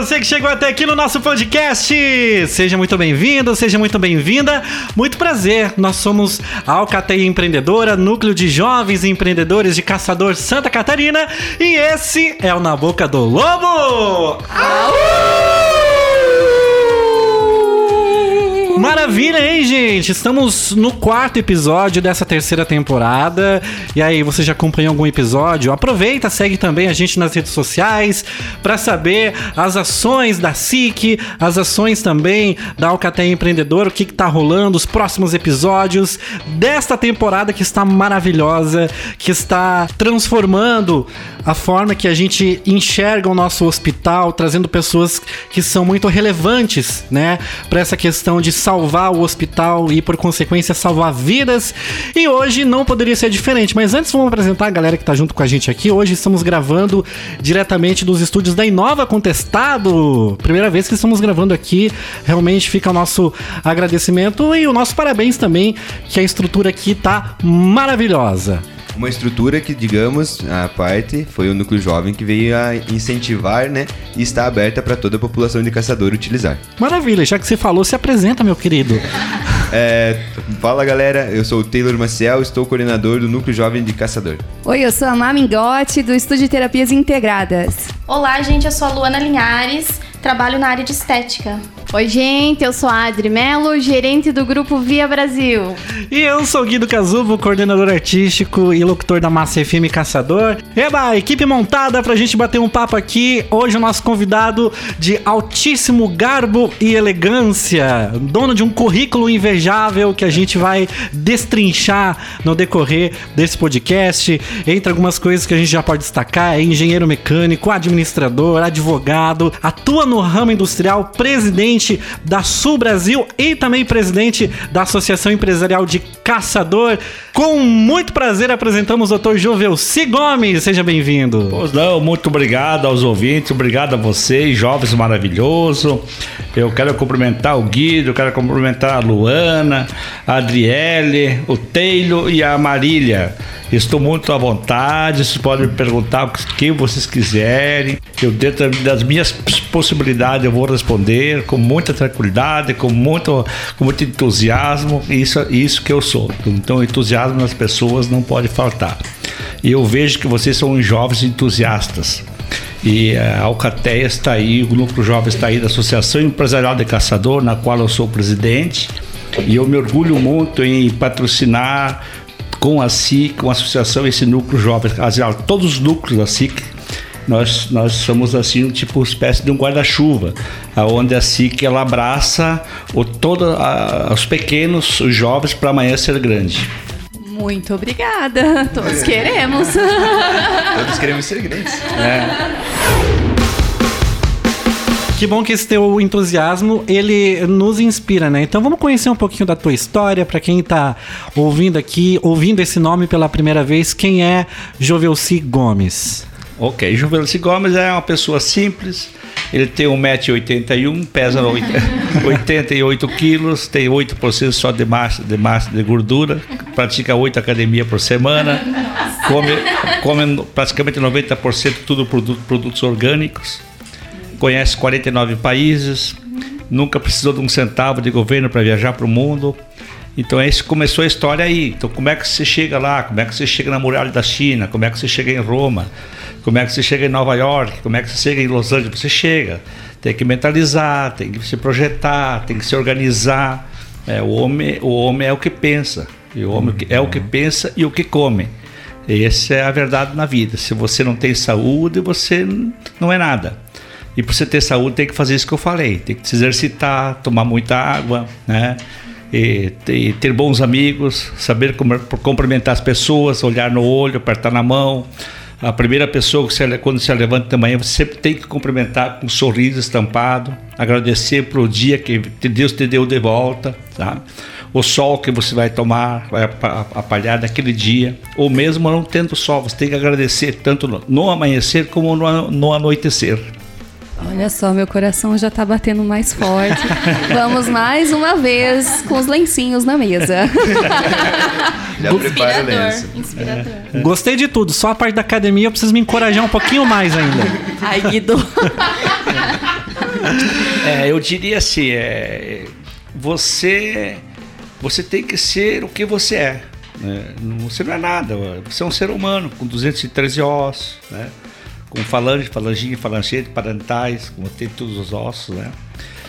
Você que chegou até aqui no nosso podcast. Seja muito bem-vindo, seja muito bem-vinda. Muito prazer. Nós somos a Alcateia Empreendedora, núcleo de jovens empreendedores de Caçador Santa Catarina, e esse é o Na Boca do Lobo. Maravilha, hein, gente? Estamos no quarto episódio dessa terceira temporada. E aí, você já acompanhou algum episódio? Aproveita, segue também a gente nas redes sociais para saber as ações da SIC, as ações também da Alcateia Empreendedor, o que, que tá rolando, os próximos episódios desta temporada que está maravilhosa, que está transformando a forma que a gente enxerga o nosso hospital, trazendo pessoas que são muito relevantes, né, para essa questão de salvar o hospital e por consequência salvar vidas. E hoje não poderia ser diferente, mas antes vamos apresentar a galera que tá junto com a gente aqui. Hoje estamos gravando diretamente dos estúdios da Inova Contestado. Primeira vez que estamos gravando aqui, realmente fica o nosso agradecimento e o nosso parabéns também, que a estrutura aqui tá maravilhosa. Uma estrutura que, digamos, a parte foi o núcleo jovem que veio a incentivar, né? E está aberta para toda a população de caçador utilizar. Maravilha, já que você falou, se apresenta, meu querido. É, fala galera, eu sou o Taylor Maciel, estou coordenador do núcleo jovem de caçador. Oi, eu sou a Mamingote, do Estúdio de Terapias Integradas. Olá, gente, eu sou a Luana Linhares, trabalho na área de estética. Oi, gente, eu sou a Adri Mello, gerente do grupo Via Brasil. E eu sou o Guido Cazubo, coordenador artístico e locutor da Massa FM Caçador. Eba, equipe montada pra gente bater um papo aqui. Hoje o nosso convidado de altíssimo garbo e elegância, dono de um currículo invejável que a gente vai destrinchar no decorrer desse podcast. Entre algumas coisas que a gente já pode destacar, é engenheiro mecânico, administrador, advogado, atua no ramo industrial, presidente da Sul Brasil e também presidente da Associação Empresarial de Caçador. Com muito prazer apresentamos o Dr. Jovelci Gomes. Seja bem-vindo. Pois não, muito obrigado aos ouvintes, obrigado a vocês, jovens maravilhoso. Eu quero cumprimentar o Guido, quero cumprimentar a Luana, a Adriele, o Teilo e a Marília. Estou muito à vontade, vocês podem me perguntar o que vocês quiserem. Eu, dentro das minhas possibilidades, eu vou responder com muita tranquilidade, com muito, com muito entusiasmo. Isso, isso que eu sou. Então, entusiasmo nas pessoas não pode faltar. E eu vejo que vocês são jovens entusiastas. E a Alcateia está aí, o Núcleo Jovem está aí da Associação Empresarial de Caçador, na qual eu sou presidente. E eu me orgulho muito em patrocinar com a SIC, com a associação, esse núcleo jovem, todos os núcleos da SIC, nós, nós somos assim, um tipo, espécie de um guarda-chuva, onde a SIC ela abraça o, todo, a, os pequenos, os jovens, para amanhã ser grande. Muito obrigada, todos queremos. Todos queremos ser grandes. Que bom que esse teu entusiasmo, ele nos inspira, né? Então vamos conhecer um pouquinho da tua história, para quem tá ouvindo aqui, ouvindo esse nome pela primeira vez, quem é Jovelci Gomes? Ok, Juvelci Gomes é uma pessoa simples, ele tem 1,81m, pesa 88 quilos, tem 8% só de massa, de massa de gordura, pratica 8 academia por semana, come, come praticamente 90% tudo produto, produtos orgânicos, conhece 49 países, nunca precisou de um centavo de governo para viajar para o mundo. Então esse começou a história aí. Então como é que você chega lá? Como é que você chega na muralha da China? Como é que você chega em Roma? Como é que você chega em Nova York? Como é que você chega em Los Angeles? Você chega. Tem que mentalizar, tem que se projetar, tem que se organizar. É, o, homem, o homem é o que pensa. E o homem é o que pensa e o que come. Essa é a verdade na vida. Se você não tem saúde, você não é nada. E para você ter saúde, tem que fazer isso que eu falei: tem que se exercitar, tomar muita água, né? E, e ter bons amigos, saber como, cumprimentar as pessoas, olhar no olho, apertar na mão. A primeira pessoa que você, quando se levanta de manhã, você sempre tem que cumprimentar com um sorriso estampado, agradecer pelo dia que Deus te deu de volta, sabe? o sol que você vai tomar, vai apa- apalhar naquele dia, ou mesmo não tendo sol, você tem que agradecer tanto no, no amanhecer como no, no anoitecer. Olha só, meu coração já tá batendo mais forte. Vamos mais uma vez com os lencinhos na mesa. Já prepara o lenço. Inspirador. Inspirador. Gostei de tudo, só a parte da academia eu preciso me encorajar um pouquinho mais ainda. Ai, Guido. É, eu diria assim, é, você, você tem que ser o que você é. né? Não- Você não é nada, você é um ser humano com 213 ossos, né? Com falange, falanginha, falangete, parentais, como tem todos os ossos, né?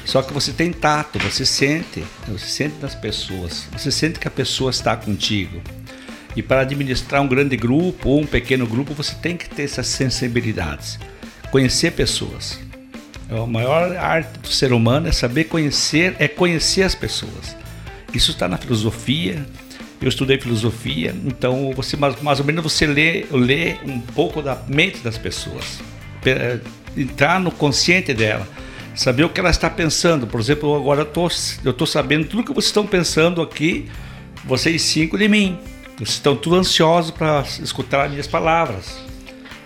Só que você tem tato, você sente, você sente nas pessoas, você sente que a pessoa está contigo. E para administrar um grande grupo ou um pequeno grupo, você tem que ter essas sensibilidades, conhecer pessoas. A maior arte do ser humano é saber conhecer, é conhecer as pessoas. Isso está na filosofia. Eu estudei filosofia, então você mais, mais ou menos você lê, lê um pouco da mente das pessoas, Pe- eh, entrar no consciente dela, saber o que ela está pensando. Por exemplo, agora eu tô, tô sabendo tudo que vocês estão pensando aqui, vocês cinco de mim. Vocês estão tudo ansiosos para escutar as minhas palavras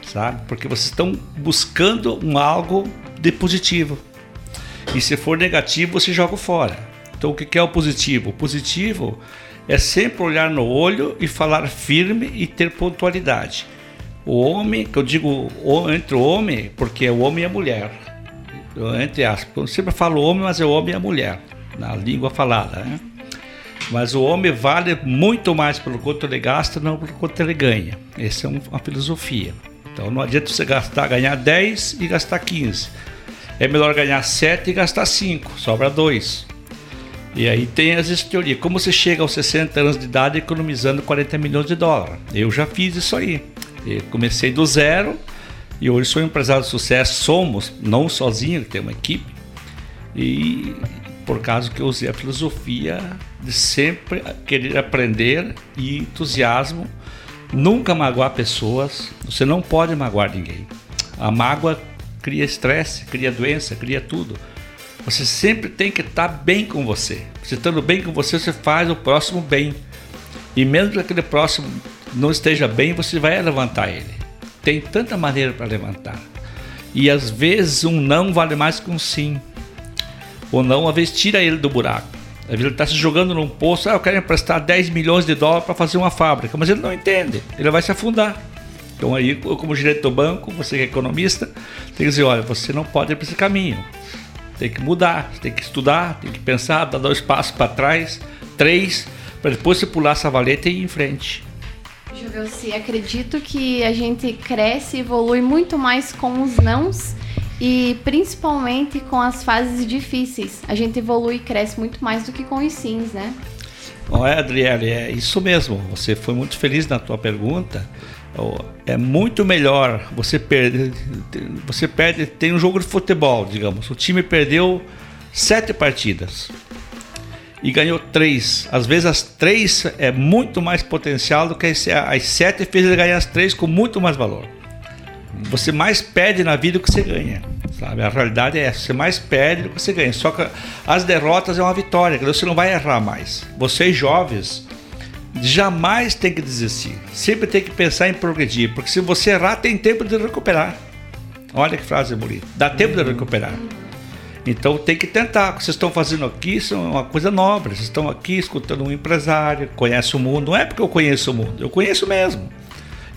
sabe? Porque vocês estão buscando um algo de positivo. E se for negativo, você joga fora. Então, o que é o positivo? O positivo é sempre olhar no olho e falar firme e ter pontualidade. O homem, que eu digo entre o homem, porque é o homem e a mulher. Entre aspas, eu sempre falo homem, mas é o homem e a mulher, na língua falada, né? Mas o homem vale muito mais pelo quanto ele gasta, não pelo quanto ele ganha. Essa é um- uma filosofia. Então não adianta você gastar, ganhar 10 e gastar 15. É melhor ganhar 7 e gastar 5, sobra 2. E aí tem as teorias. Como você chega aos 60 anos de idade economizando 40 milhões de dólares? Eu já fiz isso aí. Eu comecei do zero e hoje sou um empresário de sucesso. Somos, não sozinho, tem uma equipe. E por causa que eu usei a filosofia de sempre querer aprender e entusiasmo, nunca magoar pessoas. Você não pode magoar ninguém. A mágoa cria estresse, cria doença, cria tudo. Você sempre tem que estar bem com você. Você estando bem com você, você faz o próximo bem. E mesmo que aquele próximo não esteja bem, você vai levantar ele. Tem tanta maneira para levantar. E às vezes um não vale mais que um sim. Ou não, às vezes tira ele do buraco. Às vezes ele está se jogando num poço, ah, eu quero emprestar 10 milhões de dólares para fazer uma fábrica, mas ele não entende, ele vai se afundar. Então aí, eu, como gerente do banco, você que é economista, tem que dizer, olha, você não pode ir para esse caminho. Tem que mudar, tem que estudar, tem que pensar, dar dois passos para trás, três, para depois você pular essa valeta e ir em frente. Jovelci, acredito que a gente cresce e evolui muito mais com os nãos e principalmente com as fases difíceis. A gente evolui e cresce muito mais do que com os sims, né? Não é, Adriele? É isso mesmo. Você foi muito feliz na tua pergunta. É muito melhor você perder. Você perde. Tem um jogo de futebol, digamos. O time perdeu sete partidas e ganhou três. Às vezes as três é muito mais potencial do que as, sete fez ele ganhar as três com muito mais valor. Você mais perde na vida do que você ganha. Sabe? A realidade é essa, você mais perde do que você ganha. Só que as derrotas é uma vitória, você não vai errar mais. Vocês jovens jamais tem que desistir. Sempre tem que pensar em progredir, porque se você errar, tem tempo de recuperar. Olha que frase bonita. Dá tempo de recuperar. Então tem que tentar. O que vocês estão fazendo aqui isso é uma coisa nobre. Vocês estão aqui escutando um empresário, conhece o mundo. Não é porque eu conheço o mundo, eu conheço mesmo.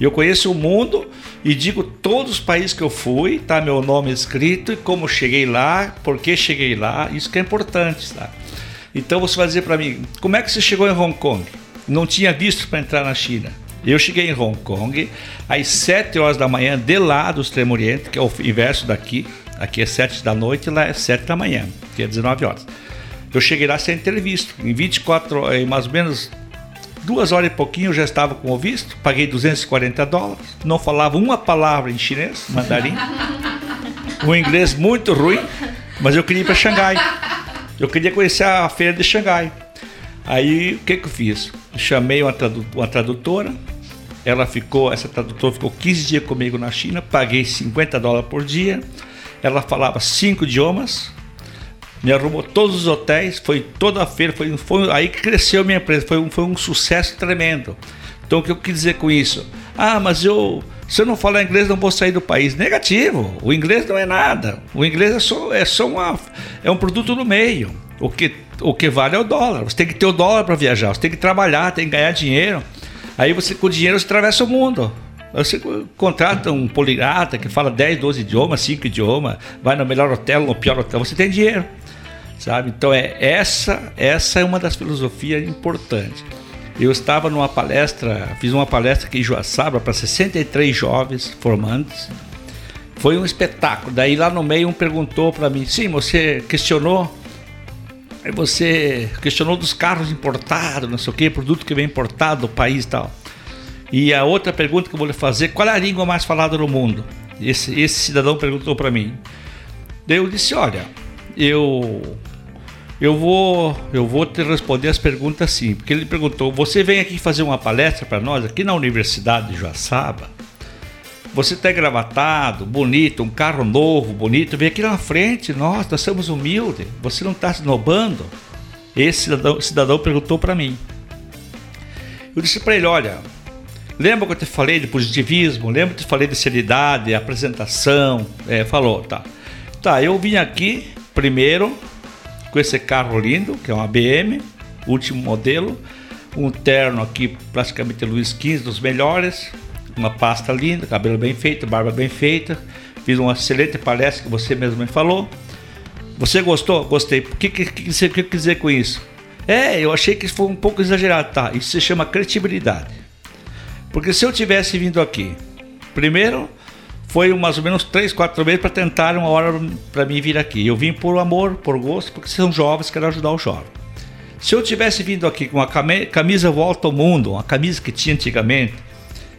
Eu conheço o mundo e digo todos os países que eu fui, tá meu nome escrito e como cheguei lá, por que cheguei lá, isso que é importante, tá? Então você vai dizer para mim, como é que você chegou em Hong Kong? Não tinha visto para entrar na China. Eu cheguei em Hong Kong às 7 horas da manhã de lá do Extremo Oriente, que é o inverso daqui. Aqui é 7 da noite, lá é 7 da manhã, que é 19 horas. Eu cheguei lá sem ter visto. Em 24, horas, em mais ou menos duas horas e pouquinho eu já estava com o visto, paguei 240 dólares, não falava uma palavra em chinês, mandarim, o inglês muito ruim, mas eu queria ir para Xangai. Eu queria conhecer a feira de Xangai. Aí o que, que eu fiz? Chamei uma, tradu uma tradutora, ela ficou, essa tradutora ficou 15 dias comigo na China, paguei 50 dólares por dia. Ela falava cinco idiomas, me arrumou todos os hotéis, foi toda a feira, foi, foi aí que cresceu a minha empresa, foi um, foi um sucesso tremendo. Então o que eu quis dizer com isso? Ah, mas eu se eu não falar inglês, não vou sair do país. Negativo. O inglês não é nada. O inglês é só, é só uma, é um produto do meio. O que, o que vale é o dólar. Você tem que ter o dólar para viajar. Você tem que trabalhar, tem que ganhar dinheiro. Aí você com o dinheiro você atravessa o mundo. Você contrata um poligrata que fala 10, 12 idiomas, 5 idiomas, vai no melhor hotel, no pior hotel, você tem dinheiro. Sabe? Então é essa, essa é uma das filosofias importantes. Eu estava numa palestra, fiz uma palestra aqui em Joaçaba para 63 jovens formantes. Foi um espetáculo. Daí lá no meio um perguntou para mim: "Sim, você questionou você questionou dos carros importados, não sei o que, produto que vem importado do país e tal. E a outra pergunta que eu vou lhe fazer, qual é a língua mais falada no mundo? Esse, esse cidadão perguntou para mim. Daí eu disse, olha, eu eu vou eu vou te responder as perguntas assim, porque ele perguntou, você vem aqui fazer uma palestra para nós aqui na Universidade de Joaçaba? Você está gravatado, bonito, um carro novo, bonito, vem aqui na frente, nós, nós somos humildes, você não está se nobando? Esse cidadão, cidadão perguntou para mim. Eu disse para ele, olha, Lembra que eu te falei de positivismo? Lembra que eu te falei de seriedade, apresentação? É, falou, tá. Tá, eu vim aqui primeiro com esse carro lindo, que é uma BM, último modelo, um terno aqui praticamente Luiz XV, dos melhores, uma pasta linda, cabelo bem feito, barba bem feita. Fiz uma excelente palestra que você mesmo me falou. Você gostou? Gostei. O que, que, que você quer dizer com isso? É, eu achei que foi um pouco exagerado. Tá, isso se chama credibilidade. Porque se eu tivesse vindo aqui, primeiro foi mais ou menos 3, 4 meses para tentar uma hora para mim vir aqui. Eu vim por amor, por gosto, porque são jovens, quero ajudar o jovem. Se eu tivesse vindo aqui com uma camisa Volta ao Mundo, uma camisa que tinha antigamente,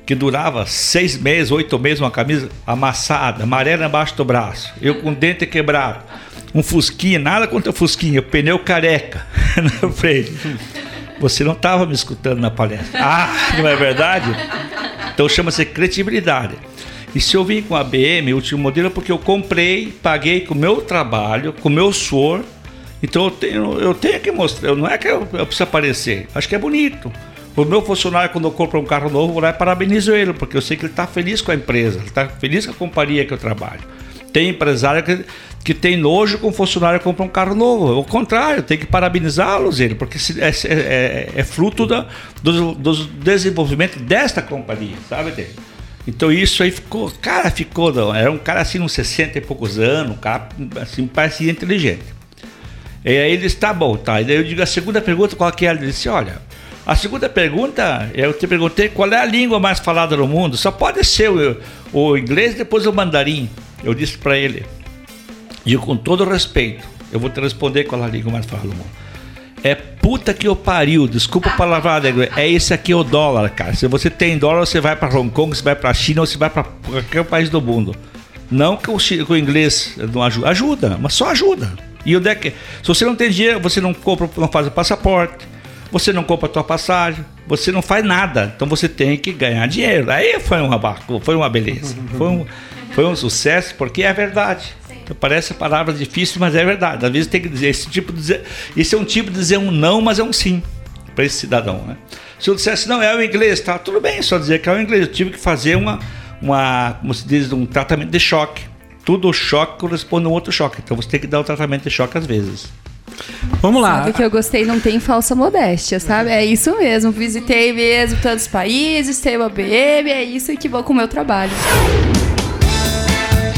que durava seis meses, oito meses, uma camisa amassada, amarela embaixo do braço, eu com o dente quebrado, um fusquinha, nada contra o fusquinha, pneu careca na frente. Você não estava me escutando na palestra. Ah, não é verdade? Então chama-se credibilidade. E se eu vim com a BM, o último modelo, é porque eu comprei, paguei com o meu trabalho, com o meu suor. Então eu tenho, eu tenho que mostrar. Não é que eu, eu preciso aparecer. Acho que é bonito. O meu funcionário, quando eu compro um carro novo, vou lá e parabenizo ele, porque eu sei que ele está feliz com a empresa, ele está feliz com a companhia que eu trabalho. Tem empresário que, que tem nojo com o funcionário que compra um carro novo. Ao contrário, tem que parabenizá-los ele, porque é, é, é, é fruto da, do, do, desenvolvimento desta companhia, sabe? Então isso aí ficou, cara, ficou, não, era um cara assim, uns 60 e poucos anos, um cara assim, parecia inteligente. E aí ele disse, tá bom, tá. E daí eu digo, a segunda pergunta, qual que é? Ele disse, olha, a segunda pergunta, eu te perguntei qual é a língua mais falada no mundo. Só pode ser o, o inglês, depois o mandarim. Eu disse para ele, e com todo respeito, eu vou te responder qual é a língua mais falada no mundo. É puta que o pariu, desculpa a palavra, é esse aqui o dólar, cara. Se você tem dólar, você vai para Hong Kong, você vai para China, ou você vai para qualquer país do mundo. Não que o, que o inglês não ajuda, ajuda, mas só ajuda. E onde é que, se você não tem dinheiro, você não compra, não faz o passaporte, você não compra a tua passagem, você não faz nada. Então você tem que ganhar dinheiro. Aí foi uma foi uma beleza. Foi um, foi um sucesso porque é verdade. Então, parece palavra difícil, mas é verdade. Às vezes tem que dizer esse tipo de dizer, esse é um tipo de dizer um não, mas é um sim para esse cidadão, né? Se eu dissesse não é o inglês, tá tudo bem, só dizer que é o inglês. Eu tive que fazer uma uma, como se diz, um tratamento de choque. Tudo choque corresponde a um outro choque. Então você tem que dar o tratamento de choque às vezes. Vamos lá. Sabe que eu gostei, não tem falsa modéstia, sabe? É isso mesmo. Visitei mesmo tantos países, tenho uma BM, é isso que vou com o meu trabalho.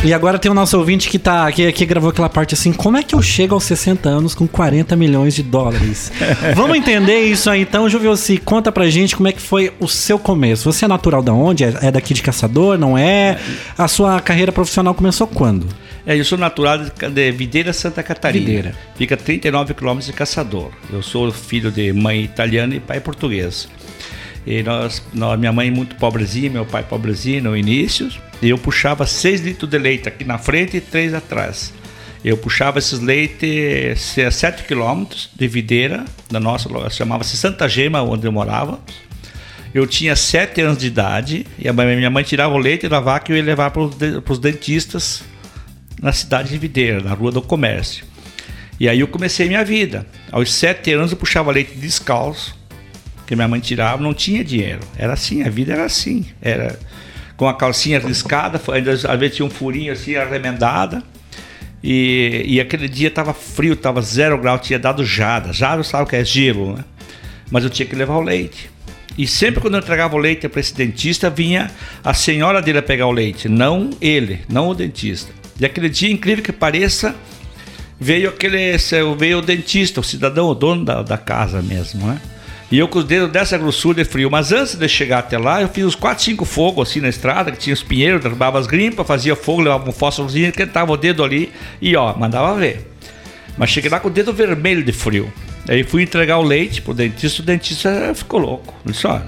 E agora tem o nosso ouvinte que tá aqui, que gravou aquela parte assim: como é que eu chego aos 60 anos com 40 milhões de dólares? Vamos entender isso aí então, Juvilci, conta pra gente como é que foi o seu começo. Você é natural da onde? É, é daqui de Caçador, não é? A sua carreira profissional começou quando? É, eu sou natural de Videira, Santa Catarina. Videira. Fica 39 quilômetros de Caçador. Eu sou filho de mãe italiana e pai português. E nós, nós, minha mãe muito pobrezinha, meu pai pobrezinho no início. E eu puxava 6 litros de leite aqui na frente e 3 atrás. Eu puxava esses leites a 7 quilômetros de videira, da nossa, chamava-se Santa Gema, onde eu morava. Eu tinha 7 anos de idade e a minha mãe tirava o leite da vaca e eu ia levar para os dentistas na cidade de Videira, na Rua do Comércio. E aí eu comecei minha vida. Aos sete anos eu puxava leite descalço, que minha mãe tirava, não tinha dinheiro. Era assim, a vida era assim. Era com a calcinha riscada, às vezes tinha um furinho assim, arremendada. E, e aquele dia estava frio, estava zero grau, tinha dado jada. Jada sabe o que é gelo, né? Mas eu tinha que levar o leite. E sempre quando eu entregava o leite para esse dentista, vinha a senhora dele a pegar o leite, não ele, não o dentista. E aquele dia, incrível que pareça, veio aquele veio o dentista, o cidadão, o dono da, da casa mesmo, né? E eu com os dedos dessa grossura de frio. Mas antes de chegar até lá, eu fiz uns 4, 5 fogos assim na estrada, que tinha os pinheiros, derrubava as grimpas, fazia fogo, levava um fósforozinho, cantava o dedo ali e ó, mandava ver. Mas cheguei lá com o dedo vermelho de frio. Aí fui entregar o leite pro dentista, o dentista ficou louco. Ele disse, olha,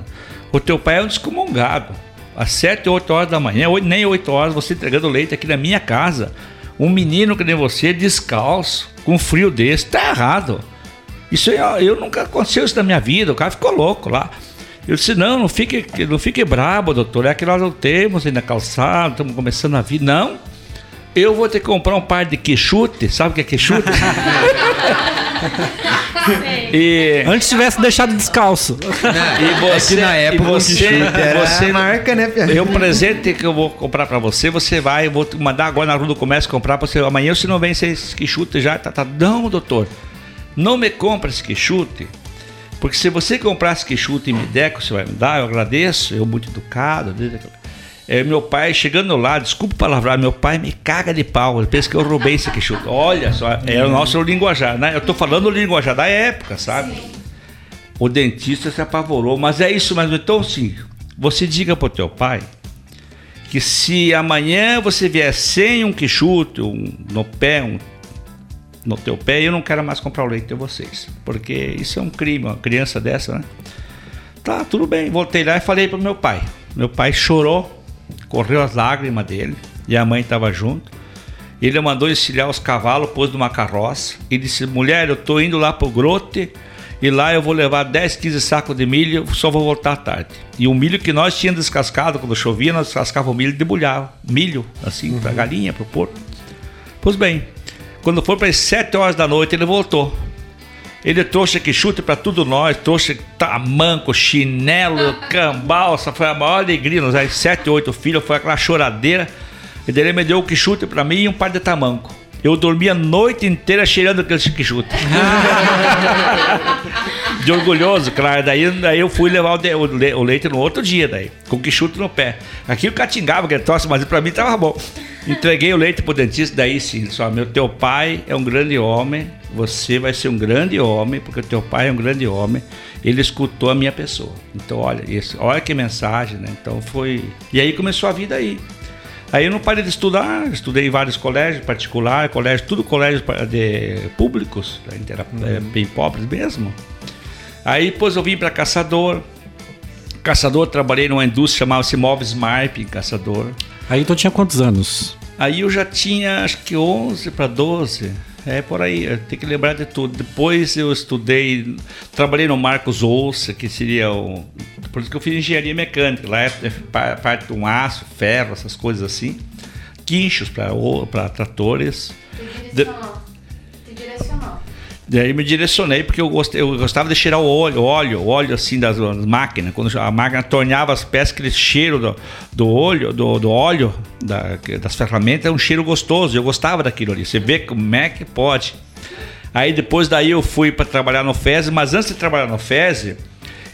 o teu pai é um descomungado. Às 7, 8 horas da manhã, nem 8 horas, você entregando leite aqui na minha casa. Um menino que nem você, descalço, com frio desse, tá errado. Isso aí, eu nunca aconteceu isso na minha vida, o cara ficou louco lá. Eu disse, não, não fique, não fique brabo, doutor. É que nós não temos ainda calçado, estamos começando a vir. Não, eu vou ter que comprar um par de queixute, sabe o que é queixute? e... Antes tivesse deixado descalço. e você, é que na época você, você marca, né, Pia? Eu presente que eu vou comprar para você, você vai, eu vou mandar agora na rua do comércio comprar para você. Amanhã você não vem sem esse queixute já, tá, tá. Não, doutor. Não me compra esse queixute. Porque se você comprar esse queixute e me der, que você vai me dar, eu agradeço, eu muito educado. É, meu pai, chegando lá, desculpa palavrar, meu pai me caga de pau. Ele pensa que eu roubei esse queixuto. Olha só, é o nosso linguajar, né? Eu tô falando o linguajar da época, sabe? O dentista se apavorou, mas é isso mesmo. Então, sim, você diga pro teu pai que se amanhã você vier sem um queixute, um, no pé, um, no teu pé, eu não quero mais comprar o leite de vocês. Porque isso é um crime, uma criança dessa, né? Tá, tudo bem. Voltei lá e falei pro meu pai. Meu pai chorou correu as lágrimas dele e a mãe estava junto. Ele mandou encilhar os cavalos, pôs numa carroça e disse: Mulher, eu tô indo lá pro grote e lá eu vou levar 10, 15 sacos de milho, só vou voltar à tarde. E o milho que nós tínhamos descascado quando chovia, nós descascávamos o milho e debulhava. Milho, assim, uhum. pra galinha, pro porco. Pois bem, quando foi para as 7 horas da noite, ele voltou. Ele trouxe que chute para tudo nós, trouxe tamanco, chinelo, cambal, essa foi a maior alegria. Nós aí sete, oito filhos, foi aquela choradeira. E daí ele me deu o quichute para mim e um par de tamanco. Eu dormia a noite inteira cheirando aquele quichute. de orgulhoso, claro. Daí, daí eu fui levar o, de, o, le, o, leite no outro dia, daí, com o quichute no pé. Aqui o catingava, que troço, mas para mim tava bom. Entreguei o leite pro dentista, daí sim, só, meu teu pai é um grande homem, você vai ser um grande homem, porque o teu pai é um grande homem. Ele escutou a minha pessoa. Então, olha, isso, olha que mensagem, né? Então foi. E aí começou a vida aí. Aí eu não parei de estudar, estudei em vários colégios particulares, colégios, tudo colégios de públicos, né? era é, uhum. bem pobres mesmo. Aí depois eu vim para Caçador. Caçador, trabalhei numa indústria chamada-se Móveis Marp, em Caçador. Aí então tinha quantos anos? Aí eu já tinha acho que 11 para 12. É por aí, tem que lembrar de tudo. Depois eu estudei, trabalhei no Marcos Ouça, que seria o. Por isso que eu fiz engenharia mecânica. Lá é, parte de um aço, ferro, essas coisas assim. Quinchos para tratores. De, direcional. Daí me direcionei porque eu, gostei, eu gostava de cheirar o óleo, óleo, óleo assim das, das máquinas. Quando a máquina torneava as peças, aquele cheiro do, do óleo, do, do óleo da, das ferramentas é um cheiro gostoso. Eu gostava daquilo ali. Você vê como é que pode. Aí depois daí eu fui para trabalhar no FES, mas antes de trabalhar no FES,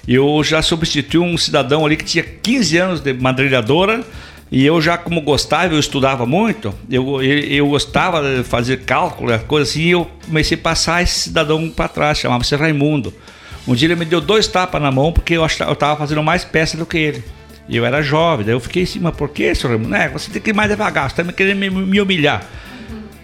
eu já substituí um cidadão ali que tinha 15 anos de madrilhadora e eu já, como gostava, eu estudava muito, eu, eu, gostava de fazer cálculo, coisa assim, e eu comecei a passar esse cidadão para trás, chamava-se Raimundo. Um dia ele me deu dois tapas na mão porque eu estava fazendo mais peça do que ele. E eu era jovem, daí eu fiquei assim, mas por que, senhor Raimundo? É, você tem que ir mais devagar, você está me querendo me, me humilhar.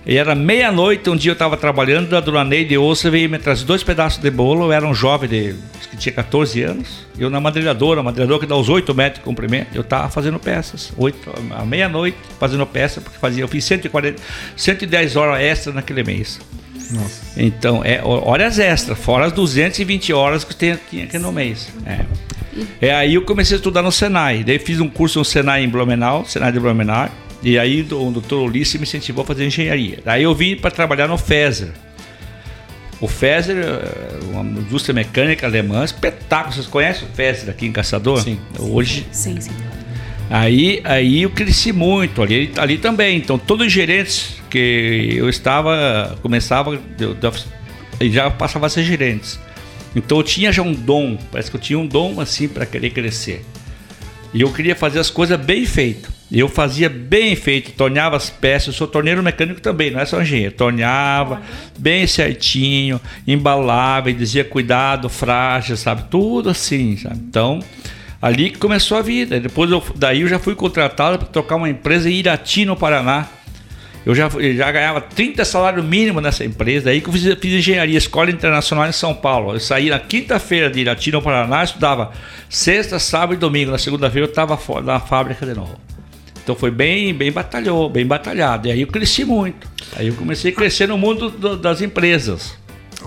E era meia-noite, um dia eu estava trabalhando, a dona Neide Ouça veio me trazer dois pedaços de bolo. Eu era um jovem de, que tinha 14 anos. Eu na madrilhadora, a madrilhadora que dá os 8 metros de comprimento, eu estava fazendo peças. 8, à meia-noite, fazendo peça, porque fazia, eu fiz 140, 110 horas extra naquele mês. Nossa. Então, é horas extras, fora as 220 horas que tinha, tinha aqui no mês. É. é. aí eu comecei a estudar no Senai. Daí fiz um curso no Senai em Blumenau, Senai de Blumenau. E aí o doutor Ulisses me incentivou a fazer engenharia. Aí eu vim para trabalhar no FESER. O Feser, é uma indústria mecânica alemã, espetáculo. Vocês conhecem o Feser aqui em Caçador? Sim. Hoje. Sim, sim. Aí, aí eu cresci muito ali, ali também. Então, todos os gerentes que eu estava, começava, eu, eu já passava a ser gerentes. Então, eu tinha já um dom, parece que eu tinha um dom assim para querer crescer. E eu queria fazer as coisas bem feito. Eu fazia bem feito, torneava as peças. Eu sou torneiro mecânico também, não é só engenheiro. Torneava bem certinho, embalava e dizia cuidado, frágil, sabe? Tudo assim, sabe? Então, ali que começou a vida. Depois eu, daí eu já fui contratado para tocar uma empresa em Irati, no Paraná. Eu já, já ganhava 30 salário mínimo nessa empresa. Aí que eu fiz, fiz engenharia, escola internacional em São Paulo. Eu saí na quinta-feira de Irati, no Paraná, estudava sexta, sábado e domingo. Na segunda-feira eu estava da fábrica de novo. Então foi bem, bem batalhou, bem batalhado. E aí eu cresci muito. Aí eu comecei a crescer no mundo do, das empresas.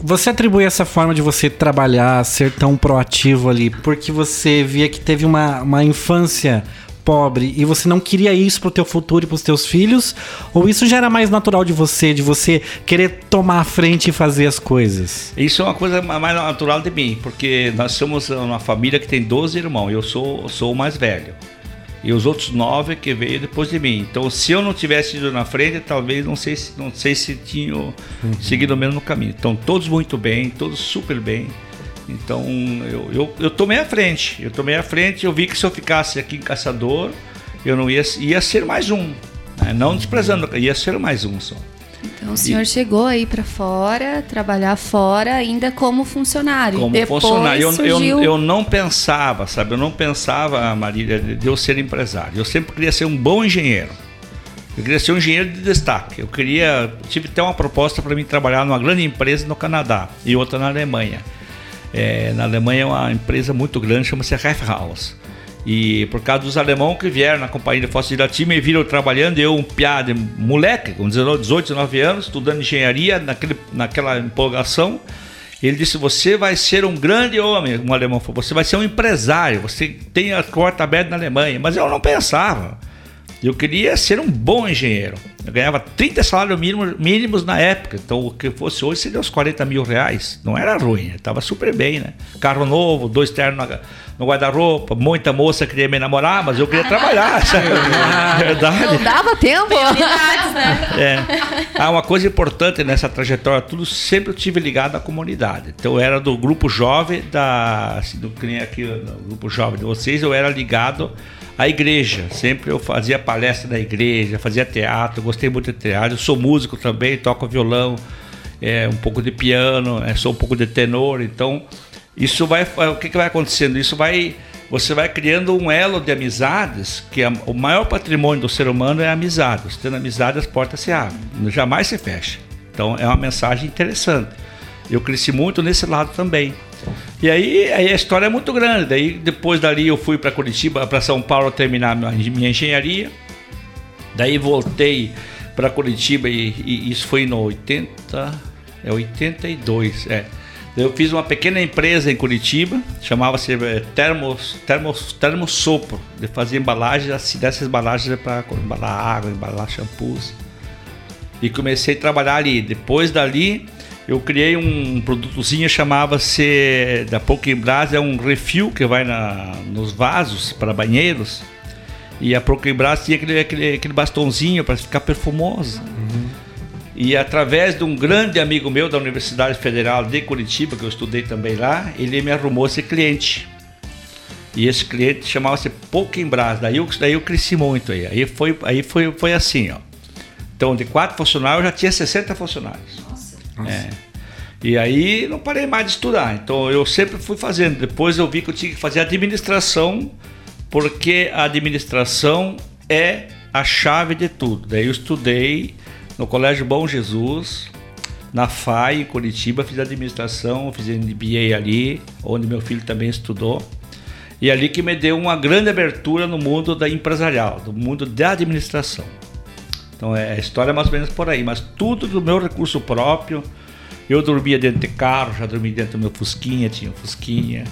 Você atribui essa forma de você trabalhar, ser tão proativo ali, porque você via que teve uma, uma infância pobre e você não queria isso pro teu futuro e pros teus filhos? Ou isso já era mais natural de você, de você querer tomar a frente e fazer as coisas? Isso é uma coisa mais natural de mim, porque nós somos uma família que tem 12 irmãos, eu sou, sou o mais velho. E os outros nove que veio depois de mim. Então, se eu não tivesse ido na frente, talvez não sei se não sei se tinham uhum. seguido o mesmo caminho. Então, todos muito bem, todos super bem. Então, eu, eu, eu tomei a frente. Eu tomei a frente. Eu vi que se eu ficasse aqui em Caçador, eu não ia, ia ser mais um. Né? Não desprezando, ia ser mais um só. Então o senhor e... chegou aí para fora, trabalhar fora, ainda como funcionário. Como Depois funcionário. Eu, surgiu... eu, eu, não pensava, sabe? Eu não pensava, Marília, de eu ser empresário. Eu sempre queria ser um bom engenheiro. Eu queria ser um engenheiro de destaque. Eu queria. Tive até uma proposta para mim trabalhar numa grande empresa no Canadá e outra na Alemanha. É, na Alemanha é uma empresa muito grande, chama-se House. E por causa dos alemãos que vieram na companhia de Fossa de time e viram trabalhando, eu, um piada, moleque, com 19, 18, 19 anos, estudando engenharia, naquele, naquela empolgação, ele disse: Você vai ser um grande homem, um alemão falou, você vai ser um empresário, você tem a porta aberta na Alemanha. Mas eu não pensava. Eu queria ser um bom engenheiro. Eu ganhava 30 salários mínimos, mínimos na época. Então, o que fosse hoje seria uns 40 mil reais. Não era ruim, estava super bem, né? Carro novo, dois ternos no guarda-roupa, muita moça queria me namorar, mas eu queria trabalhar. é verdade. Não dava tempo. né? É. Ah, uma coisa importante nessa trajetória, tudo sempre eu tive ligado à comunidade. Então, eu era do grupo jovem, da, assim, do, aqui, do grupo jovem de vocês, eu era ligado a igreja. Sempre eu fazia palestra na igreja, fazia teatro, gostei muito de teatro. Eu sou músico também, toco violão, é, um pouco de piano, é, sou um pouco de tenor. Então, isso vai. O que, que vai acontecendo? Isso vai. Você vai criando um elo de amizades, que é, o maior patrimônio do ser humano é a amizade. Você tendo amizade, as portas se abrem, jamais se fecha. Então, é uma mensagem interessante. Eu cresci muito nesse lado também. E aí, aí, a história é muito grande. Daí depois dali eu fui para Curitiba, para São Paulo terminar minha engenharia. Daí voltei para Curitiba e, e, isso foi no 80, é 82, é. Eu fiz uma pequena empresa em Curitiba, chamava-se é, Termos, Termos, Termosopro, de fazer embalagens, dessas embalagens para embalar água, embalar shampoos. E comecei a trabalhar ali. Depois dali, eu criei um produtozinho chamava-se da Pokébrás, é um refil que vai na, nos vasos para banheiros. E a Pokébrás tinha aquele, aquele, aquele bastãozinho para ficar perfumosa. Uhum. E através de um grande amigo meu da Universidade Federal de Curitiba, que eu estudei também lá, ele me arrumou esse cliente. E esse cliente chamava-se Pokébrás. Daí eu, daí eu cresci muito aí. Aí foi, aí foi, foi assim, ó. Então, de quatro funcionários, eu já tinha 60 funcionários. É. E aí não parei mais de estudar. Então eu sempre fui fazendo. Depois eu vi que eu tinha que fazer administração, porque a administração é a chave de tudo. Daí eu estudei no Colégio Bom Jesus, na FAI, em Curitiba, fiz administração, fiz MBA ali, onde meu filho também estudou. E ali que me deu uma grande abertura no mundo da empresarial, do mundo da administração. Então é a história é mais ou menos por aí, mas tudo do meu recurso próprio. Eu dormia dentro de carro, já dormia dentro do meu Fusquinha, tinha um Fusquinha.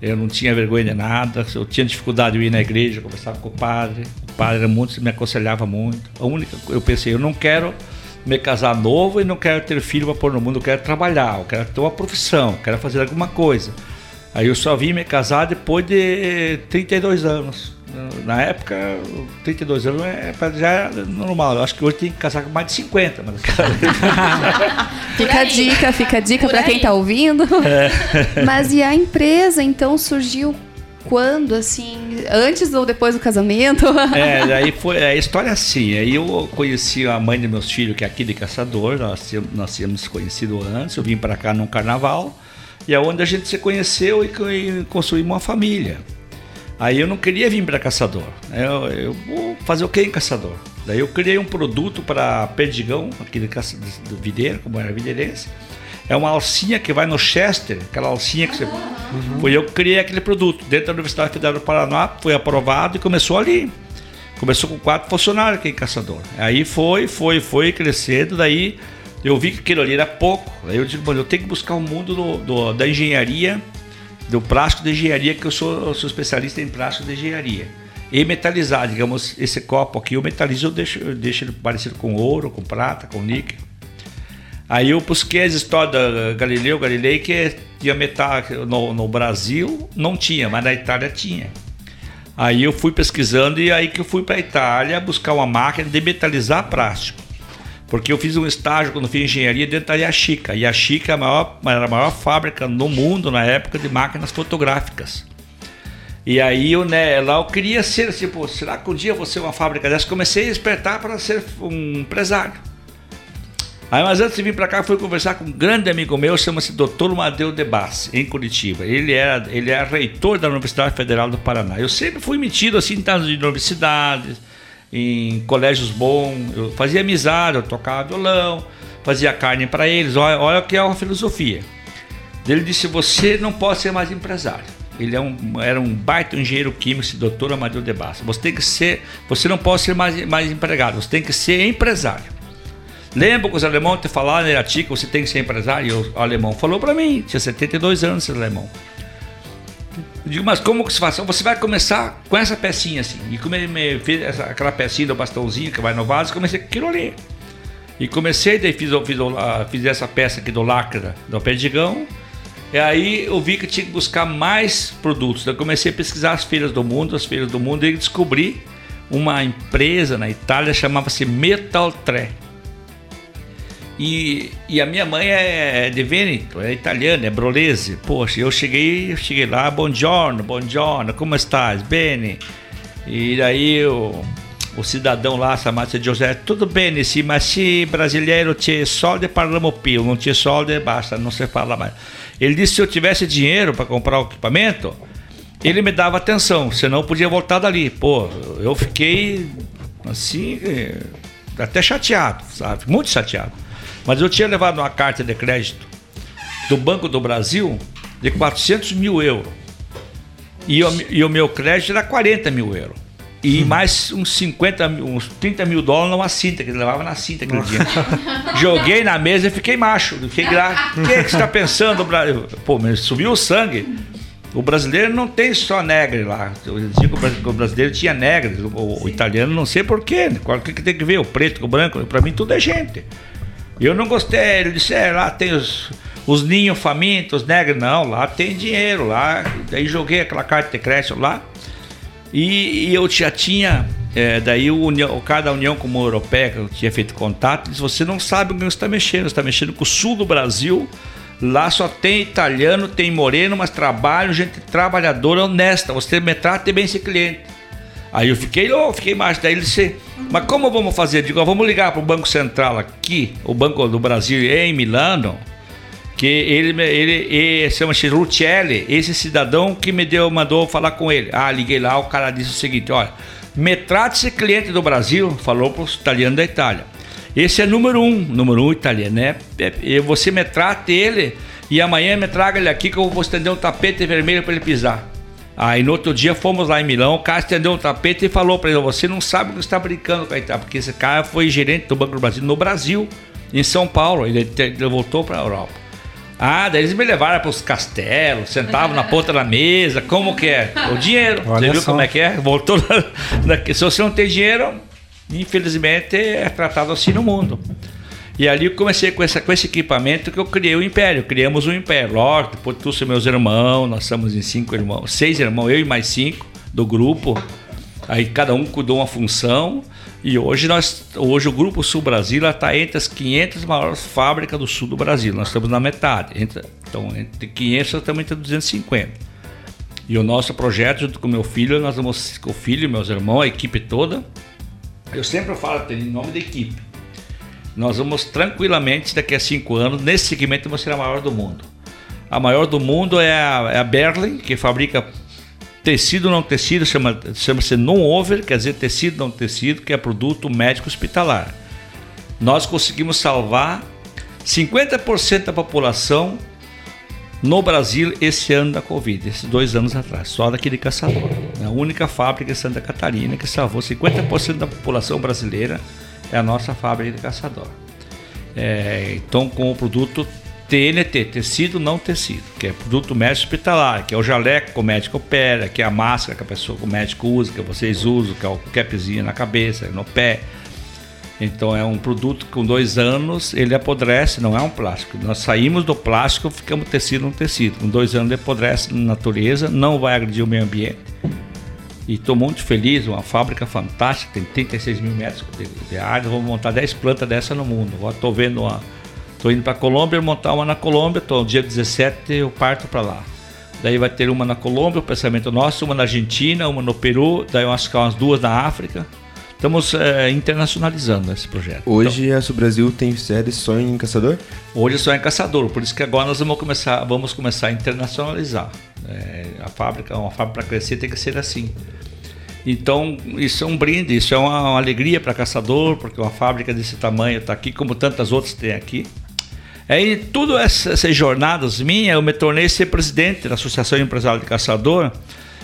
Eu não tinha vergonha de nada. Eu tinha dificuldade de ir na igreja, conversava com o padre. O padre era muito, me aconselhava muito. A única, eu pensei, eu não quero me casar novo e não quero ter filho para pôr no mundo, eu quero trabalhar, eu quero ter uma profissão, eu quero fazer alguma coisa. Aí eu só vim me casar depois de 32 anos. Na época, 32 anos é, já é normal. Eu acho que hoje tem que casar com mais de 50. Mas... fica a dica, fica a dica para quem está ouvindo. É. Mas e a empresa, então, surgiu quando, assim, antes ou depois do casamento? é, daí foi a história assim. Aí eu conheci a mãe de meus filhos, que é aqui de Caçador, nós, nós tínhamos conhecido antes, eu vim para cá num carnaval, e é onde a gente se conheceu e, e construímos uma família. Aí eu não queria vir para Caçador. Eu, eu, vou fazer o que em Caçador? Daí eu criei um produto para Perdigão, aqui do, do Videira, como era videirense é uma alcinha que vai no Chester, aquela alcinha que você. Uhum. Foi eu que criei aquele produto. Dentro da Universidade Federal do Paraná, foi aprovado e começou ali. Começou com quatro funcionários aqui em Caçador. Aí foi, foi, foi crescendo, daí eu vi que aquilo ali era pouco. Aí eu digo, mano, eu tenho que buscar o um mundo do, do, da engenharia, do plástico de engenharia, que eu sou, eu sou especialista em plástico de engenharia. E metalizar, digamos, esse copo aqui, eu metalizo, eu deixo, eu deixo ele parecido com ouro, com prata, com níquel. Aí eu busquei as histórias da Galileu Galilei que tinha metal no, no Brasil não tinha, mas na Itália tinha. Aí eu fui pesquisando e aí que eu fui para a Itália buscar uma máquina de metalizar plástico. Porque eu fiz um estágio quando fiz engenharia dentro da Yashica. Yashica é a maior, era a maior fábrica no mundo na época de máquinas fotográficas. E aí eu, né, lá eu queria ser pô, será que um dia eu vou ser uma fábrica dessa? Comecei a despertar para ser um empresário. Aí, mas antes de vir para cá, fui conversar com um grande amigo meu, chama-se Dr. Madeu de Bass, em Curitiba. Ele era, ele é reitor da Universidade Federal do Paraná. Eu sempre fui metido assim, nas universidades, em colégios bons, eu fazia amizade, eu tocava violão, fazia carne para eles. Olha, olha que é uma filosofia. Ele disse: Você não pode ser mais empresário. Ele é um, era um baita engenheiro químico, esse doutor Amadeu de Bass. Você tem que ser, você não pode ser mais, mais empregado, você tem que ser empresário. Lembra que os alemães te falaram na que você tem que ser empresário? E o alemão falou para mim, tinha 72 anos esse alemão. Eu digo, mas como que se faz? Você vai começar com essa pecinha assim. E como ele me fez essa, aquela pecinha do bastãozinho que vai no vaso, comecei com aquilo ali. E comecei, daí fiz, fiz, fiz essa peça aqui do lacre do perdigão. E aí eu vi que tinha que buscar mais produtos. Daí comecei a pesquisar as feiras do mundo, as feiras do mundo, e descobri uma empresa na Itália chamava-se Metaltre. E, e a minha mãe é de Vêneto, é italiana, é brolese. Poxa, eu cheguei, eu cheguei lá, buongiorno, buongiorno, como estás? Bene. E daí o, cidadão lá, chamado José, tudo bem, sim, mas se brasileiro tinha solde, parliamo più, não tinha solde, basta, não se fala mais. Ele disse se eu tivesse dinheiro para comprar o equipamento, ele me dava atenção, senão eu podia voltar dali. Pô, eu fiquei assim, até chateado, sabe? Muito chateado. Mas eu tinha levado uma carta de crédito do Banco do Brasil de 400 mil euros. E o, e o meu crédito era 40 mil euros. E hum. mais uns 50, uns 30 mil dólares numa cinta, que ele levava na cinta aquele dia. Joguei na mesa e fiquei macho. Fiquei gra... O que, é que você está pensando, Brasil? Pô, mas subiu o sangue. O brasileiro não tem só negre lá. Eu digo que o brasileiro tinha negre, o, o italiano não sei porquê. O que, que tem que ver? O preto com o branco? Para mim tudo é gente. Eu não gostei. Ele disse: é, lá tem os, os ninhos famintos, negros. Não, lá tem dinheiro. lá. Daí joguei aquela carta de crédito lá. E, e eu já tinha. É, daí o, União, cada União como Europeia, que eu tinha feito contato, disse: você não sabe com que você está mexendo. Você está mexendo com o sul do Brasil. Lá só tem italiano, tem moreno, mas trabalho, gente trabalhadora, honesta. Você me trata bem esse cliente. Aí eu fiquei, oh, fiquei mais. Daí ele disse, mas como vamos fazer? Digo, vamos ligar para o Banco Central aqui, o Banco do Brasil em Milano, que ele, ele, ele chama-se esse cidadão que me deu, mandou falar com ele. Ah, liguei lá, o cara disse o seguinte, olha, me trate esse cliente do Brasil, falou para os italianos da Itália. Esse é número um, número um italiano, né? E você me trate ele e amanhã me traga ele aqui que eu vou estender um tapete vermelho para ele pisar. Aí no outro dia fomos lá em Milão, o cara estendeu um tapete e falou para ele: Você não sabe o que está brincando com a Itália, porque esse cara foi gerente do Banco do Brasil no Brasil, em São Paulo. Ele, ele voltou para a Europa. Ah, daí eles me levaram para os castelos, sentavam na ponta da mesa, como que é? O dinheiro. Olha você viu só. como é que é? Voltou se você não tem dinheiro, infelizmente é tratado assim no mundo. E ali eu comecei com, essa, com esse equipamento que eu criei o império. Criamos um império. Lógico, depois trouxe meus irmãos, nós somos em cinco irmãos, seis irmãos, eu e mais cinco do grupo. Aí cada um cuidou uma função. E hoje nós, hoje o Grupo Sul Brasil está entre as 500 maiores fábricas do sul do Brasil. Nós estamos na metade. Entre, então, entre 500 nós estamos entre 250. E o nosso projeto, junto com meu filho, nós vamos, com o filho, meus irmãos, a equipe toda. Eu sempre falo em nome da equipe nós vamos tranquilamente, daqui a cinco anos, nesse segmento, vamos ser a maior do mundo. A maior do mundo é a, é a Berlin, que fabrica tecido não tecido, chama-se chama non-over, quer dizer tecido não tecido, que é produto médico hospitalar. Nós conseguimos salvar 50% da população no Brasil esse ano da Covid, esses dois anos atrás, só daquele caçador. É a única fábrica em Santa Catarina que salvou 50% da população brasileira é a nossa fábrica de caçador. É, então, com o produto TNT, tecido não tecido, que é produto médico hospitalar, que é o jaleco que o médico opera, que é a máscara que a pessoa, que o médico usa, que vocês usam, que é o capzinho na cabeça, no pé. Então é um produto que com dois anos ele apodrece, não é um plástico. Nós saímos do plástico, ficamos tecido no tecido. Com dois anos ele apodrece na natureza, não vai agredir o meio ambiente e estou muito feliz, uma fábrica fantástica, tem 36 mil metros de, área. Vou montar 10 plantas dessa no mundo. Estou vendo uma. Estou indo para a Colômbia, montar uma na Colômbia. Tô, dia 17 eu parto para lá. Daí vai ter uma na Colômbia, o pensamento nosso, uma na Argentina, uma no Peru, daí eu acho que umas duas na África. Estamos é, internacionalizando esse projeto. Hoje então, a Sul Brasil tem sede só em Caçador? Hoje só em Caçador, por isso que agora nós vamos começar, vamos começar a internacionalizar. É, a fábrica, uma fábrica para crescer tem que ser assim. Então, isso é um brinde, isso é uma, uma alegria para caçador, porque uma fábrica desse tamanho está aqui, como tantas outras tem aqui. Aí, tudo essas, essas jornadas minhas, eu me tornei ser presidente da Associação Empresarial de Caçador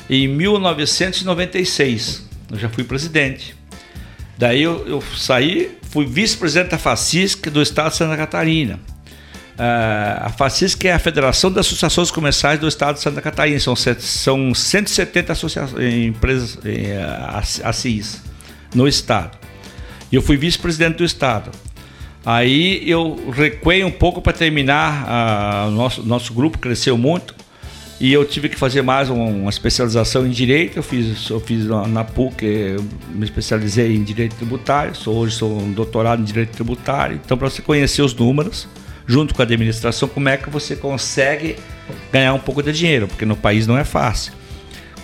em 1996. Eu já fui presidente. Daí eu, eu saí, fui vice-presidente da FACISC do estado de Santa Catarina. Uh, a FACISC é a Federação das Associações Comerciais do Estado de Santa Catarina. São, são 170 empresas uh, ACIs no Estado. E eu fui vice-presidente do Estado. Aí eu recuei um pouco para terminar. Uh, nosso, nosso grupo cresceu muito. E eu tive que fazer mais uma, especialização em Direito. Eu fiz, eu fiz na PUC, me especializei em Direito Tributário. Sou, hoje sou um doutorado em Direito Tributário. Então, para você conhecer os números junto com a administração, como é que você consegue ganhar um pouco de dinheiro, porque no país não é fácil.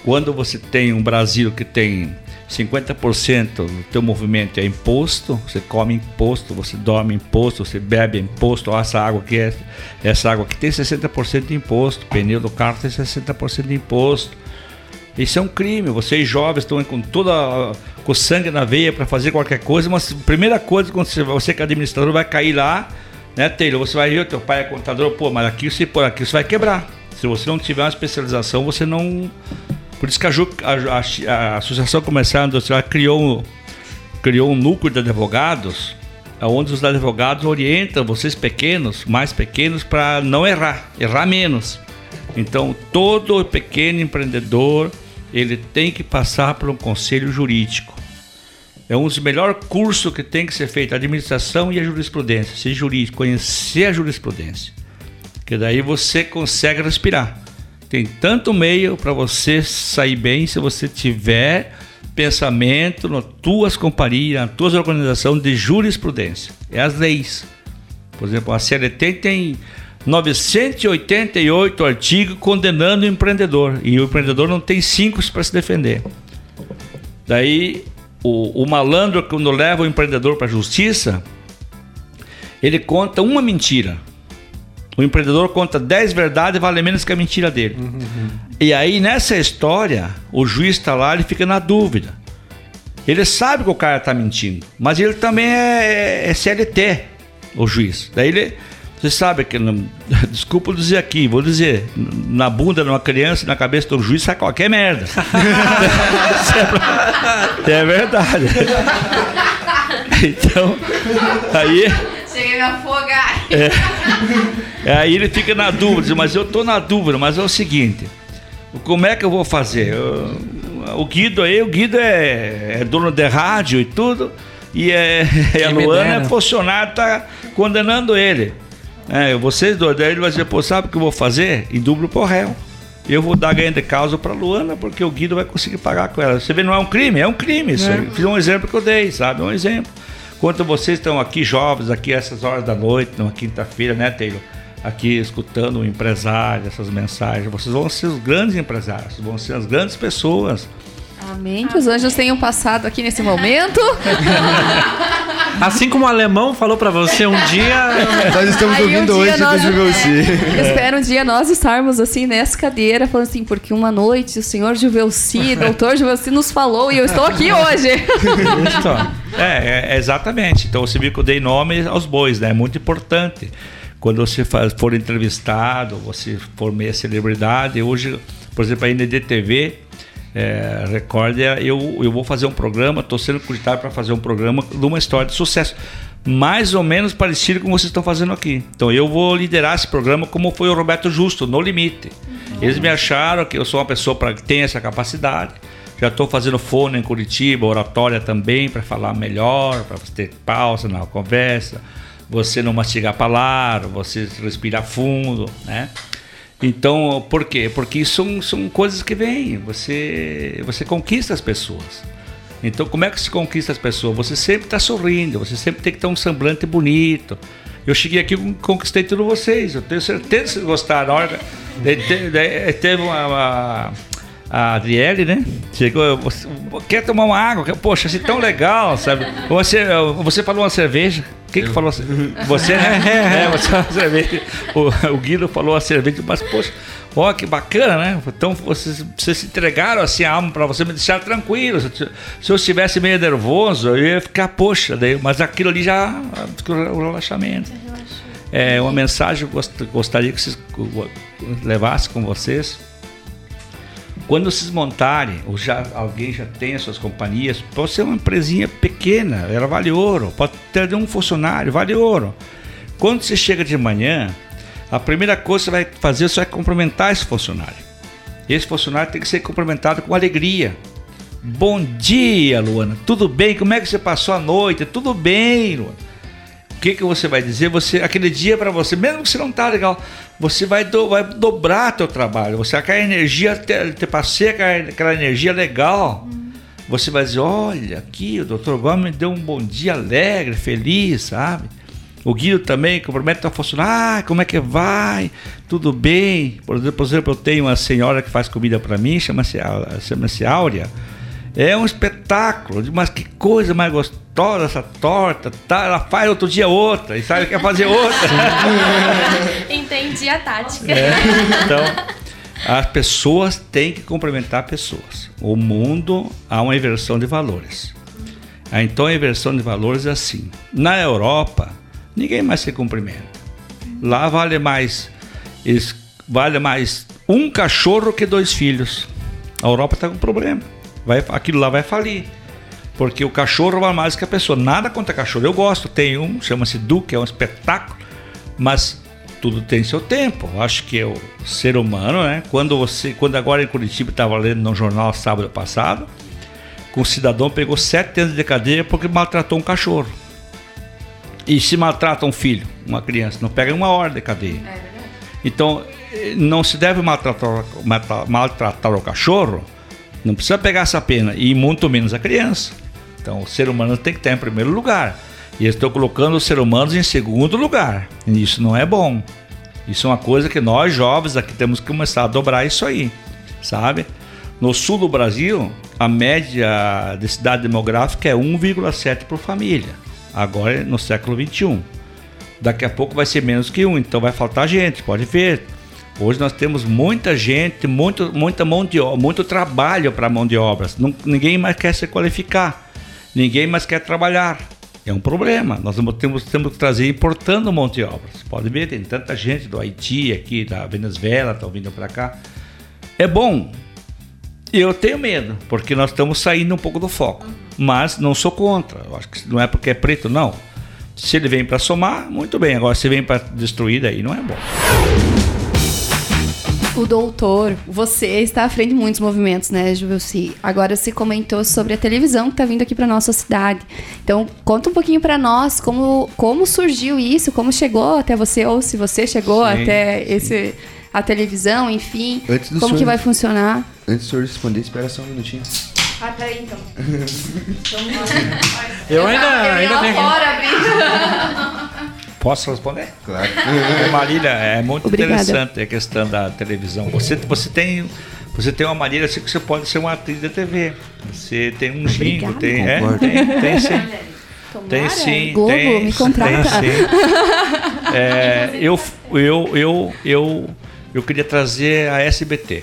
Quando você tem um Brasil que tem 50% do teu movimento é imposto, você come imposto, você dorme imposto, você bebe imposto, essa água aqui é, essa água aqui tem 60% de imposto, pneu do carro tem 60% de imposto. Isso é um crime. Vocês jovens estão com toda com sangue na veia para fazer qualquer coisa, mas a primeira coisa quando você, você que é administrador vai cair lá né, Taylor? Você vai ver, teu pai é contador, pô, mas aqui você por aqui você vai quebrar. Se você não tiver uma especialização, você não. Por isso que a, a, a, a Associação Comercial Industrial criou, criou um núcleo de advogados, onde os advogados orientam vocês pequenos, mais pequenos, para não errar, errar menos. Então, todo pequeno empreendedor ele tem que passar por um conselho jurídico. É um dos melhores cursos que tem que ser feito, a administração e a jurisprudência, ser jurídico, conhecer a jurisprudência. Que daí você consegue respirar. Tem tanto meio para você sair bem se você tiver pensamento nas tuas companhias, nas tuas organizações de jurisprudência. É as leis. Por exemplo, a CLT tem 988 artigos condenando o empreendedor. E o empreendedor não tem cinco para se defender. Daí o, o malandro, quando leva o empreendedor para a justiça, ele conta uma mentira. O empreendedor conta 10 verdades e vale menos que a mentira dele. Uhum. E aí, nessa história, o juiz está lá e fica na dúvida. Ele sabe que o cara está mentindo, mas ele também é, é CLT, o juiz. Daí ele você sabe que, desculpa dizer aqui, vou dizer, na bunda de uma criança, na cabeça do juiz, sai qualquer merda. é verdade. Então, aí. Cheguei a me afogar. É, aí ele fica na dúvida, mas eu tô na dúvida, mas é o seguinte: como é que eu vou fazer? o Guido aí, o Guido é, é dono de rádio e tudo. E, é, e a Luana é funcionário, tá condenando ele. É, vocês dois, daí ele vai dizer, pô, sabe o que eu vou fazer? Em duplo pro réu. Eu vou dar ganho de causa pra Luana, porque o Guido vai conseguir pagar com ela. Você vê, não é um crime, é um crime isso aí. Fiz um exemplo que eu dei, sabe? Um exemplo. Enquanto vocês estão aqui jovens, aqui essas horas da noite, numa quinta-feira, né, Taylor? Aqui escutando o empresário, essas mensagens, vocês vão ser os grandes empresários, vão ser as grandes pessoas. Amém. Que os anjos tenham passado aqui nesse momento. Assim como o alemão falou pra você um dia. Nós estamos Aí um ouvindo dia hoje do nós- Juvelci. Espero um dia nós estarmos assim nessa cadeira, falando assim, porque uma noite o senhor Juvelci, doutor Juvelci, nos falou e eu estou aqui hoje. É, é, exatamente. Então você viu que eu dei nome aos bois, né? É muito importante. Quando você for entrevistado, você for meia celebridade, hoje, por exemplo, a NDTV, é, Record, eu, eu vou fazer um programa, estou sendo cogitado para fazer um programa de uma história de sucesso. Mais ou menos parecido com o que vocês estão fazendo aqui. Então eu vou liderar esse programa como foi o Roberto Justo, no limite. Eles me acharam que eu sou uma pessoa pra, que tem essa capacidade. Já estou fazendo fono em Curitiba, oratória também, para falar melhor, para você ter pausa na conversa, você não mastigar a palavra, você respirar fundo, né? Então, por quê? Porque são, são coisas que vêm, você, você conquista as pessoas. Então, como é que se conquista as pessoas? Você sempre está sorrindo, você sempre tem que ter um semblante bonito. Eu cheguei aqui e conquistei todos vocês. Eu tenho certeza que vocês gostaram. De- de- teve uma, uma- a Adriele, né? Chegou, você, quer tomar uma água? Poxa, assim tão legal, sabe? Você, você falou uma cerveja. Quem que falou? assim? Você, né? É, você falou uma cerveja. O, o Guido falou a cerveja, mas poxa, ó, que bacana, né? Então vocês, vocês se entregaram assim a alma para você me deixar tranquilo. Se, eu- se eu estivesse meio nervoso, eu ia ficar, poxa, daí, mas aquilo ali já o relaxamento. É uma mensagem que eu gost- gostaria que vocês levassem com vocês. Quando vocês montarem, ou já alguém já tem as suas companhias, pode ser uma empresinha pequena, ela vale ouro, pode ter um funcionário, vale ouro. Quando você chega de manhã, a primeira coisa que você vai fazer, vai cumprimentar esse funcionário. Esse funcionário tem que ser cumprimentado com alegria. Bom dia, Luana. Tudo bem? Como é que você passou a noite? Tudo bem, Luana. O que, que você vai dizer? Você aquele dia para você, mesmo que você não tá legal, você vai, do- vai dobrar teu trabalho. Você aquela energia, te, te passei aquela, aquela energia legal. Você vai dizer, olha, aqui o Dr. Gomes me deu um bom dia alegre, feliz, sabe? O Guido também cumprimenta o funcionário, ah, como é que vai? Tudo bem? Por exemplo, eu tenho uma senhora que faz comida para mim, chama-se chama-se Áurea. É um espetáculo, mas que coisa mais gostosa essa torta, tá? Ela faz outro dia outra, e sabe, quer fazer outra. Entendi a tática. Então, as pessoas têm que cumprimentar pessoas. O mundo há uma inversão de valores. Então a inversão de valores é assim. Na Europa, ninguém mais se cumprimenta. Lá vale mais, vale mais um cachorro que dois filhos. A Europa está com problema. Vai, aquilo lá vai falir. Porque o cachorro vale mais que a pessoa. Nada contra cachorro. Eu gosto. Tem um, chama-se Duque, é um espetáculo. Mas tudo tem seu tempo. Acho que é o ser humano, né? Quando você, quando agora em Curitiba estava lendo no jornal sábado passado, que um cidadão pegou sete anos de cadeia porque maltratou um cachorro. E se maltrata um filho, uma criança, não pega uma hora de cadeia. Então, eh, não se deve maltratar, maltratar o cachorro, não precisa pegar essa pena, e muito menos a criança. Então, o ser humano tem que estar em primeiro lugar. E eu estou colocando os seres humanos em segundo lugar. E isso não é bom. Isso é uma coisa que nós, jovens, aqui temos que começar a dobrar isso aí, sabe? No sul do Brasil, a média de cidade demográfica é 1,7 por família. Agora, no século 21. Daqui a pouco vai ser menos que um, então vai faltar gente, pode ver. Hoje nós temos muita gente, muito, muita mão de muito trabalho para mão de obras. Ninguém mais quer se qualificar, ninguém mais quer trabalhar. É um problema. Nós temos, temos que trazer importando mão de obras. Pode ver, tem tanta gente do Haiti aqui, da Venezuela, estão vindo para cá. É bom. Eu tenho medo, porque nós estamos saindo um pouco do foco. Mas não sou contra. Eu acho que não é porque é preto, não. Se ele vem para somar, muito bem. Agora, se vem para destruir, daí não é bom. O doutor, você está à frente de muitos movimentos, né, Juvelci? Agora você comentou sobre a televisão que está vindo aqui para nossa cidade. Então, conta um pouquinho para nós como, como surgiu isso, como chegou até você, ou se você chegou Sim, até sim. esse a televisão, enfim. Antes do como que senhor- vai funcionar? Antes do senhor responder, espera só um minutinho. Ah, peraí então. Eu ainda, ainda tenho. Posso responder? Claro. Marília, é muito Obrigada. interessante a questão da televisão. Você, você tem. Você tem uma maneira assim que você pode ser uma atriz da TV. Você tem um jingo, Obrigada. tem, é, tem, tem sim. Tem Tomara, sim, Globo, tem, me contrata. tem sim. É, eu, eu, eu, eu, eu queria trazer a SBT.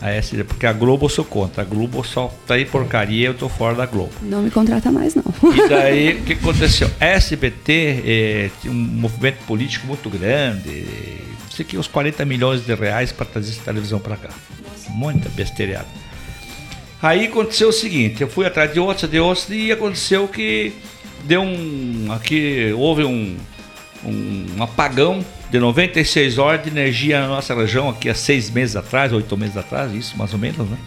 A SBT, porque a Globo eu sou contra. A Globo só tá aí porcaria eu tô fora da Globo. Não me contrata mais, não. E daí, o que aconteceu? A SBT eh, tinha um movimento político muito grande, eh, isso aqui uns 40 milhões de reais para trazer essa televisão para cá. Muita besteirada. Aí aconteceu o seguinte, eu fui atrás de outros, de outros, e aconteceu que deu um. Aqui houve um, um apagão de 96 horas de energia na nossa região, aqui há seis meses atrás, oito meses atrás, isso mais ou menos, né?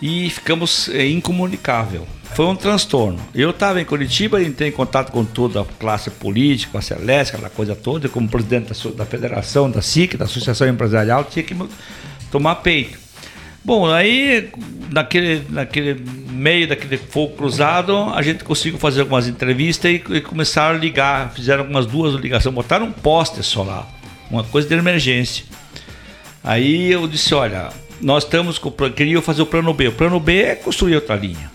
e ficamos é, incomunicável. Foi um transtorno. Eu estava em Curitiba, entrei em contato com toda a classe política, com a Celeste, aquela coisa toda, como presidente da, da federação, da SIC, da Associação Empresarial, tinha que tomar peito. Bom, aí naquele, naquele meio daquele fogo cruzado, a gente conseguiu fazer algumas entrevistas e, e começaram a ligar, fizeram algumas duas ligações, botaram um poste solar, uma coisa de emergência. Aí eu disse, olha, nós estamos com queria fazer o plano B. O plano B é construir outra linha.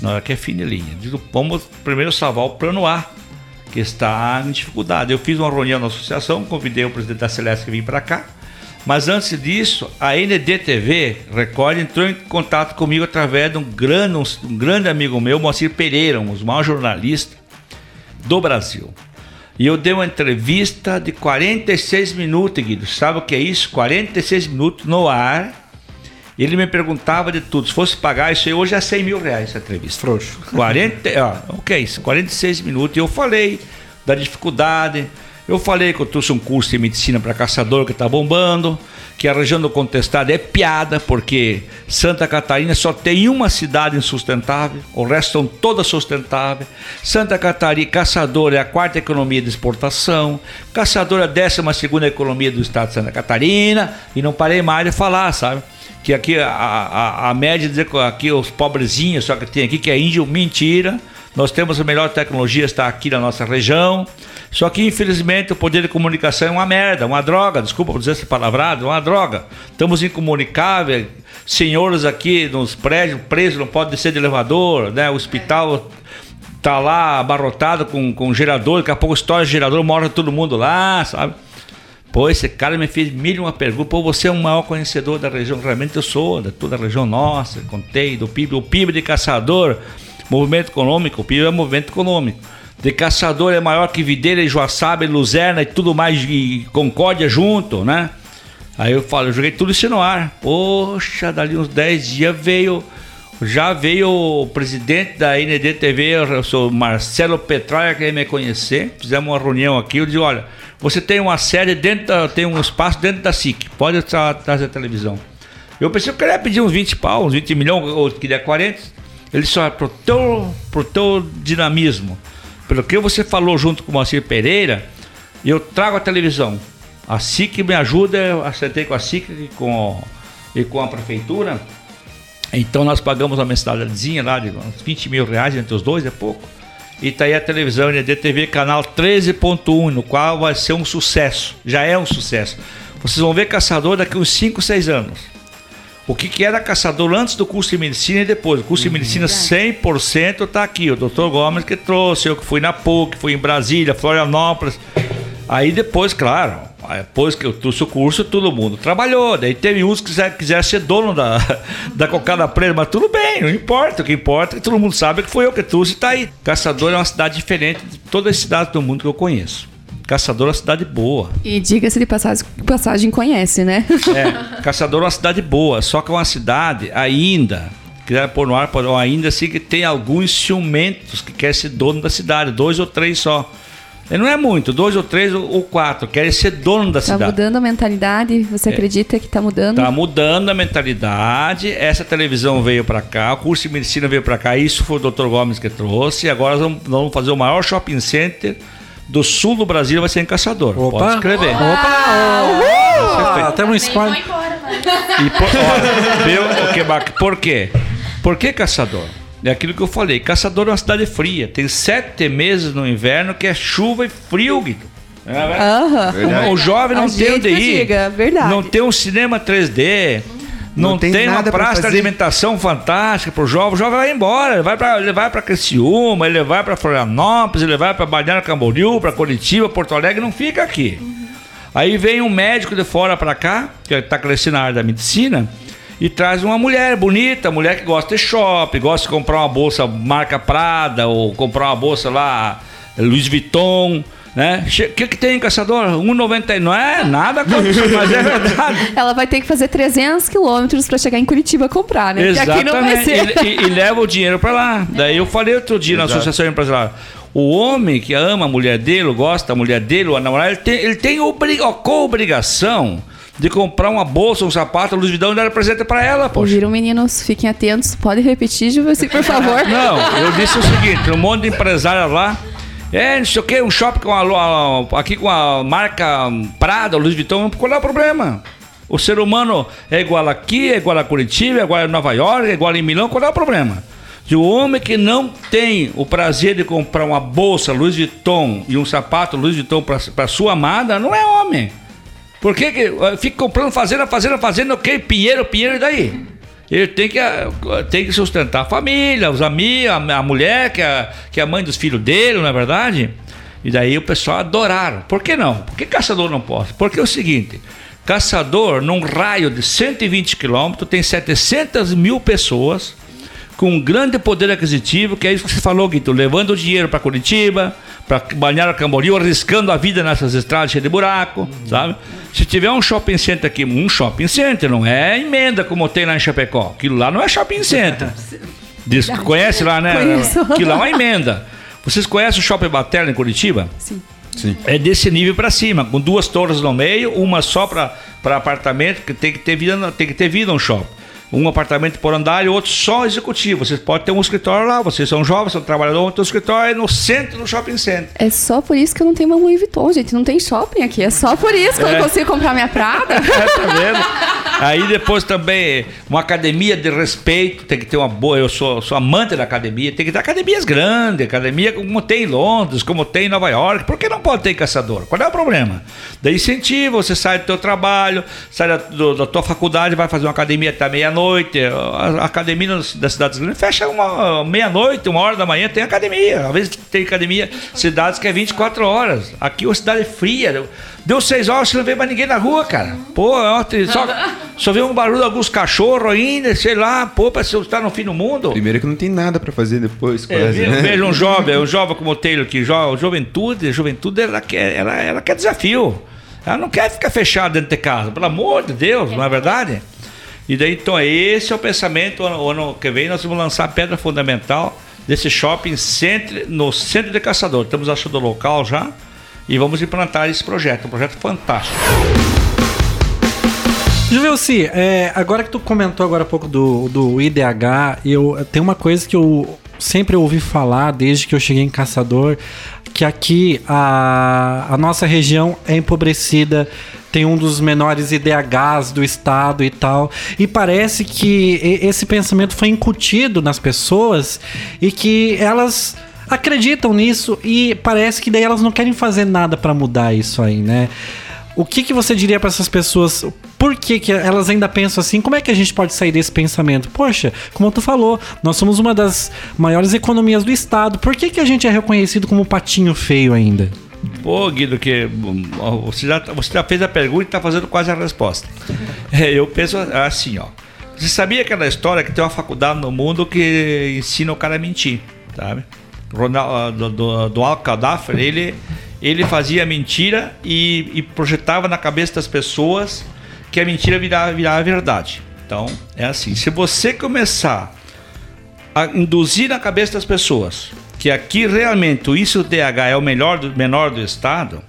Não, aqui é fim de linha. Digo, vamos primeiro salvar o plano A, que está em dificuldade. Eu fiz uma reunião na associação, convidei o presidente da Celeste que vir para cá. Mas antes disso, a NDTV Record entrou em contato comigo através de um grande, um grande amigo meu, Moacir Pereira, um dos maiores jornalistas do Brasil. E eu dei uma entrevista de 46 minutos, Guido. Sabe o que é isso? 46 minutos no ar. Ele me perguntava de tudo. Se fosse pagar isso aí, hoje é 100 mil reais essa entrevista. Frouxo. 40, ó, o que é isso? 46 minutos. E eu falei da dificuldade. Eu falei que eu trouxe um curso de medicina para caçador que está bombando. Que a região do contestado é piada, porque Santa Catarina só tem uma cidade insustentável, o resto são todas sustentáveis. Santa Catarina, caçador é a quarta economia de exportação, caçador é a décima segunda economia do estado de Santa Catarina, e não parei mais de falar, sabe? que aqui a, a, a média dizer que aqui os pobrezinhos só que tem aqui que é índio, mentira. Nós temos a melhor tecnologia, está aqui na nossa região. Só que, infelizmente, o poder de comunicação é uma merda, uma droga. Desculpa por dizer essa palavrada, uma droga. Estamos incomunicáveis. Senhores aqui nos prédios, presos, não pode descer de elevador, né? O hospital tá lá abarrotado com, com gerador, daqui a pouco estoura o gerador, morre todo mundo lá, sabe? Pô, esse cara me fez mil uma pergunta. Pô, você é o maior conhecedor da região. Realmente eu sou, de toda a região nossa. Contei do PIB. O PIB de caçador, movimento econômico. O PIB é movimento econômico. De caçador é maior que Videira, e Joaçaba, Luzerna e tudo mais, e Concórdia junto, né? Aí eu falo, eu joguei tudo isso no ar. Poxa, dali uns 10 dias veio. Já veio o presidente da NDTV, eu sou Marcelo Petraia, que me conhecer. Fizemos uma reunião aqui. Eu disse: olha, você tem uma série dentro, da, tem um espaço dentro da SIC, pode tra- trazer a televisão. Eu pensei que eu queria pedir uns 20 pau, uns 20 milhões, ou queria 40. Ele olha, pro teu, pro teu dinamismo, pelo que você falou junto com o Moacir Pereira, eu trago a televisão. A SIC me ajuda, acertei com a SIC e com, e com a prefeitura. Então nós pagamos uma mensalidadezinha lá de uns 20 mil reais entre os dois, é pouco. E tá aí a televisão NDTV canal 13.1, no qual vai ser um sucesso. Já é um sucesso. Vocês vão ver Caçador daqui uns 5, 6 anos. O que, que era Caçador antes do curso de medicina e depois. O curso de medicina 100% tá aqui. O doutor Gomes que trouxe, eu que fui na PUC, fui em Brasília, Florianópolis. Aí depois, claro, depois que eu trouxe o curso, todo mundo trabalhou. Daí teve uns que quiser, quiser ser dono da, da cocada preta, mas tudo bem, não importa. O que importa é que todo mundo sabe que foi eu que trouxe e tá aí. Caçador é uma cidade diferente de todas as cidades do mundo que eu conheço. Caçador é uma cidade boa. E diga-se de passagem, passagem conhece, né? É, Caçador é uma cidade boa, só que é uma cidade ainda, quiser pôr no ar, pôr- ainda assim que tem alguns ciumentos que quer ser dono da cidade, dois ou três só. E não é muito, dois ou três ou quatro. Querem ser dono da Tá cidade. mudando a mentalidade? Você acredita que tá mudando? Tá mudando a mentalidade. Essa televisão veio para cá, o curso de medicina veio para cá. Isso foi o Dr. Gomes que trouxe. Agora nós vamos, nós vamos fazer o maior shopping center do sul do Brasil, vai ser em Caçador. Opa. Pode escrever. Opa! Até um spoiler. E por, olha, viu bac- Por quê? Por que Caçador? É aquilo que eu falei. Caçador é uma cidade fria. Tem sete meses no inverno que é chuva e frio, Guido. É. Verdade. O, jovem não A tem ir. diga, verdade. Não tem um cinema 3D. Não, Não tem, tem uma praça de alimentação fantástica pro jovem. O jovem vai embora. Ele vai pra, ele vai pra Criciúma, ele vai pra Florianópolis, ele vai pra Balneário Camboriú, pra Curitiba, Porto Alegre. Não fica aqui. Aí vem um médico de fora pra cá, que está crescendo na área da medicina, e traz uma mulher bonita, mulher que gosta de shopping, gosta de comprar uma bolsa marca Prada, ou comprar uma bolsa lá, Louis Vuitton, né? O que, que tem, caçador? 1,90 não é nada contra isso, mas é verdade. Ela vai ter que fazer 300 quilômetros pra chegar em Curitiba comprar, né? Porque aqui não vai Exatamente. ser. E, e- e leva o dinheiro pra lá. Daí eu falei outro dia na Exato. Associação Empresarial. O homem que ama a mulher dele, gosta da mulher dele, ou a namorada, ele tem, ele tem obri- ó, co-obrigação de comprar uma bolsa, um sapato, um Louis Vuitton e dar presente pra ela, poxa. Ouviram, meninos? Fiquem atentos. Pode repetir, Juvelci, por favor? Não, eu disse o seguinte, um monte de empresário lá, é, não sei o que, um shopping com a, aqui com a marca Prada, Louis Vuitton, qual é o problema? O ser humano é igual aqui, é igual a Curitiba, é igual a Nova York, é igual em Milão, qual é o problema? O homem que não tem o prazer de comprar uma bolsa Louis Vuitton e um sapato Louis Vuitton para sua amada, não é homem. Por que, que eh, fica comprando fazenda, fazenda, fazenda, ok, pinheiro, pinheiro, e daí? Ele tem que, eh, tem que sustentar a família, os amigos, a, a mulher, que é, que é a mãe dos filhos dele, não é verdade? E daí o pessoal adoraram. Por que não? Por que caçador não pode? Porque é o seguinte: caçador, num raio de 120 quilômetros, tem 700 mil pessoas com um grande poder aquisitivo, que é isso que você falou, Guito, levando o dinheiro para Curitiba, para Balneário Camboriú, arriscando a vida nessas estradas cheias de buraco, sabe? Se tiver um shopping center aqui, um shopping center, não é emenda como tem lá em Chapecó. Aquilo lá não é shopping center. Diz, conhece lá, né? Conheço. Aquilo lá é uma emenda. Vocês conhecem o Shopping Baterna em Curitiba? Sim. Sim. É desse nível para cima, com duas torres no meio, uma só para apartamento, que tem que ter vida, tem que ter vida um shopping. Um apartamento por andar e outro só executivo. Vocês podem ter um escritório lá, vocês são jovens, são trabalhadores, tem um escritório é no centro do shopping center. É só por isso que eu não tenho uma Louis Vuitton, gente. Não tem shopping aqui. É só por isso que eu não consigo comprar minha Prada. É, tá vendo? Aí depois também uma academia de respeito, tem que ter uma boa. Eu sou, sou amante da academia, tem que ter academias grandes, academia como tem em Londres, como tem em Nova York. Por que não pode ter caçador? Qual é o problema? Daí incentiva, você sai do teu trabalho, sai da, do- da tua faculdade, vai fazer uma academia até meia-noite. A, a academia das cidades grandes fecha uma meia-noite, uma hora da manhã, tem academia. Às vezes tem academia, cidades que é 24 horas. Aqui é uma cidade fria. Deu, seis horas, você não vê mais ninguém na rua, cara. Pô, ontem só, só vê um barulho de alguns cachorros ainda, sei lá, pô, parece que você tá no fim do mundo. Primeiro que não tem nada pra fazer depois, É, quase. veja, né? veja um jovem, um jovem como o Taylor que jo, juventude, juventude ela quer, ela, ela quer desafio. Ela não quer ficar fechada dentro de casa, pelo amor de Deus, não é verdade? E daí então esse é o pensamento. O ano que vem nós vamos lançar a pedra fundamental desse shopping centro, no centro de Caçador. Estamos achando o local já e vamos implantar esse projeto, um projeto fantástico. Juvelci, é, agora que tu comentou agora há pouco do, do IDH, eu tem uma coisa que eu sempre ouvi falar desde que eu cheguei em Caçador, que aqui a, a nossa região é empobrecida, tem um dos menores IDHs do estado e tal, e parece que esse pensamento foi incutido nas pessoas e que elas acreditam nisso e parece que daí elas não querem fazer nada para mudar isso aí, né? O que, que você diria para essas pessoas? Por que, que elas ainda pensam assim? Como é que a gente pode sair desse pensamento? Poxa, como tu falou, nós somos uma das maiores economias do estado. Por que, que a gente é reconhecido como patinho feio ainda? Pô, Guido, que você já, você já fez a pergunta e está fazendo quase a resposta. É, eu penso assim, ó. Você sabia aquela história que tem uma faculdade no mundo que ensina o cara a mentir, sabe? Ronaldo, do, do Al-Qaddafi, ele, ele fazia mentira e, e projetava na cabeça das pessoas que a mentira virava, virava verdade. Então, é assim, se você começar a induzir na cabeça das pessoas que aqui realmente o índice do DH é o melhor do, menor do estado,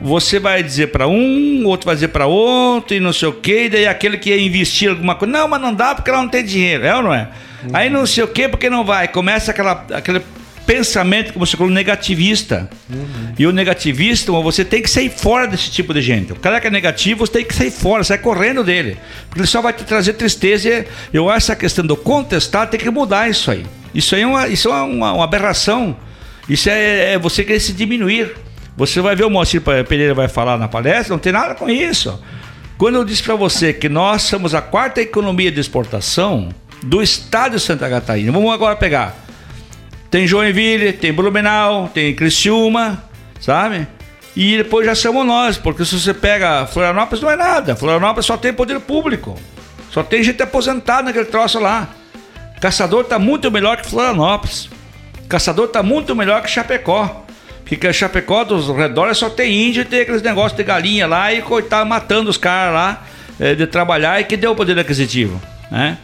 você vai dizer para um, outro vai dizer para outro e não sei o quê, e daí aquele que ia investir alguma coisa, não, mas não dá porque ela não tem dinheiro, é ou não é? Uhum. Aí não sei o quê porque não vai, começa aquela, aquele pensamento, como você falou, negativista. Uhum. E o negativista, você tem que sair fora desse tipo de gente. O cara que é negativo, você tem que sair fora, sair correndo dele. Porque ele só vai te trazer tristeza. Eu acho essa questão do contestar tem que mudar isso aí. Isso aí é uma, isso é uma, uma aberração. Isso é, é você querer se diminuir. Você vai ver o Moacir Pereira vai falar na palestra, não tem nada com isso. Quando eu disse para você que nós somos a quarta economia de exportação do estado de Santa Catarina, vamos agora pegar. Tem Joinville, tem Blumenau, tem Criciúma, sabe? E depois já somos nós, porque se você pega Florianópolis não é nada. Florianópolis só tem poder público. Só tem gente aposentada naquele troço lá. Caçador está muito melhor que Florianópolis. Caçador está muito melhor que Chapecó. Porque Chapecó dos redores só tem índio e tem aqueles negócios de galinha lá e coitado matando os caras lá é, de trabalhar e que deu o poder aquisitivo, né?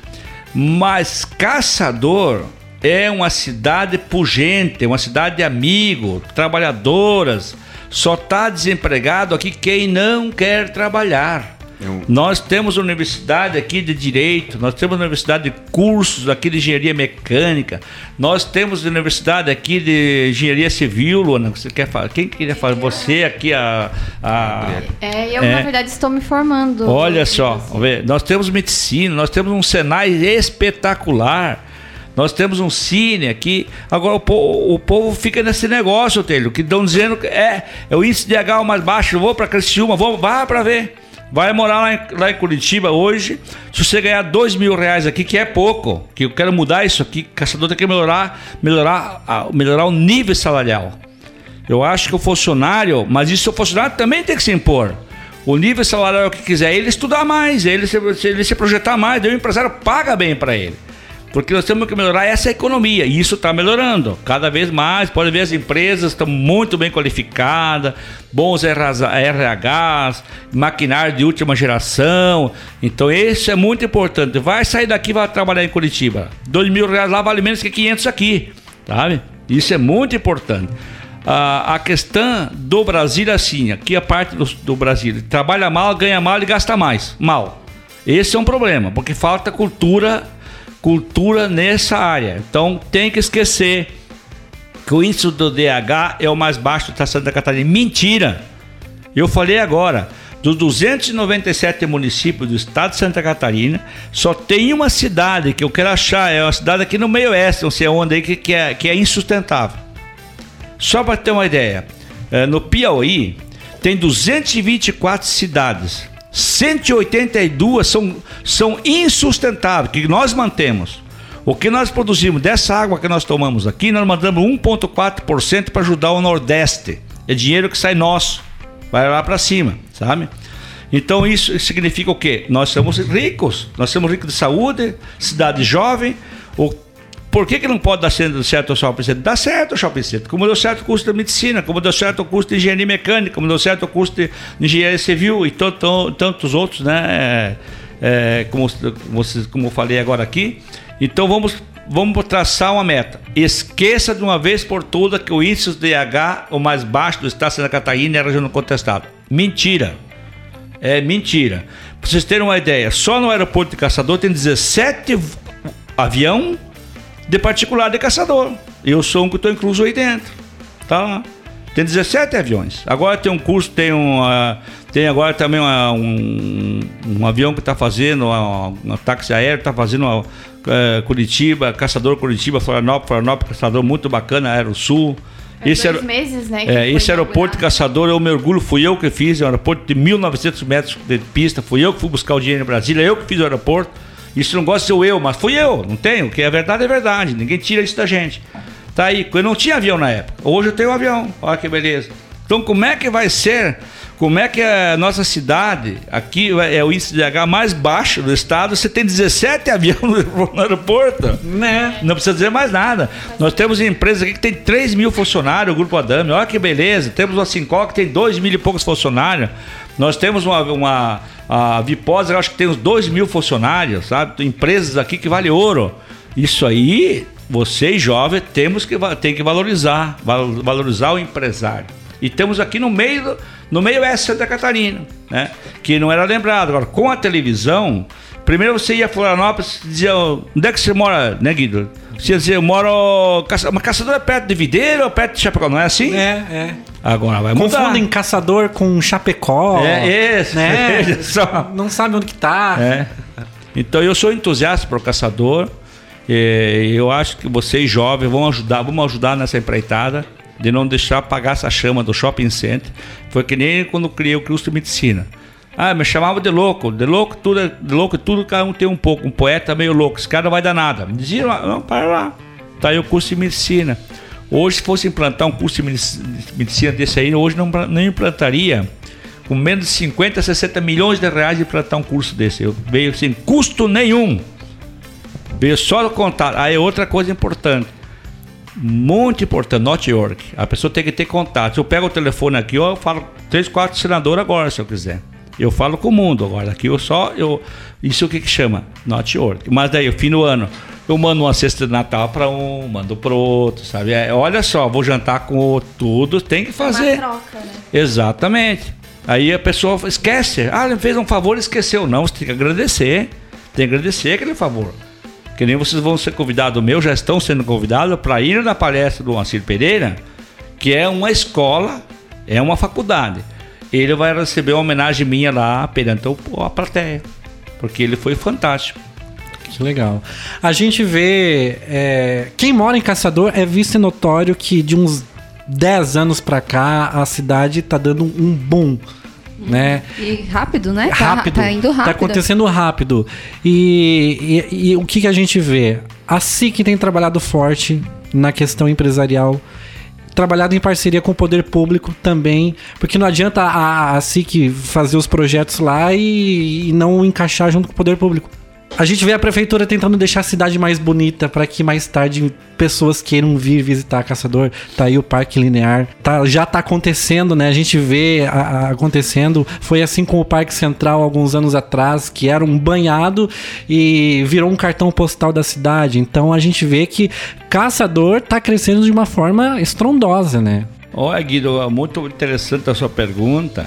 Mas Caçador é uma cidade pujante, uma cidade de amigos, trabalhadoras. Só está desempregado aqui quem não quer trabalhar. Eu... Nós temos universidade aqui de direito, nós temos universidade de cursos aqui de engenharia mecânica, nós temos universidade aqui de engenharia civil, Luana. Você quer falar? Quem queria falar? Você aqui a, a é, eu é. na verdade estou me formando. Olha só, nós temos medicina, nós temos um Senai espetacular. Nós temos um cine aqui. Agora o povo, o povo fica nesse negócio, Telho, que estão dizendo que é, é o índice de H mais baixo. Vou para Criciúma, vou, vá para ver. Vai morar lá em, lá em Curitiba hoje. Se você ganhar dois mil reais aqui, que é pouco, que eu quero mudar isso aqui, caçador tem que melhorar, melhorar, melhorar o nível salarial. Eu acho que o funcionário, mas isso o funcionário também tem que se impor. O nível salarial que quiser, ele estudar mais, ele se, ele se projetar mais, o empresário paga bem para ele. Porque nós temos que melhorar essa economia e isso está melhorando cada vez mais. Pode ver as empresas estão muito bem qualificadas, bons RHs, maquinário de última geração. Então isso é muito importante. Vai sair daqui vai trabalhar em Curitiba. Dois mil reais lá vale menos que 500 aqui, sabe? Isso é muito importante. a questão do Brasil é assim, aqui a parte do, do Brasil, trabalha mal, ganha mal e gasta mais, mal. Esse é um problema, porque falta cultura cultura nessa área. Então tem que esquecer que o índice do DH é o mais baixo da Santa Catarina. Mentira! Eu falei agora, dos 297 municípios do estado de Santa Catarina, só tem uma cidade que eu quero achar, é uma cidade aqui no meio oeste, não sei onde, que, que, é, que é insustentável. Só para ter uma ideia, é, no Piauí tem 224 cidades. 182 são, são insustentáveis, que nós mantemos. O que nós produzimos dessa água que nós tomamos aqui, nós mandamos 1,4% para ajudar o Nordeste. É dinheiro que sai nosso, vai lá para cima, sabe? Então isso significa o quê? Nós somos ricos, nós somos ricos de saúde, cidade jovem. O por que, que não pode dar certo o shopping center? Dá certo o shopping center. Como deu certo o curso de medicina, como deu certo o curso de engenharia mecânica, como deu certo o curso de engenharia civil e tantos outros, né? É, é, como, como, eu falei agora aqui. Então vamos, vamos traçar uma meta. Esqueça de uma vez por todas que o índice do DH, o mais baixo do estado de Santa Catarina, era região contestado. Mentira. É mentira. Para vocês terem uma ideia, só no aeroporto de Caçador tem 17 avião de particular de caçador. Eu sou um que estou incluso aí dentro. Tá lá. Tem 17 aviões. Agora tem um curso, tem um. Uh, tem agora também uma, um, um avião que está fazendo, um, um táxi aéreo, está fazendo uma, uh, Curitiba, Caçador Curitiba, Florianópolis, Florianópolis, Caçador muito bacana, Aerosul. Esse dois meses, né? É, esse aeroporto de Caçador, eu mergulho, fui eu que fiz, é um aeroporto de 1.900 metros de pista, fui eu que fui buscar o dinheiro em Brasília, eu que fiz o aeroporto. Isso não gosta de ser eu, mas fui eu, não tenho. O que é verdade é verdade. Ninguém tira isso da gente. Tá aí, eu não tinha avião na época. Hoje eu tenho um avião. Olha que beleza. Então, como é que vai ser? Como é que a nossa cidade, aqui é o índice de H mais baixo do estado, você tem 17 aviões no aeroporto? Né? Não precisa dizer mais nada. Nós temos empresas aqui que tem 3 mil funcionários, o Grupo Adame, olha que beleza. Temos uma Sincó que tem 2 mil e poucos funcionários. Nós temos uma, uma a Viposa, eu acho que tem uns 2 mil funcionários, sabe? Empresas aqui que vale ouro. Isso aí vocês jovens temos que tem que valorizar, val- valorizar o empresário. E temos aqui no meio, no meio de Santa Catarina, né? Que não era lembrado. Agora, com a televisão, primeiro você ia a Florianópolis e dizia, onde é que você mora, né, Guido? Ia dizer, eu moro. Caça- Uma caçadora é perto de Videira ou perto de Chapecó? Não é assim? É, é. Agora vai mudar. Confundem caçador com chapecó. É, isso. Né? Só. Não sabe onde que tá. É. Então eu sou entusiasta pro caçador. E eu acho que vocês jovens vão ajudar, vamos ajudar nessa empreitada de não deixar apagar essa chama do shopping center. Foi que nem quando criei o curso de medicina. Ah, me chamava de louco, de louco tudo, é- de louco tudo cada um tem um pouco, um poeta meio louco, esse cara não vai dar nada. Me diziam, "Ah, não, para lá. Tá aí o curso de medicina. Hoje, se fosse implantar um curso de medici- de medicina desse aí, hoje não, nem implantaria com menos de 50, 60 milhões de reais de implantar um curso desse. Eu veio sem custo nenhum. Veio só no contato. Aí outra coisa importante. Muito importante, Not York. A pessoa tem que ter contato. Se eu pego o telefone aqui, eu falo três, quatro senadores agora, se eu quiser. Eu falo com o mundo agora. Aqui eu só. Eu, isso o que, que chama? Not York. Mas daí, fim do ano, eu mando uma cesta de Natal para um, mando para outro, sabe? É, olha só, vou jantar com outro, tudo, tem que fazer. Uma troca, né? Exatamente. Aí a pessoa esquece. Ah, ele fez um favor e esqueceu. Não, você tem que agradecer. Tem que agradecer aquele favor. Que nem vocês vão ser convidados meu, já estão sendo convidados para ir na palestra do Ancir Pereira, que é uma escola, é uma faculdade. Ele vai receber uma homenagem minha lá perante o- a plateia. Porque ele foi fantástico. Que legal. A gente vê. é, quem mora em Caçador é visto e notório que de uns 10 anos pra cá a cidade tá dando um boom. Né? E rápido, né? Tá- rápido. Tá, indo rápido. Tá acontecendo rápido. E, e- e o que, que a gente vê? A SIC tem trabalhado forte na questão empresarial. Trabalhado em parceria com o poder público também, porque não adianta a, SIC fazer os projetos lá e, e não encaixar junto com o poder público. A gente vê a prefeitura tentando deixar a cidade mais bonita para que mais tarde pessoas queiram vir visitar Caçador. Tá aí o Parque Linear. Tá, já tá acontecendo, né? A gente vê a- a- acontecendo. Foi assim com o Parque Central alguns anos atrás, que era um banhado e virou um cartão postal da cidade. Então a gente vê que Caçador tá crescendo de uma forma estrondosa, né? Olha, Guido, muito interessante a sua pergunta.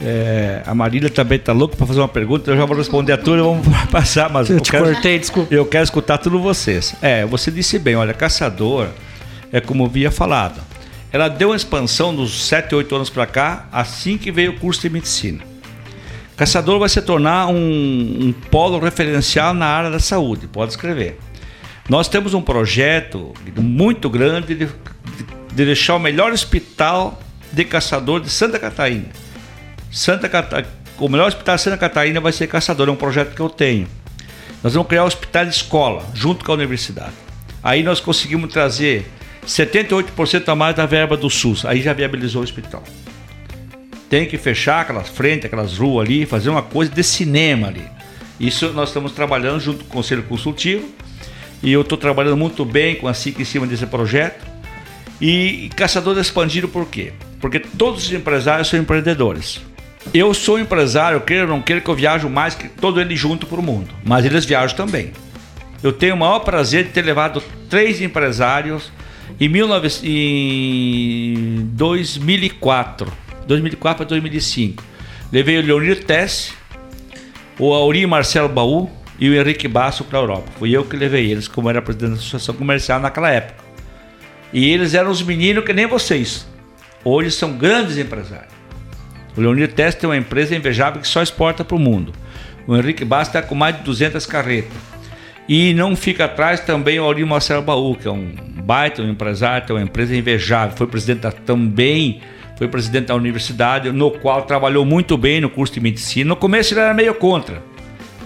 É, a Marília também está louca para fazer uma pergunta. Eu já vou responder a tua e vamos passar, mas Eu eu te quero, cortei, desculpa. eu quero escutar tudo vocês. É, você disse bem, olha, Caçador é como eu havia falado. Ela deu uma expansão dos 7, 8 anos para cá, assim que veio o curso de medicina. Caçador vai se tornar um, um polo referencial na área da saúde, pode escrever. Nós temos um projeto muito grande de, de- de deixar o melhor hospital de caçador de Santa Catarina. Santa Cata- o melhor hospital de Santa Catarina vai ser caçador, é um projeto que eu tenho. Nós vamos criar um hospital de escola, junto com a universidade. Aí nós conseguimos trazer 78% a mais da verba do SUS. Aí já viabilizou o hospital. Tem que fechar aquelas frentes, aquelas ruas ali, fazer uma coisa de cinema ali. Isso nós estamos trabalhando junto com o Conselho Consultivo. E eu estou trabalhando muito bem com a SIC em cima desse projeto. E, e Caçadores expandiram por quê? Porque todos os empresários são empreendedores. Eu sou empresário, queira ou não queira que eu viajo mais que todo ele junto para o mundo. Mas eles viajam também. Eu tenho o maior prazer de ter levado três empresários em, 19 em 2004. 2004 para 2005. Levei o Leonir Tess, o Auri Marcelo Baú e o Henrique Basso para a Europa. Fui eu que levei eles, como era presidente da Associação Comercial naquela época. E eles eram os meninos que nem vocês. Hoje são grandes empresários. O Leonir Tess tem uma empresa invejável que só exporta para o mundo. O Henrique Basso está com mais de 200 carretas. E não fica atrás também o Auri Marcelo Baú, que é um baita um empresário, tem uma empresa invejável. Foi presidente da, também, foi presidente da universidade, no qual trabalhou muito bem no curso de medicina. No começo ele era meio contra,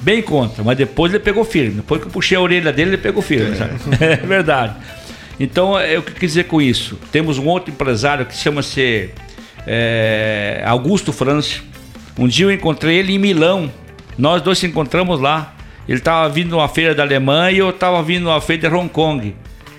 bem contra, mas depois ele pegou firme. Depois que eu puxei a orelha dele, ele pegou firme. sabe? É verdade. Então, é o que eu quis dizer com isso? Temos um outro empresário que chama-se é, Augusto France. Um dia eu encontrei ele em Milão. Nós dois se encontramos lá. Ele estava vindo uma feira da Alemanha e eu estava vindo uma feira de Hong Kong.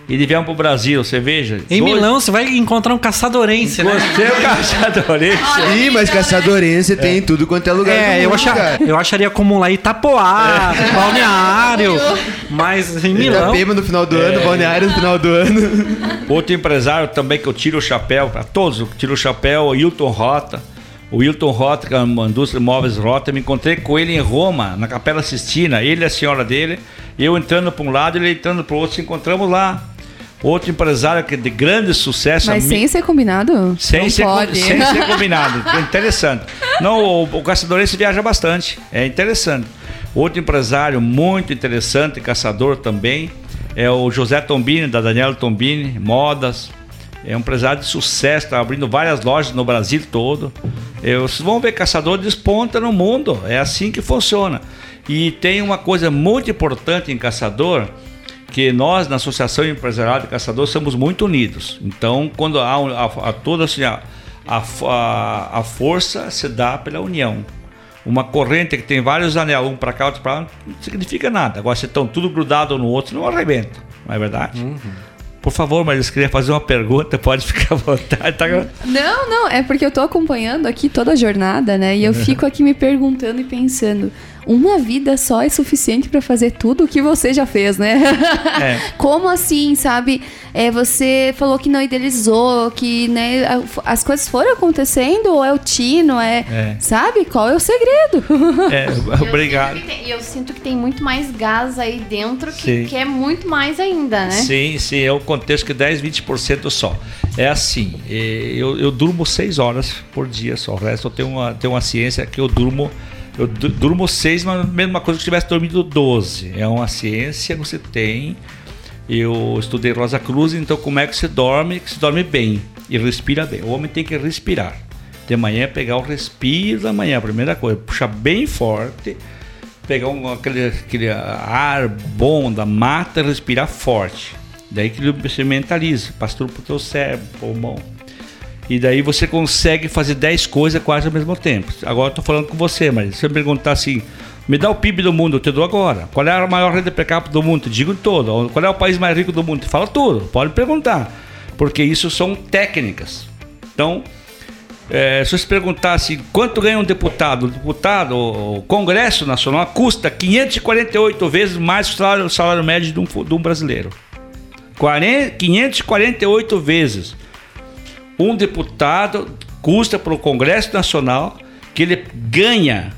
E de viemos pro Brasil, você veja. Em dois- Milão você vai encontrar um caçadorense, né? Você é o caçadorense. Ih, mas caçadorense tem em tudo quanto é lugar. É, do eu, achar, cara. eu acharia comum lá Itapoá, Balneário, mas em Milão... Itapema no final do ano, Balneário no final do ano. Outro empresário também que eu tiro o chapéu, para todos, eu tiro o chapéu, o Hilton Rota. O Hilton Rota, que é uma indústria de móveis Rota, me encontrei com ele em Roma, na Capela Sistina. Ele e a senhora dele, eu entrando para um lado, ele entrando para o outro, se encontramos lá. Outro empresário que é de grande sucesso. Mas sem ser combinado? Sem, Não ser, pode. sem ser combinado. É interessante. Não, o, o caçadorense viaja bastante. É interessante. Outro empresário muito interessante, caçador também, é o José Tombini, da Daniela Tombini, modas. É um empresário de sucesso, está abrindo várias lojas no Brasil todo. Vocês vão ver, caçador desponta no mundo. É assim que funciona. E tem uma coisa muito importante em caçador, que nós, na Associação Empresarial de Caçadores, somos muito unidos. Então, quando há um- a, a toda assim, a, a, a- força se dá pela união. Uma corrente que tem vários anéis, um para cá, outro para lá, não significa nada. Agora, se estão tudo grudado um no outro, não arrebenta. Não é verdade? Por favor, mas queria fazer uma pergunta, pode ficar à vontade. Tá? Não, não, é porque eu tô acompanhando aqui toda a jornada, né? E eu fico aqui me perguntando e pensando, uma vida só é suficiente pra fazer tudo o que você já fez, né? É. Como assim, sabe? É, você falou que não idealizou, que né, as coisas foram acontecendo, ou é o tino, é, É. sabe? Qual é o segredo? É, Eu obrigado. sinto que tem- E eu sinto que tem muito mais gás aí dentro Sim. que quer muito mais ainda, né? Sim, sim, é o contexto que 10, 20% só. É assim, eh, eu, eu durmo 6 horas por dia só. O resto eu tenho uma, tenho uma ciência que eu durmo. Eu du- durmo 6, mas mesma coisa que se tivesse dormido 12. É uma ciência que você tem. Eu estudei Rosa Cruz, então como é que se dorme? Que se dorme bem e respira bem. O homem tem que respirar. De manhã pegar o respiro da manhã, primeira coisa, puxar bem forte, pegar um, aquele, aquele ar bom da mata respirar forte. Daí que você mentaliza, passa tudo pro teu cérebro, pulmão. E daí você consegue fazer 10 coisas quase ao mesmo tempo. Agora eu tô falando com você, mas se você me perguntar assim, me dá o PIB do mundo, eu te dou agora. Qual é a maior renda per capita do mundo? Te digo todo. Qual é o país mais rico do mundo? Te fala tudo. Pode perguntar. Porque isso são técnicas. Então, é, se você perguntar assim, quanto ganha um deputado? O deputado, o Congresso Nacional, custa 548 vezes mais o salário, o salário médio de um, de um brasileiro. 40 548 vezes. Um deputado custa para o Congresso Nacional que ele ganha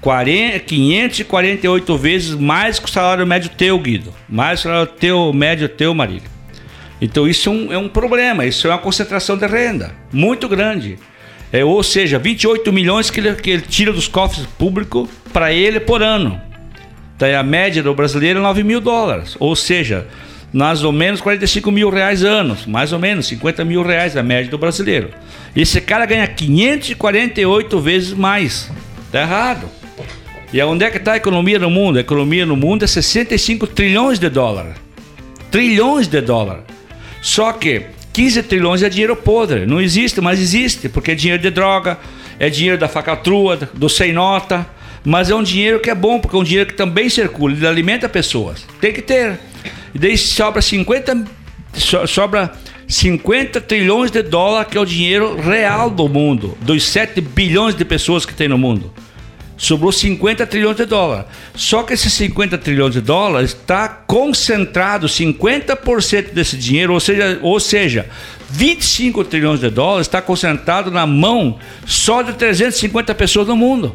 40, 548 vezes mais que o salário médio teu, Guido. Mais que o salário teu, médio teu, Marília. Então isso é um, é um problema, isso é uma concentração de renda muito grande. É, ou seja, 28 milhões que ele, que ele tira dos cofres públicos para ele por ano. Daí a média do brasileiro é 9 mil dólares. Ou seja, mais ou menos 45 mil reais anos. Mais ou menos 50 mil reais a média do brasileiro. Esse cara ganha 548 vezes mais. Tá errado. E onde é que está a economia no mundo? A economia no mundo é 65 trilhões de dólares. Trilhões de dólares. Só que 15 trilhões é dinheiro podre. Não existe, mas existe. Porque é dinheiro de droga, é dinheiro da facatrua, do sem nota. Mas é um dinheiro que é bom, porque é um dinheiro que também circula, ele alimenta pessoas. Tem que ter. E daí sobra 50, so- sobra 50 trilhões de dólares, que é o dinheiro real do mundo, dos 7 bilhões de pessoas que tem no mundo. Sobrou 50 trilhões de dólares. Só que esses 50 trilhões de dólares está concentrado 50% desse dinheiro, ou seja, ou seja, 25 trilhões de dólares está concentrado na mão só de 350 pessoas no mundo.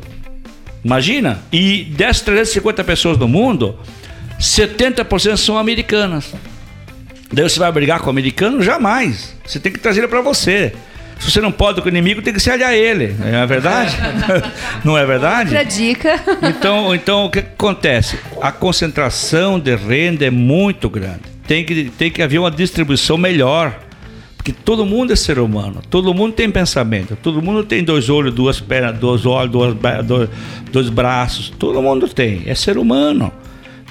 Imagina? E dessas 350 pessoas no mundo, 70% são americanas. Daí você vai brigar com o americano? Jamais. Você tem que trazer ele para você. Se você não pode com o inimigo, tem que se aliar a ele. Não é verdade? não é verdade? Outra dica. Então, então o que acontece? A concentração de renda é muito grande. Tem que, tem que haver uma distribuição melhor. Porque todo mundo é ser humano, todo mundo tem pensamento, todo mundo tem dois olhos, duas pernas, dois olhos, dois, dois braços, todo mundo tem, é ser humano.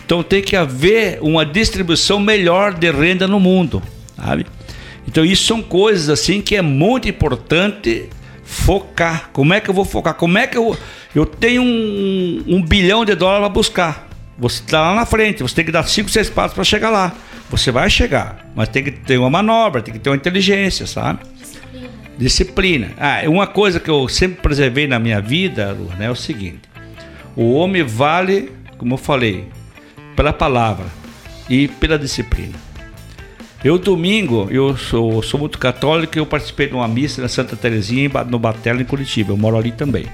Então tem que haver uma distribuição melhor de renda no mundo, sabe? Então isso são coisas assim que é muito importante focar. Como é que eu vou focar? Como é que eu eu tenho um, um bilhão de dólares para buscar? Você está lá na frente, você tem que dar cinco, seis passos para chegar lá. Você vai chegar, mas tem que ter uma manobra, tem que ter uma inteligência, sabe? Disciplina. Disciplina. Ah, uma coisa que eu sempre preservei na minha vida, né, é o seguinte: o homem vale, como eu falei, pela palavra e pela disciplina. Eu, domingo, eu sou, sou muito católico eu participei de uma missa na Santa Terezinha, no Batelo, em Curitiba. Eu moro ali também.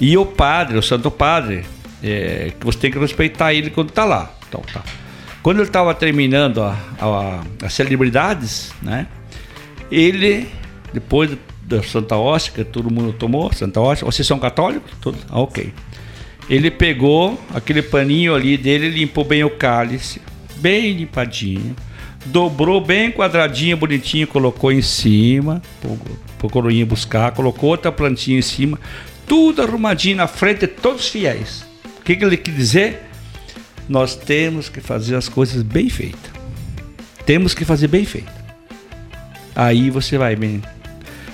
E o padre, o Santo Padre, é, que você tem que respeitar ele quando está lá. Então, tá. Quando ele estava terminando a, a, as celebridades, né? Ele, depois da Santa Hóstia, todo mundo tomou, Santa Hóstia, vocês são católicos? Tudo? Ah, ok. Ele pegou aquele paninho ali dele, limpou bem o cálice, bem limpadinho, dobrou bem quadradinho, bonitinho, colocou em cima, pro coroinha buscar, colocou outra plantinha em cima, tudo arrumadinho na frente todos os fiéis que, que ele quer dizer? Nós temos que fazer as coisas bem feitas. Temos que fazer bem feito. Aí você vai bem.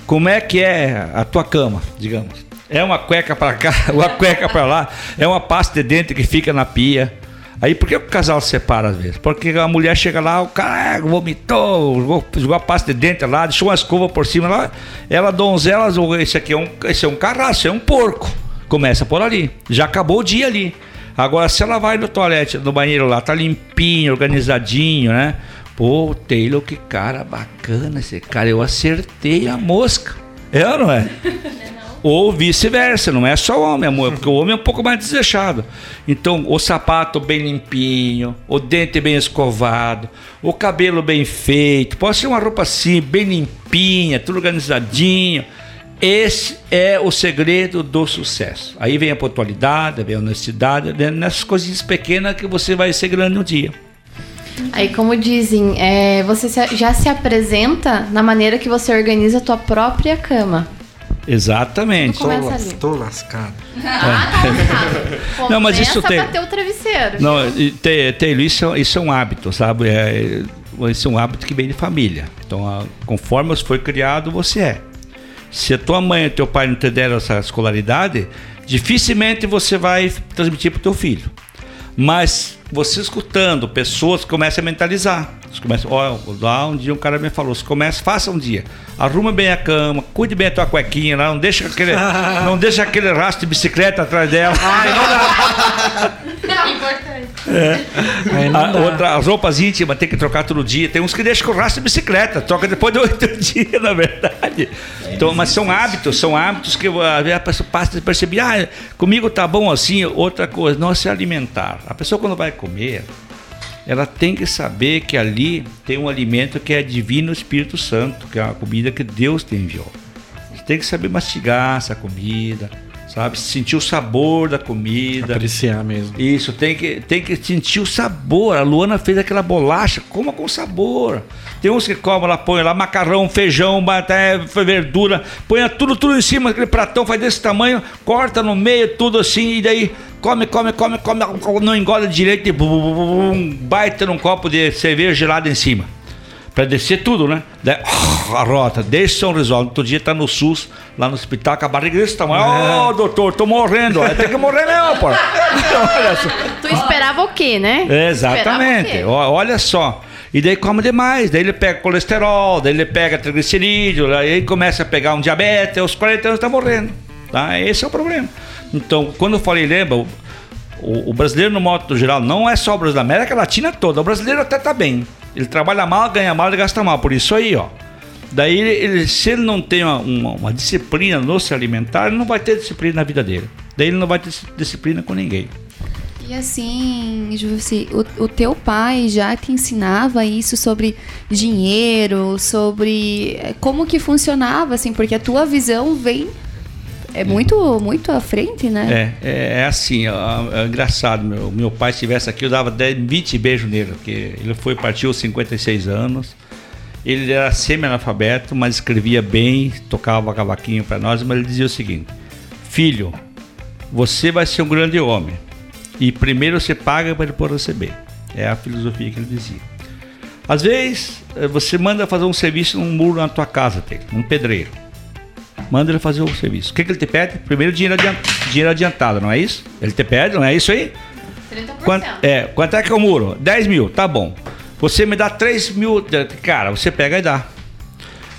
Como é que é a tua cama, digamos? É uma cueca para cá, uma cueca para lá, é uma pasta de dente que fica na pia. Aí por que o casal se separa às vezes? Porque a mulher chega lá, o cara vomitou, jogou, jogou a pasta de dente lá, deixou uma escova por cima lá. Ela donzela, esse aqui é um, esse é um carrasco, é um porco. Começa por ali. Já acabou o dia ali. Agora, se ela vai no toalete, no banheiro lá, tá limpinho, organizadinho, né? Pô, Taylor, que cara bacana esse cara. Eu acertei a mosca. É ou não é? Ou vice-versa, não é só o homem, amor, porque o homem é um pouco mais desleixado. Então, o sapato bem limpinho, o dente bem escovado, o cabelo bem feito, pode ser uma roupa assim, bem limpinha, tudo organizadinho. Esse é o segredo do sucesso. Aí vem a pontualidade, vem a honestidade, nessas coisinhas pequenas que você vai ser grande no dia. Aí, como dizem, é, você já se apresenta na maneira que você organiza a tua própria cama. Exatamente. Estou lascado. Ah, tá lascado. Não, mas isso tem. bater o travesseiro. Não, tem, tem, isso, isso é um hábito, sabe? É, isso é um hábito que vem de família. Então, conforme foi criado, você é. Se a tua mãe e teu pai não te deram essa escolaridade, dificilmente você vai transmitir para o teu filho. Mas você escutando pessoas começa a mentalizar. Você começa, ó, lá um dia um cara me falou, você começa, faça um dia, arruma bem a cama, cuide bem a tua cuequinha lá, não deixa aquele, não deixa aquele rastro de bicicleta atrás dela. Ai, não dá. Não, importante. É. A, outra, as roupas íntimas tem que trocar todo dia. Tem uns que deixam com rastro de bicicleta, troca depois de oito dias, na verdade. Então, mas são hábitos, são hábitos que a pessoa passa a perceber, ah, comigo tá bom assim, outra coisa, não é se alimentar. A pessoa quando vai comer, ela tem que saber que ali tem um alimento que é divino Espírito Santo, que é uma comida que Deus te enviou. Você tem que saber mastigar essa comida, sabe? Sentir o sabor da comida. Apreciar mesmo. Isso, tem que, tem que sentir o sabor. A Luana fez aquela bolacha, coma com sabor. Tem uns que comem lá, põe lá macarrão, feijão, até verdura, põe tudo, tudo em cima, aquele pratão faz desse tamanho, corta no meio, tudo assim, e daí come, come, come, come, não engole direito e bum, baita num copo de cerveja gelada em cima. Pra descer tudo, né? Daí, a rota, desde São Risoldo. Outro dia tá no SUS, lá no hospital, com a barriga desse tamanho. Ô, é. oh, doutor, tô morrendo. Tem que morrer mesmo, pô. tu esperava o quê, né? Exatamente. Quê? Olha só. E daí come demais, daí ele pega colesterol, daí ele pega triglicerídeo, aí começa a pegar um diabetes, aos 40 anos tá morrendo. Tá? Esse é o problema. Então, quando eu falei, lembra, o, o, brasileiro no modo geral não é só o brasileiro, da América Latina toda. O brasileiro até tá bem. Ele trabalha mal, ganha mal e gasta mal. Por isso aí, ó. Daí, ele, se ele não tem uma, uma, uma, disciplina no se alimentar, ele não vai ter disciplina na vida dele. Daí ele não vai ter disciplina com ninguém. E assim, Jussi, o, o teu pai já te ensinava isso sobre dinheiro, sobre eh, como que funcionava, assim, porque a tua visão vem é muito, muito à frente, né? É, é, é assim, é, é engraçado. Meu, meu pai estivesse aqui, eu dava 10, 20 beijos nele, porque ele foi, partiu aos 56 anos. Ele era semi-analfabeto, mas escrevia bem, tocava cavaquinho para nós, mas ele dizia o seguinte: Filho, você vai ser um grande homem. E primeiro você paga para depois receber. É a filosofia que ele dizia. Às vezes, eh, você manda fazer um serviço num muro na tua casa, um pedreiro manda ele fazer o serviço. O que, que ele te pede? Primeiro dinheiro adiantado, dinheiro adiantado, não é isso? Ele te pede, não é isso aí? Quanto, é, quanto é que é o muro? 10 mil, tá bom. Você me dá 3 mil, cara, você pega e dá.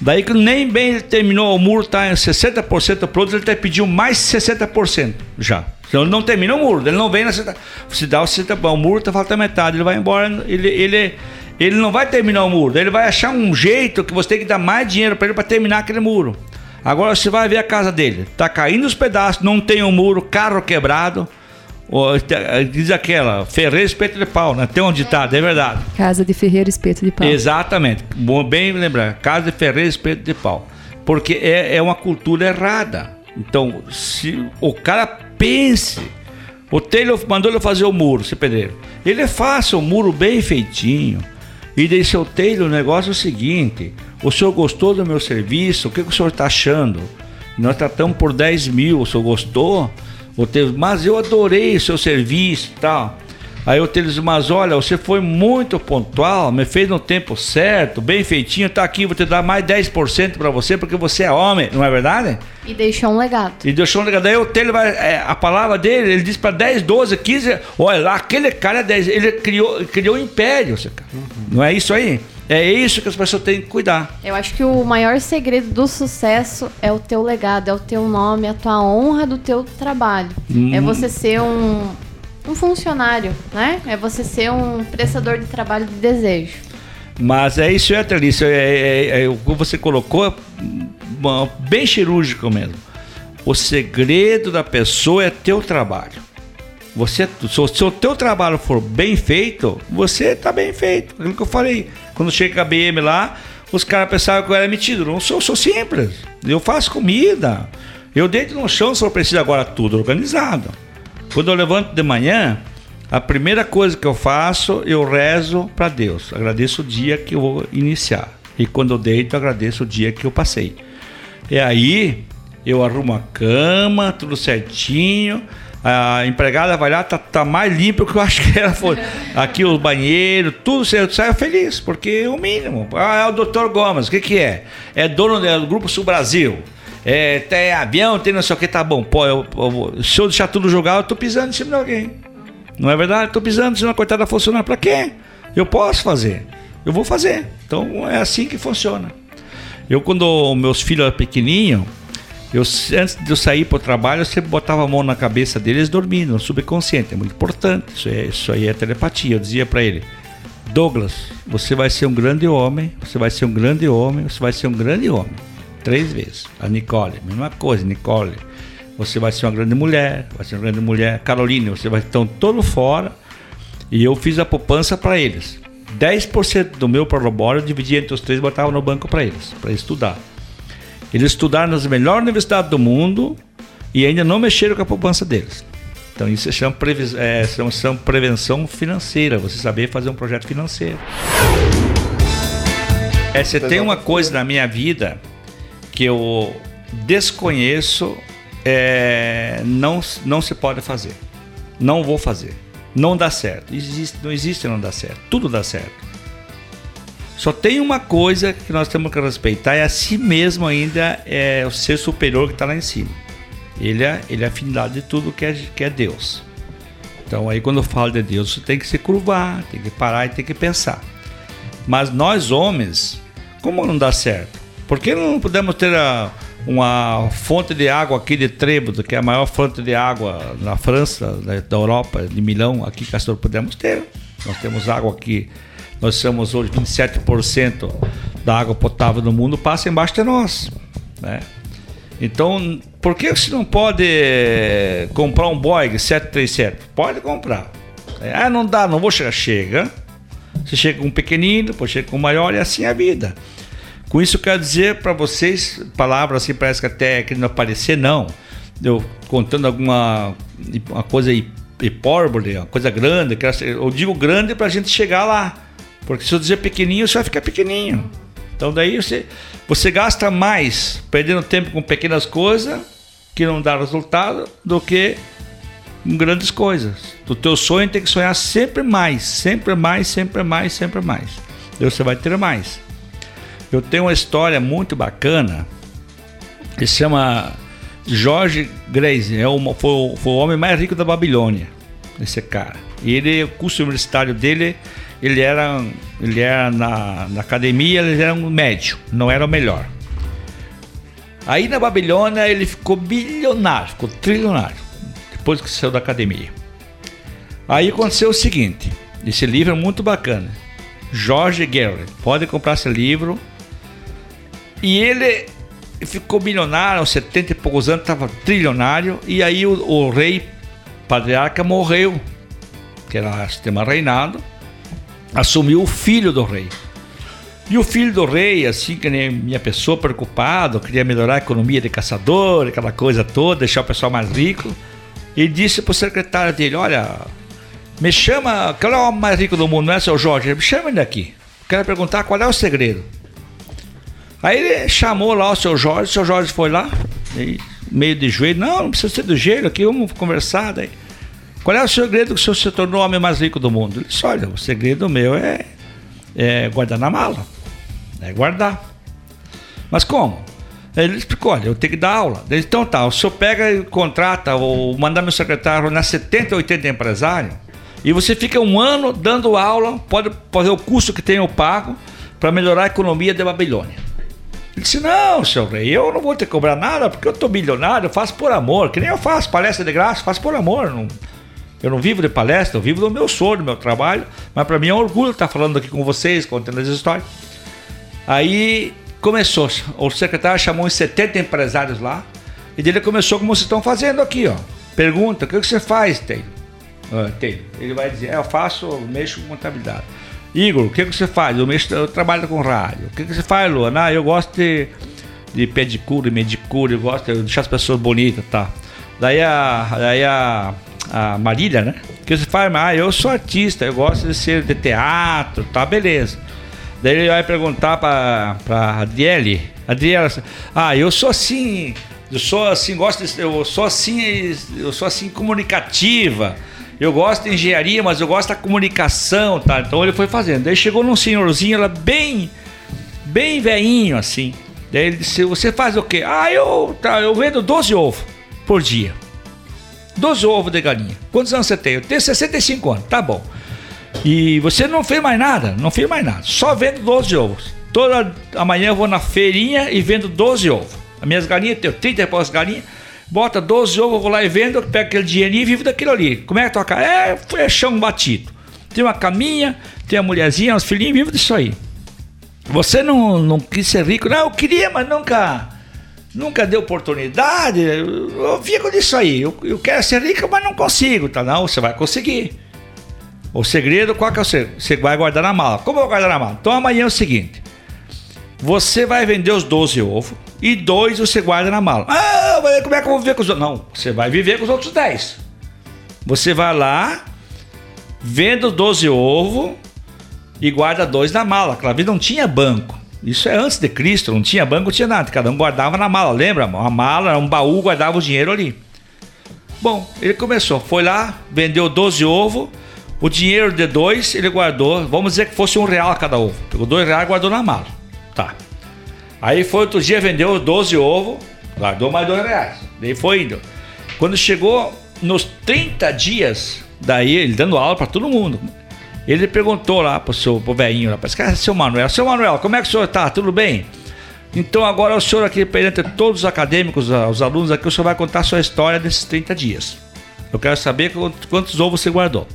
Daí que nem bem ele terminou, o muro está em 60% pronto, ele até pediu mais 60% já. Então ele não termina o muro, ele não vem na Você dá o 60%, o muro tá faltando metade, ele vai embora, ele, ele, ele não vai terminar o muro, ele vai achar um jeito que você tem que dar mais dinheiro para ele para terminar aquele muro. Agora você vai ver a casa dele, tá caindo os pedaços, não tem um muro, carro quebrado. Diz aquela, ferreiro espeto de pau, né? Tem um ditado, é verdade. Casa de ferreiro espeto de pau. Exatamente. Bom, bem lembrar. Casa de ferreiro espeto de pau. Porque é, é uma cultura errada. Então, se o cara pense, o telho mandou ele fazer o muro, se pedreiro. Ele faça o muro bem feitinho. E daí, seu telho, o negócio é o seguinte: o senhor gostou do meu serviço? O que, que o senhor está achando? Nós tratamos por 10 mil, o senhor gostou? O Teles, mas eu adorei o seu serviço e tal. Aí o Teles, mas olha, você foi muito pontual, me fez no tempo certo, bem feitinho, tá aqui, vou te dar mais 10% para você, porque você é homem, não é verdade? E deixou um legado. E deixou um legado. Daí o Teles vai, é, a palavra dele, ele diz para 10, 12, 15, olha lá, aquele cara é 10, ele criou, criou um império, uhum. não é isso aí? É isso que as pessoas têm que cuidar. Eu acho que o maior segredo do sucesso é o teu legado, é o teu nome, a tua honra do teu trabalho. Hum. É você ser um, um funcionário, né? É você ser um prestador de trabalho de desejo. Mas é isso, é, Thalissa, é, é, é, o que você colocou bem cirúrgico mesmo. O segredo da pessoa é teu trabalho. Você, se o teu trabalho for bem feito, você está bem feito. Aquilo que eu falei. Quando chega a BM lá, os caras pensavam que eu era metido. Não sou, sou simples. Eu faço comida. Eu deito no chão se for preciso agora tudo organizado. Quando eu levanto de manhã, a primeira coisa que eu faço, eu rezo para Deus. Agradeço o dia que eu vou iniciar. E quando eu deito, agradeço o dia que eu passei. E aí, eu arrumo a cama, tudo certinho a empregada vai lá, tá, tá mais limpo que eu acho que ela foi. Aqui o banheiro, tudo você sai feliz, porque é o mínimo. Ah, é o doutor Gomes, o que que é? É dono do Grupo Sul Brasil. É, tem avião, tem não sei o que, tá bom. Pô, eu, eu, se eu deixar tudo jogar, eu tô pisando em cima de alguém. Não é verdade? Tô pisando, se uma coitada funcionar, pra quê? Eu posso fazer. Eu vou fazer. Então é assim que funciona. Eu, quando meus filhos eram pequenininhos, eu, antes de eu sair para o trabalho, eu sempre botava a mão na cabeça deles dormindo, no subconsciente. É muito importante. Isso, é, isso aí é telepatia. Eu dizia para ele: Douglas, você vai ser um grande homem, você vai ser um grande homem, você vai ser um grande homem. Três vezes. A Nicole, mesma coisa, Nicole. Você vai ser uma grande mulher, vai ser uma grande mulher. Caroline, você vai estar todo fora. E eu fiz a poupança para eles. 10% do meu prolabório eu dividia entre os três e botava no banco para eles, para estudar. Eles estudaram nas melhores universidades do mundo e ainda não mexeram com a poupança deles. Então isso chama, é, chama, chama prevenção financeira, você saber fazer um projeto financeiro. É, você tem uma coisa na minha vida que eu desconheço, é, não, não se pode fazer. Não vou fazer. Não dá certo. Existe, não existe não dá certo. Tudo dá certo. Só tem uma coisa que nós temos que respeitar, é a si mesmo ainda é o ser superior que está lá em cima. Ele é, ele é a afinidade de tudo que é, que é Deus. Então aí quando eu falo de Deus, você tem que se curvar, tem que parar e tem que pensar. Mas nós homens, como não dá certo? Por que não podemos ter a, uma fonte de água aqui de Trêbado, que é a maior fonte de água na França, da Europa, de Milão, aqui Castor podemos ter. Nós temos água aqui nós somos hoje 27% da água potável do mundo passa embaixo de nós, né? Então, por que você não pode eh, comprar um Boeing 737? Pode comprar. Ah, não dá, não vou chegar. Chega. Você chega com um pequenino, depois chega com um maior e assim é a vida. Com isso eu quero dizer para vocês, palavras assim parece que até querendo aparecer, não. Eu contando alguma uma coisa hipórbole, uma coisa grande, eu digo grande para a gente chegar lá. Porque se eu dizer pequenininho, você vai ficar pequenininho. Então daí você, você gasta mais perdendo tempo com pequenas coisas que não dá resultado do que com grandes coisas. O teu sonho tem que sonhar sempre mais, sempre mais, sempre mais, sempre mais. E você vai ter mais. Eu tenho uma história muito bacana que se chama George Grace, é uma, foi, foi o homem mais rico da Babilônia. esse cara. E ele, o curso universitário dele, ele era, ele era na, na academia, ele era um médio, não era o melhor. Aí na Babilônia ele ficou bilionário, ficou trilionário, depois que saiu da academia. Aí aconteceu o seguinte, esse livro é muito bacana. Jorge Guerra, pode comprar esse livro. E ele ficou milionário aos 70 e poucos anos, estava trilionário, e aí o, o, rei patriarca morreu, que era sistema reinado, assumiu o filho do rei. E o filho do rei, assim que nem minha pessoa, preocupado, queria melhorar a economia de caçador, aquela coisa toda, deixar o pessoal mais rico, e disse para o secretário dele: Olha, me chama, qual é o homem mais rico do mundo, não é, seu Jorge? Me chama ele aqui. Quero perguntar qual é o segredo. Aí ele chamou lá o seu Jorge, o seu Jorge foi lá, meio de joelho, não, não precisa ser do joelho aqui, vamos conversar. Daí. Qual é o segredo que o senhor se tornou o homem mais rico do mundo? Ele disse, olha, o segredo meu é, é guardar na mala. É guardar. Mas como? Ele explicou, olha, eu tenho que dar aula. Ele, então tá, o senhor pega e contrata ou manda meu secretário na 70, 80 empresários e você fica um ano dando aula, pode fazer o curso que tem eu pago para melhorar a economia da Babilônia. Ele disse: Não, seu rei, eu não vou que cobrar nada porque eu estou bilionário, eu faço por amor, que nem eu faço palestra de graça, faço por amor. Não, eu não vivo de palestra, eu vivo do meu sonho, do meu trabalho, mas para mim é um orgulho estar falando aqui com vocês, contando as histórias. Aí começou, o secretário chamou uns 70 empresários lá, e ele começou como vocês estão fazendo aqui, ó. Pergunta: o que você faz, Taylor? Ah, Taylor. Ele vai dizer: é, eu faço, mexo com contabilidade. Igor, o que, que você faz? Eu, mexo, eu trabalho com rádio. O que, que você faz, Luana? Ah, eu gosto de, de pedicure, medicure, eu gosto de deixar as pessoas bonitas, tá? Daí a, daí a, a Marília, né? Que você faz? Ah, eu sou artista, eu gosto de ser de teatro, tá? Beleza. Daí ele vai perguntar pra, pra Adriele. Adriele, ah, eu sou assim, eu sou assim, gosto de, eu sou assim, eu sou assim comunicativa. Eu gosto de engenharia, mas eu gosto da comunicação, tá? Então ele foi fazendo. Daí chegou num senhorzinho, ela bem, bem veinho assim. Daí ele disse: Você faz o quê? Ah, eu, tá, eu vendo 12 ovos por dia. 12 ovos de galinha. Quantos anos você tem? Eu tenho 65 anos, tá bom. E você não fez mais nada? Não fez mais nada. Só vendo 12 ovos. Toda amanhã eu vou na feirinha e vendo 12 ovos. As minhas galinhas, tenho 30 e poucas galinhas bota 12 ovos, vou lá e vendo, pego aquele dinheirinho e vivo daquilo ali. Como é que toca? É, é chão batido. Tem uma caminha, tem a mulherzinha, os filhinhos, vivo disso aí. Você não, não quis ser rico? Não, eu queria, mas nunca nunca deu oportunidade. Eu, fico disso aí. Eu, eu, quero ser rico, mas não consigo. Tá? Não, você vai conseguir. O segredo, qual que é o segredo? Você vai guardar na mala. Como eu vou guardar na mala? Então amanhã é o seguinte. Você vai vender os 12 ovos e dois você guarda na mala. Ah, como é que eu vou viver com os outros? Não, você vai viver com os outros 10. Você vai lá, vende os 12 ovos e guarda dois na mala. Vida não tinha banco. Isso é antes de Cristo, não tinha banco, não tinha nada. Cada um guardava na mala, lembra? A mala, um baú, guardava o dinheiro ali. Bom, ele começou, foi lá, vendeu 12 ovos, o dinheiro de dois ele guardou, vamos dizer que fosse um real cada ovo. Pegou dois reais e guardou na mala. Tá. Aí foi outro dia, vendeu 12 ovos, guardou mais dois reais. Daí foi indo. Quando chegou nos 30 dias, daí ele dando aula para todo mundo. Ele perguntou lá pro seu pro velhinho lá, cara, é seu Manuel, seu Manuel, como é que o senhor tá? Tudo bem? Então agora o senhor aqui perante todos os acadêmicos, os alunos aqui, o senhor vai contar a sua história desses 30 dias. Eu quero saber quantos ovos você guardou.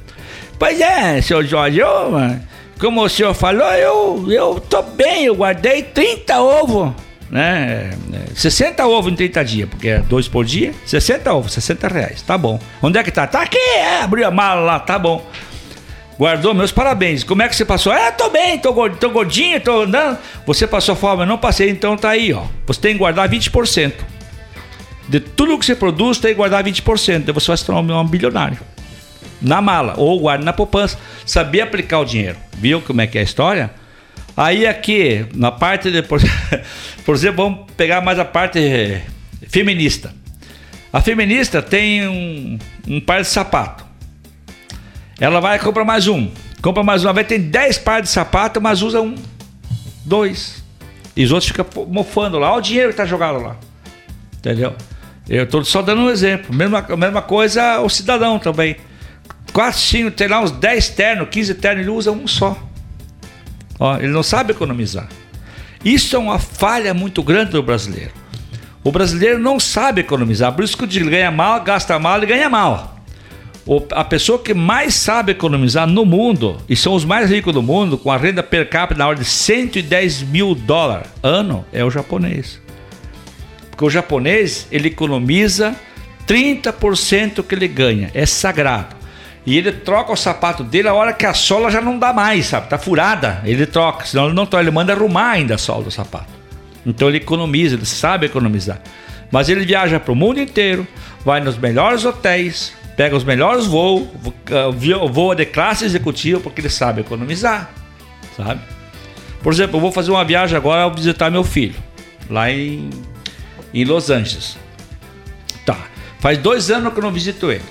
Pois é, senhor Jorge, eu, como o senhor falou, eu, eu tô bem, eu guardei 30 ovos, né? 60 ovos em 30 dias, porque é dois por dia, 60 ovos, 60 reais, tá bom. Onde é que tá? Tá aqui, é, abriu a mala lá, tá bom. Guardou, meus parabéns. Como é que você passou? É, tô bem, tô, tô gordinho, tô andando. Você passou fome, eu não passei, então tá aí, ó. Você tem que guardar 20%. De tudo que você produz, tem que guardar 20%. Daí você vai se tornar um bilionário na mala ou guarda na poupança. Saber aplicar o dinheiro. Viu como é que é a história? Aí aqui, na parte de. Por, por exemplo, vamos pegar mais a parte feminista. A feminista tem um, um par de sapato. Ela vai comprar mais um. Compra mais uma vez, tem 10 pares de sapato, mas usa um, dois. E os outros ficam mofando lá. Olha o dinheiro que tá jogado lá. Entendeu? Eu estou só dando um exemplo. Mesma, mesma coisa o cidadão também 4, 5, tem lá uns 10 ternos, 15 ternos, ele usa um só. Ó, ele não sabe economizar. Isso é uma falha muito grande do brasileiro. O brasileiro não sabe economizar, por isso que ele ganha mal, gasta mal e ganha mal. A pessoa que mais sabe economizar no mundo, e são os mais ricos do mundo, com a renda per capita na ordem de 110 mil dólares ano, é o japonês. Porque o japonês, ele economiza 30% que ele ganha, é sagrado. E ele troca o sapato dele a hora que a sola já não dá mais, sabe? Tá furada, ele troca, senão ele não troca, ele manda arrumar ainda a sola do sapato. Então ele economiza, ele sabe economizar. Mas ele viaja para o mundo inteiro, vai nos melhores hotéis, pega os melhores voos, voa de classe executiva porque ele sabe economizar, sabe? Por exemplo, eu vou fazer uma viagem agora ao visitar meu filho, lá em, em Los Angeles. Tá, faz dois anos que eu não visito ele.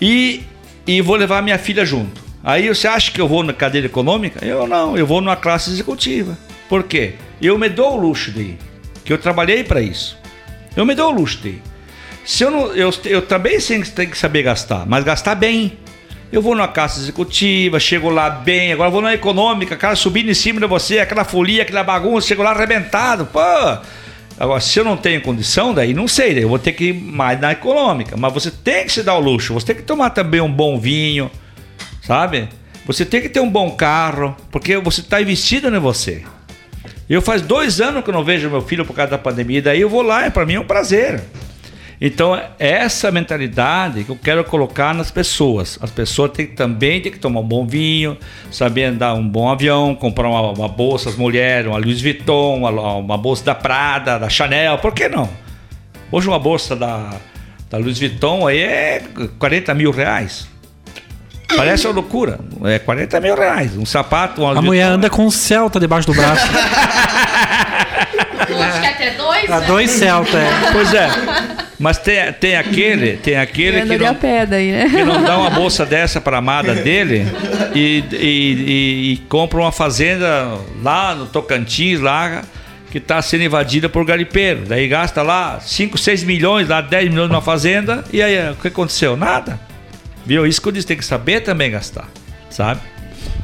E, e vou levar minha filha junto. Aí você acha que eu vou na cadeira econômica? Eu não, eu vou numa classe executiva. Por quê? Eu me dou o luxo de ir, que eu trabalhei para isso. Eu me dou o luxo de ir. Se eu, não, eu, eu também tenho que saber gastar, mas gastar bem. Eu vou numa casa executiva, chego lá bem, agora vou na econômica, cara subindo em cima de você, aquela folia, aquela bagunça, chego lá arrebentado, pô. Agora, se eu não tenho condição, daí não sei, daí eu vou ter que ir mais na econômica. Mas você tem que se dar o luxo, você tem que tomar também um bom vinho, sabe? Você tem que ter um bom carro, porque você está investido em você. Eu faz dois anos que eu não vejo meu filho por causa da pandemia, daí eu vou lá, e para mim é um prazer. Então, é essa mentalidade que eu quero colocar nas pessoas. As pessoas têm, também têm que tomar um bom vinho, saber andar um bom avião, comprar uma, uma bolsa, as mulheres, uma Louis Vuitton, uma, uma, bolsa da Prada, da Chanel, por que não? Hoje uma bolsa da, da Louis Vuitton aí é 40 mil reais. Parece uma loucura. É 40 mil reais. Um sapato. a mulher anda com um Celta debaixo do braço. Acho que até dois. A né? dois Celta, é. Pois é. Mas tem, tem aquele, tem aquele que não, daí, né? que não dá uma bolsa dessa para a amada dele e, e, e, e compra uma fazenda lá no Tocantins, lá que está sendo invadida por garimpeiro. Daí gasta lá 5, 6 milhões, lá 10 milhões numa fazenda, e aí o que aconteceu? Nada. Viu? Isso que eu disse, tem que saber também gastar, sabe?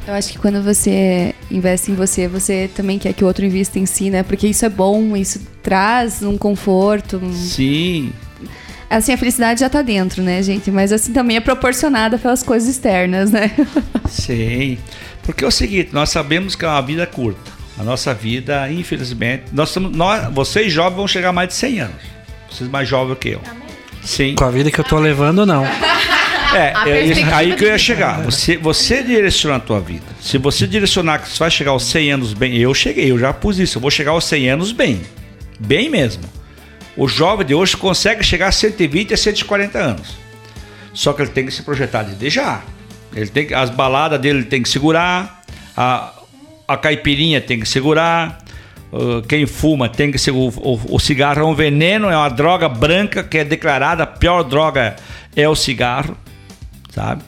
Eu acho que quando você investe em você, você também quer que o outro invista em si, né? Porque isso é bom, isso traz um conforto. Um... Sim. Assim, a felicidade já tá dentro, né, gente? Mas assim também é proporcionada pelas coisas externas, né? Sim. Porque é o seguinte, nós sabemos que é uma vida curta. A nossa vida, infelizmente, nós somos, nós, vocês jovens vão chegar a mais de 100 anos. Vocês mais jovens que eu. Sim. Com a vida que eu tô levando, não. É, é aí que eu ia chegar. Você, você direciona a tua vida. Se você direcionar que você vai chegar aos 100 anos bem, eu cheguei, eu já pus isso. Eu vou chegar aos 100 anos bem. Bem mesmo. O jovem de hoje consegue chegar a 120 a 140 anos. Só que ele tem que se projetar desde já. Ele tem, as baladas dele tem que segurar, a, a caipirinha tem que segurar, uh, quem fuma tem que segurar. O, o, cigarro é um veneno, é uma droga branca que é declarada a pior droga é o cigarro, sabe?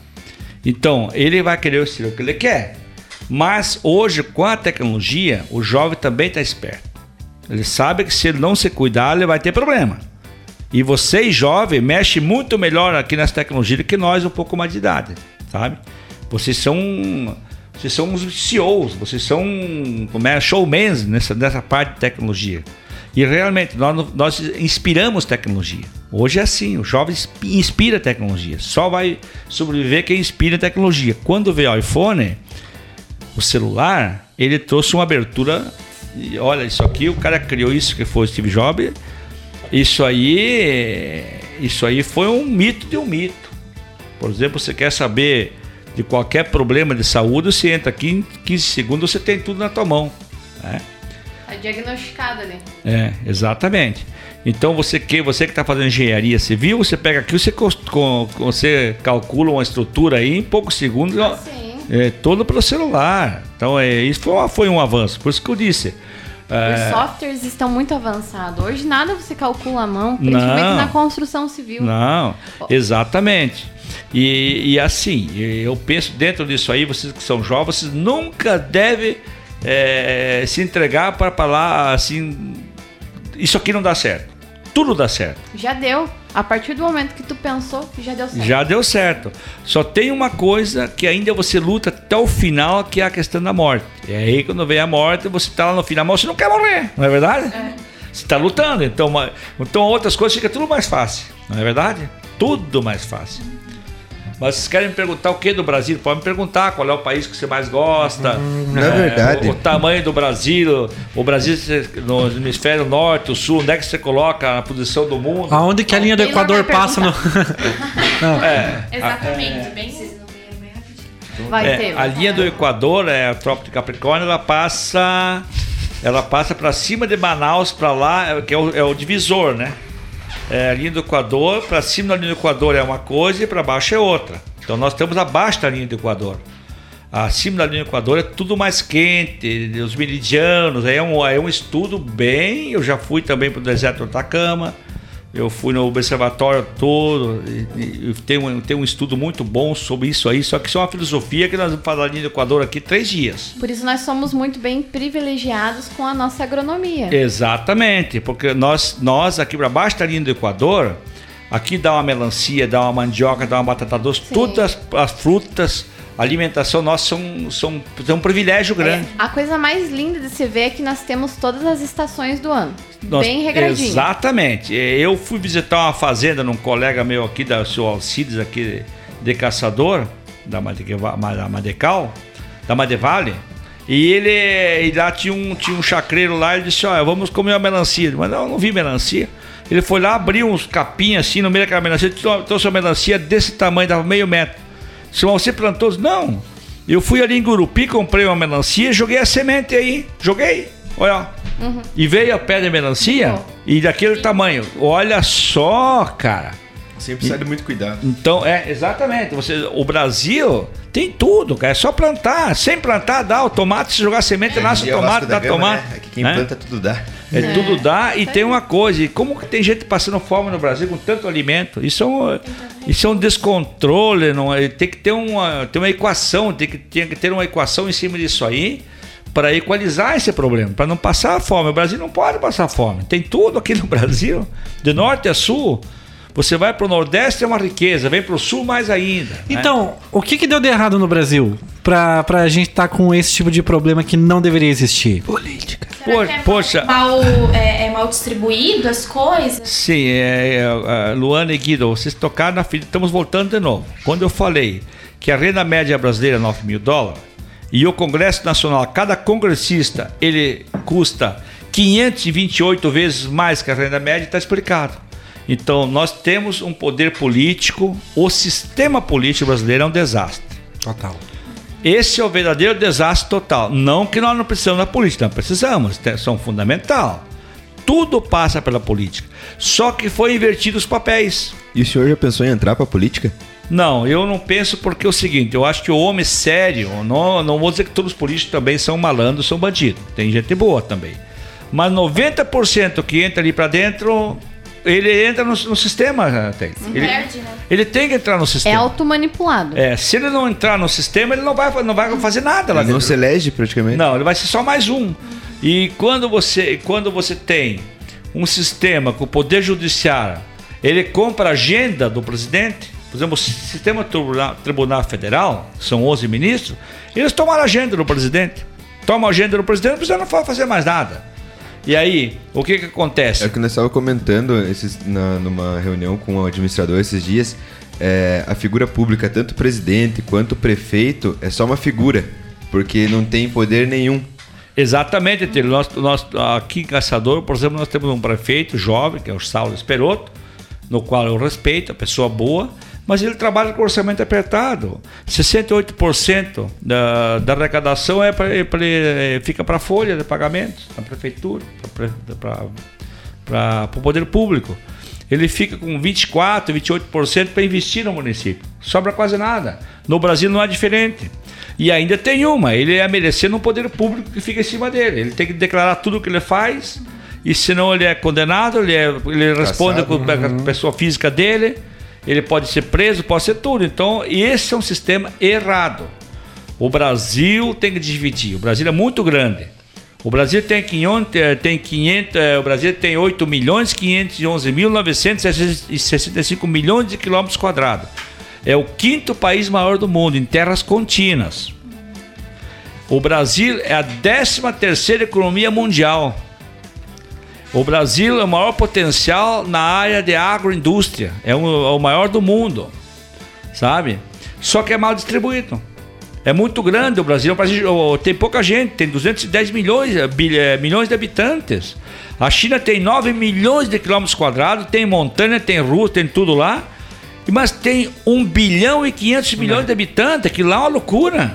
Então, ele vai querer o que ele quer. Mas hoje, com a tecnologia, o jovem também está esperto. Ele sabe que se ele não se cuidar, ele vai ter problema. E vocês, jovens, mexem muito melhor aqui nas tecnologias do que nós, um pouco mais de idade, sabe? Vocês são, vocês são os CEOs, vocês são como é, showmans nessa, nessa parte de tecnologia. E realmente, nós, nós inspiramos tecnologia. Hoje é assim, o jovem inspira tecnologia. Só vai sobreviver quem inspira tecnologia. Quando veio o iPhone, o celular, ele trouxe uma abertura e olha, isso aqui, o cara criou isso que foi o Steve Jobs. Isso aí, isso aí foi um mito de um mito. Por exemplo, você quer saber de qualquer problema de saúde, você entra aqui em 15 segundos, você tem tudo na tua mão. Né? Tá diagnosticado ali. É, exatamente. Então você que você que está fazendo engenharia civil, você pega aqui, você, você calcula uma estrutura aí em poucos segundos. Ah, sim é, todo pelo celular. Então, é, isso foi, foi um avanço. Por isso que eu disse. É... Os softwares estão muito avançados. Hoje nada você calcula à mão, principalmente não, na construção civil. Não, exatamente. E, e, assim, eu penso dentro disso aí, vocês que são jovens, vocês nunca devem é, se entregar para falar assim, isso aqui não dá certo. Tudo dá certo. Já deu. A partir do momento que tu pensou, já deu certo. Já deu certo. Só tem uma coisa que ainda você luta até o final, que é a questão da morte. E aí quando vem a morte, você tá lá no final, mas você não quer morrer, não é verdade? Você está lutando, então, então outras coisas fica tudo mais fácil, não é verdade? Tudo mais fácil. Mas vocês querem me perguntar o que do Brasil? Pode me perguntar qual é o país que você mais gosta. Na É, verdade- O, o tamanho do Brasil, o Brasil no hemisfério norte, o sul, onde é que você coloca na posição do mundo? Aonde que a linha do Equador passa no. É, Exatamente, bem Vai É, ter. a linha do Equador, é a Trópico de Capricórnio, ela passa ela passa para cima de Manaus para lá, é, que é o, é o divisor, né? É, linha do Equador, para cima da linha do Equador é uma coisa e para baixo é outra. Então nós estamos abaixo da linha do Equador. Acima da linha do Equador é tudo mais quente, os meridianos, é um, é um estudo bem. Eu já fui também para o deserto do Atacama, eu fui no observatório todo, e, e- tem, um, tem um estudo muito bom sobre isso aí, só que isso é uma filosofia que nós vamos falar da linha do Equador aqui três dias. Por isso nós somos muito bem privilegiados com a nossa agronomia. Exatamente, porque nós, nós aqui para baixo da linha do Equador, aqui dá uma melancia, dá uma mandioca, dá uma batata doce, todas as, as frutas, alimentação nossa são, são, são um privilégio grande. A coisa mais linda de se ver é que nós temos todas as estações do ano. Nós- bem regradinho. Exatamente. Eu fui visitar uma fazenda num colega meu aqui, da seu Alcides, aqui de caçador, da, Madecal, da Madevale. E ele e lá tinha um, tinha um chacreiro lá, ele disse, olha, vamos comer uma melancia. Mas não, eu não vi melancia. Ele foi lá, abriu uns capim assim no meio daquela melancia, trouxe uma melancia desse tamanho, dava meio metro. Se você plantou? Não. Eu fui ali em Gurupi, comprei uma melancia, joguei a semente aí. Joguei. Olha, ó. E veio a pé de melancia e daquele tamanho. Olha só, cara. Sempre precisa de muito cuidado. Então, é, exatamente. Você, o Brasil tem tudo, cara. É só plantar. Sem plantar, dá. O tomate, se jogar semente, nasce é o tomate, dá Gama, tomate. né? Aqui quem né? planta tudo dá. É, tudo dá e tem uma coisa, e como que tem gente passando fome no Brasil com tanto alimento? Isso é um, isso é um descontrole, não é? tem que ter uma, ter uma equação, tem que, tem que ter uma equação em cima disso aí para equalizar esse problema, para não passar fome. O Brasil não pode passar fome. Tem tudo aqui no Brasil, de norte a sul. Você vai para o Nordeste é uma riqueza, vem para o Sul mais ainda. né? Então, o que, que deu de errado no Brasil pra, pra gente estar com esse tipo de problema que não deveria existir? Política. Po- poxa, Mal, é, é mal distribuído as coisas. Sim, é, é, é, Luana e Guido, vocês tocaram na filha. Estamos voltando de novo. Quando eu falei que a renda média brasileira é 9 mil dólares e o Congresso Nacional, cada congressista, ele custa 528 vezes mais que a renda média, está explicado. Então, nós temos um poder político, o sistema político brasileiro é um desastre. Total. Esse é o verdadeiro desastre total. Não que nós não precisamos da política, não precisamos, te- são fundamental. Tudo passa pela política. Só que foi invertido os papéis. E o senhor já pensou em entrar pra política? Não, eu não penso porque é o seguinte, eu acho que o homem sério, não, não vou dizer que todos os políticos também são malandros, são bandidos. Tem gente boa também. Mas 90% que entra ali pra dentro, ele entra no, no sistema, tem. Ele, Perde, né? ele tem que entrar no É sistema. automanipulado. É, se ele não entrar no sistema, ele não vai, não vai fazer nada lá Ele não dentro. se elege praticamente? Não, ele vai ser só mais um. E quando você, quando você tem um sistema com o poder judiciário, ele compra a agenda do presidente, por exemplo, o sistema tribunal, tribunal federal, são 11 ministros, eles tomaram a agenda do presidente. Tomam a agenda do presidente, o presidente não pode fazer mais nada. E aí, o que que acontece? É o que nós estávamos comentando esses, na, numa reunião com o administrador esses dias. É, a figura pública, tanto o presidente quanto o prefeito, é só uma figura, porque não tem poder nenhum. Exatamente, Tilo. Nós, nós, aqui em Caçador, por exemplo, nós temos um prefeito jovem, que é o Saulo Esperoto, no qual eu respeito, a pessoa boa, mas ele trabalha com orçamento apertado. 68% da, da arrecadação é pra, é é- fica para a folha de pagamentos, da prefeitura, para o poder público. Ele fica com 24%, 28% para investir no município. Sobra quase nada. No Brasil não é diferente. E ainda tem uma, ele é merecendo um poder público que fica em cima dele. Ele tem que declarar tudo o que ele faz, e senão ele é condenado, ele, é- ele responde com a pessoa física dele, ele pode ser preso, pode ser tudo. Então, esse é um sistema errado. O Brasil tem que dividir. O Brasil é muito grande. O Brasil tem 500, eh, tem 500, eh, o Brasil tem 8 milhões 511 mil 965 milhões de quilômetros quadrados. É o quinto país maior do mundo em terras contínuas. O Brasil é a 13 terceira economia mundial. O Brasil é o maior potencial na área de agroindústria, é o, é o maior do mundo, sabe? Só que é mal distribuído. É muito grande o Brasil. O Brasil tem pouca gente, tem 210 milhões, eh, eh, milhões de habitantes. A China tem 9 milhões de quilômetros quadrados, tem montanha, tem rua, tem tudo lá. Mas tem 1 bilhão e 500 milhões de habitantes, que lá é uma loucura.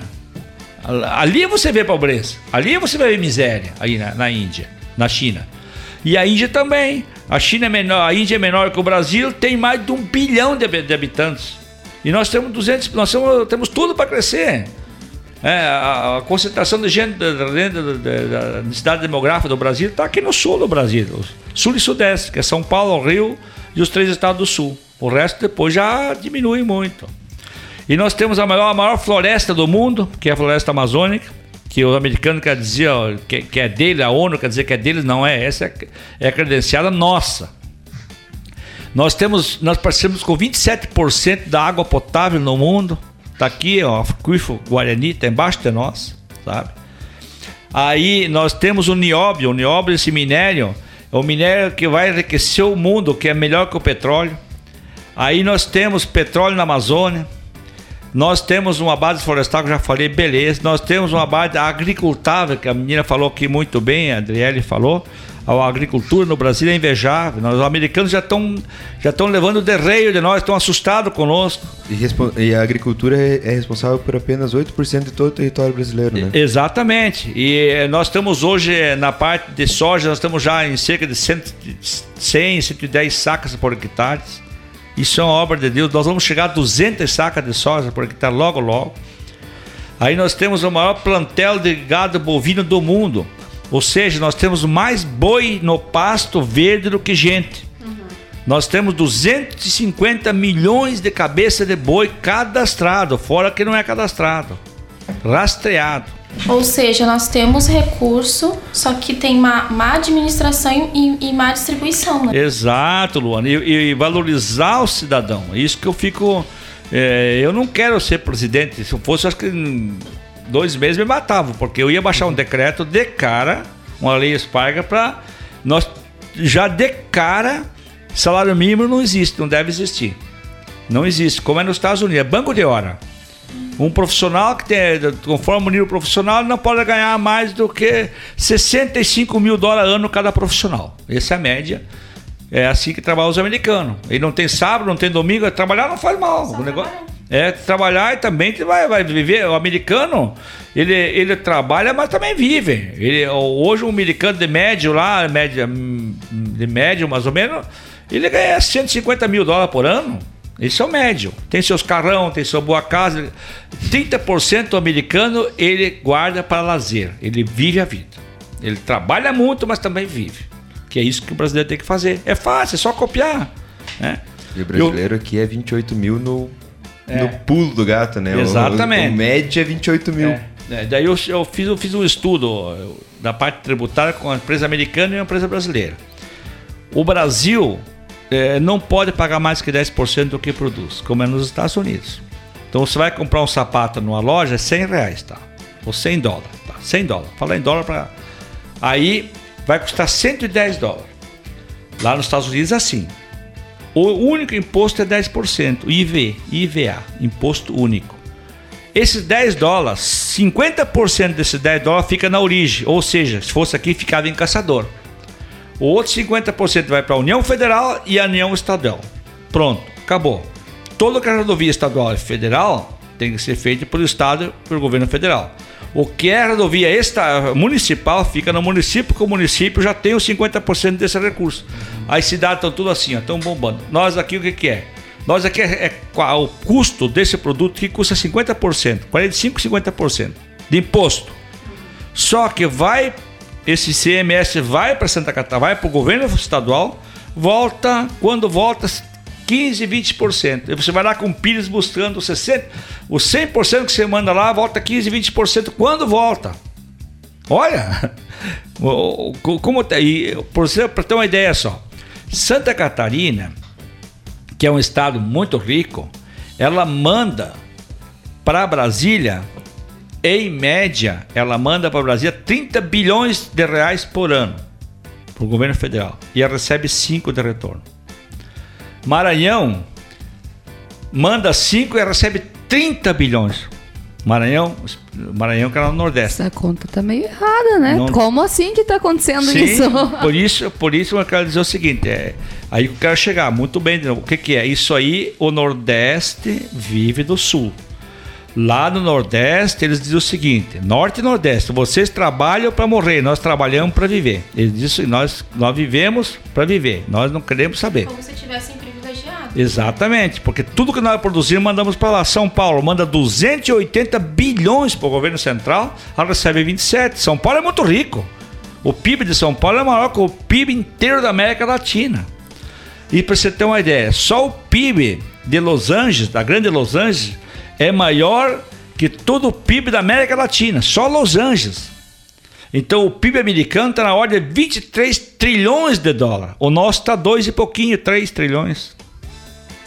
Ali você vê pobreza, ali você ver miséria, aí na, na Índia, na China. E a Índia também. A China é menor, a Índia é menor que o Brasil, tem mais de um bilhão de, de habitantes. E nós temos 200, nós temos, temos tudo para crescer. É, a, a, concentração de gente da, da, da necessidade demográfica do Brasil está aqui no sul do Brasil, sul e sudeste, que é São Paulo, Rio e os três estados do sul. O resto depois já diminui muito. E nós temos a maior, a maior floresta do mundo, que é a floresta amazônica, que o americano quer dizer ó, que, que, é dele, a ONU quer dizer que é deles, não é. Essa é, é credenciada nossa. Nós temos, nós participamos com 27% da água potável no mundo. Tá aqui, ó, Aquífero Guarani, tá embaixo de nós, sabe? Aí nós temos o nióbio, o nióbio esse minério, é o minério que vai enriquecer o mundo, que é melhor que o petróleo. Aí nós temos petróleo na Amazônia, nós temos uma base florestal que eu já falei, beleza. Nós temos uma base agricultável, que a menina falou aqui muito bem, a Adriele falou. A agricultura no Brasil é invejável. Nós, os americanos já estão já estão levando o derreio de nós, estão assustados conosco. E, e, a agricultura é, é responsável por apenas 8% de todo o território brasileiro, né? Exatamente. E eh, nós estamos hoje eh, na parte de soja, nós estamos já em cerca de 100, 100 110 sacas por hectare. Isso é uma obra de Deus. Nós vamos chegar a 200 sacas de soja por hectare logo, logo. Aí nós temos o maior plantel de gado bovino do mundo. Ou seja, nós temos mais boi no pasto verde do que gente. Uhum. Nós temos 250 milhões de cabeças de boi cadastrado, fora que não é cadastrado, rastreado. Ou seja, nós temos recurso, só que tem má, má administração e, e, má distribuição. Né? Exato, Luana. E, e, valorizar o cidadão. É isso que eu fico. É, eu não quero ser presidente. Se eu fosse, acho que dois meses me matava, porque eu ia baixar um decreto de cara, uma lei esparga, para nós já de cara, salário mínimo não existe, não deve existir. Não existe, como é nos Estados Unidos, é banco de hora. Um profissional que tem, conforme o nível profissional, não pode ganhar mais do que 65 mil dólares ano cada profissional. Essa é a média. É assim que trabalham os americanos. Ele não tem sábado, não tem domingo, trabalhar não faz mal. o negócio é trabalhar e também vai, vai viver. O americano, ele, ele trabalha, mas também vive. Ele, hoje, um americano de médio lá, média, de médio mais ou menos, ele ganha 150 mil dólares por ano. Esse é o médio. Tem seus carrão, tem sua boa casa. 30% do americano ele guarda para lazer. Ele vive a vida. Ele trabalha muito, mas também vive. Que é isso que o brasileiro tem que fazer. É fácil, é só copiar. Né? E o brasileiro Eu... aqui é 28 mil no, é. no pulo do gato, né? Exatamente. O, o médio é 28 mil. É. É, daí eu, eu, fiz, eu fiz um estudo da parte tributária com a empresa americana e a empresa brasileira. O Brasil é, não pode pagar mais que 10% do que produz, como é nos Estados Unidos. Então você vai comprar um sapato numa loja, é 100 reais, tá? Ou 100 dólares, tá? 100 dólares. Falar em dólar para. Aí vai custar 110 dólares. Lá nos Estados Unidos é assim. O único imposto é 10%, IV, IVA, imposto único. Esses 10 dólares, 50% desses 10 dólares fica na origem, ou seja, se fosse aqui ficava em caçador. O outro 50% vai para a União Federal e a União Estadual. Pronto, acabou. Toda a rodovia estadual e federal tem que ser feita pelo Estado e pelo governo federal. O que é rodovia esta, municipal fica no município, porque o município já tem os 50% desse recurso. As cidades estão tudo assim, estão bombando. Nós aqui o que, que é? Nós aqui é, é, o custo desse produto que custa 50%, 45, 50% de imposto. Só que vai esse CMS vai para Santa Catarina, vai para o governo estadual, volta, quando volta, 15, 20%. E você vai lá com Pires buscando 60%, o 100% que você manda lá, volta 15, 20% quando volta. Olha, como tá para ter uma ideia só, Santa Catarina, que é um estado muito rico, ela manda para Brasília, em média, ela manda para Brasília 30 bilhões de reais por ano para o governo federal e ela recebe 5 de retorno. Maranhão manda 5 e recebe 30 bilhões. Maranhão, Maranhão que era no Nordeste. Essa conta tá meio errada, né? Não- Como assim que tá acontecendo Sim, isso? por isso, por isso eu quero dizer o seguinte, é, aí eu quero chegar, muito bem, de novo, o que, que é? Isso aí, o Nordeste vive do Sul. Lá no Nordeste, eles dizem o seguinte: Norte e Nordeste, vocês trabalham para morrer, nós trabalhamos para viver. Eles dizem nós, nós vivemos para viver, nós não queremos saber. Como se tivessem privilegiado. Exatamente, porque tudo que nós produzimos mandamos para lá. São Paulo manda 280 bilhões para o governo central, ela recebe 27. São Paulo é muito rico. O PIB de São Paulo é maior que o PIB inteiro da América Latina. E para você ter uma ideia, só o PIB de Los Angeles, da grande Los Angeles, é maior que todo o PIB da América Latina, só Los Angeles. Então o PIB americano está na ordem de 23 trilhões de dólares. O nosso está dois e pouquinho, 3 trilhões.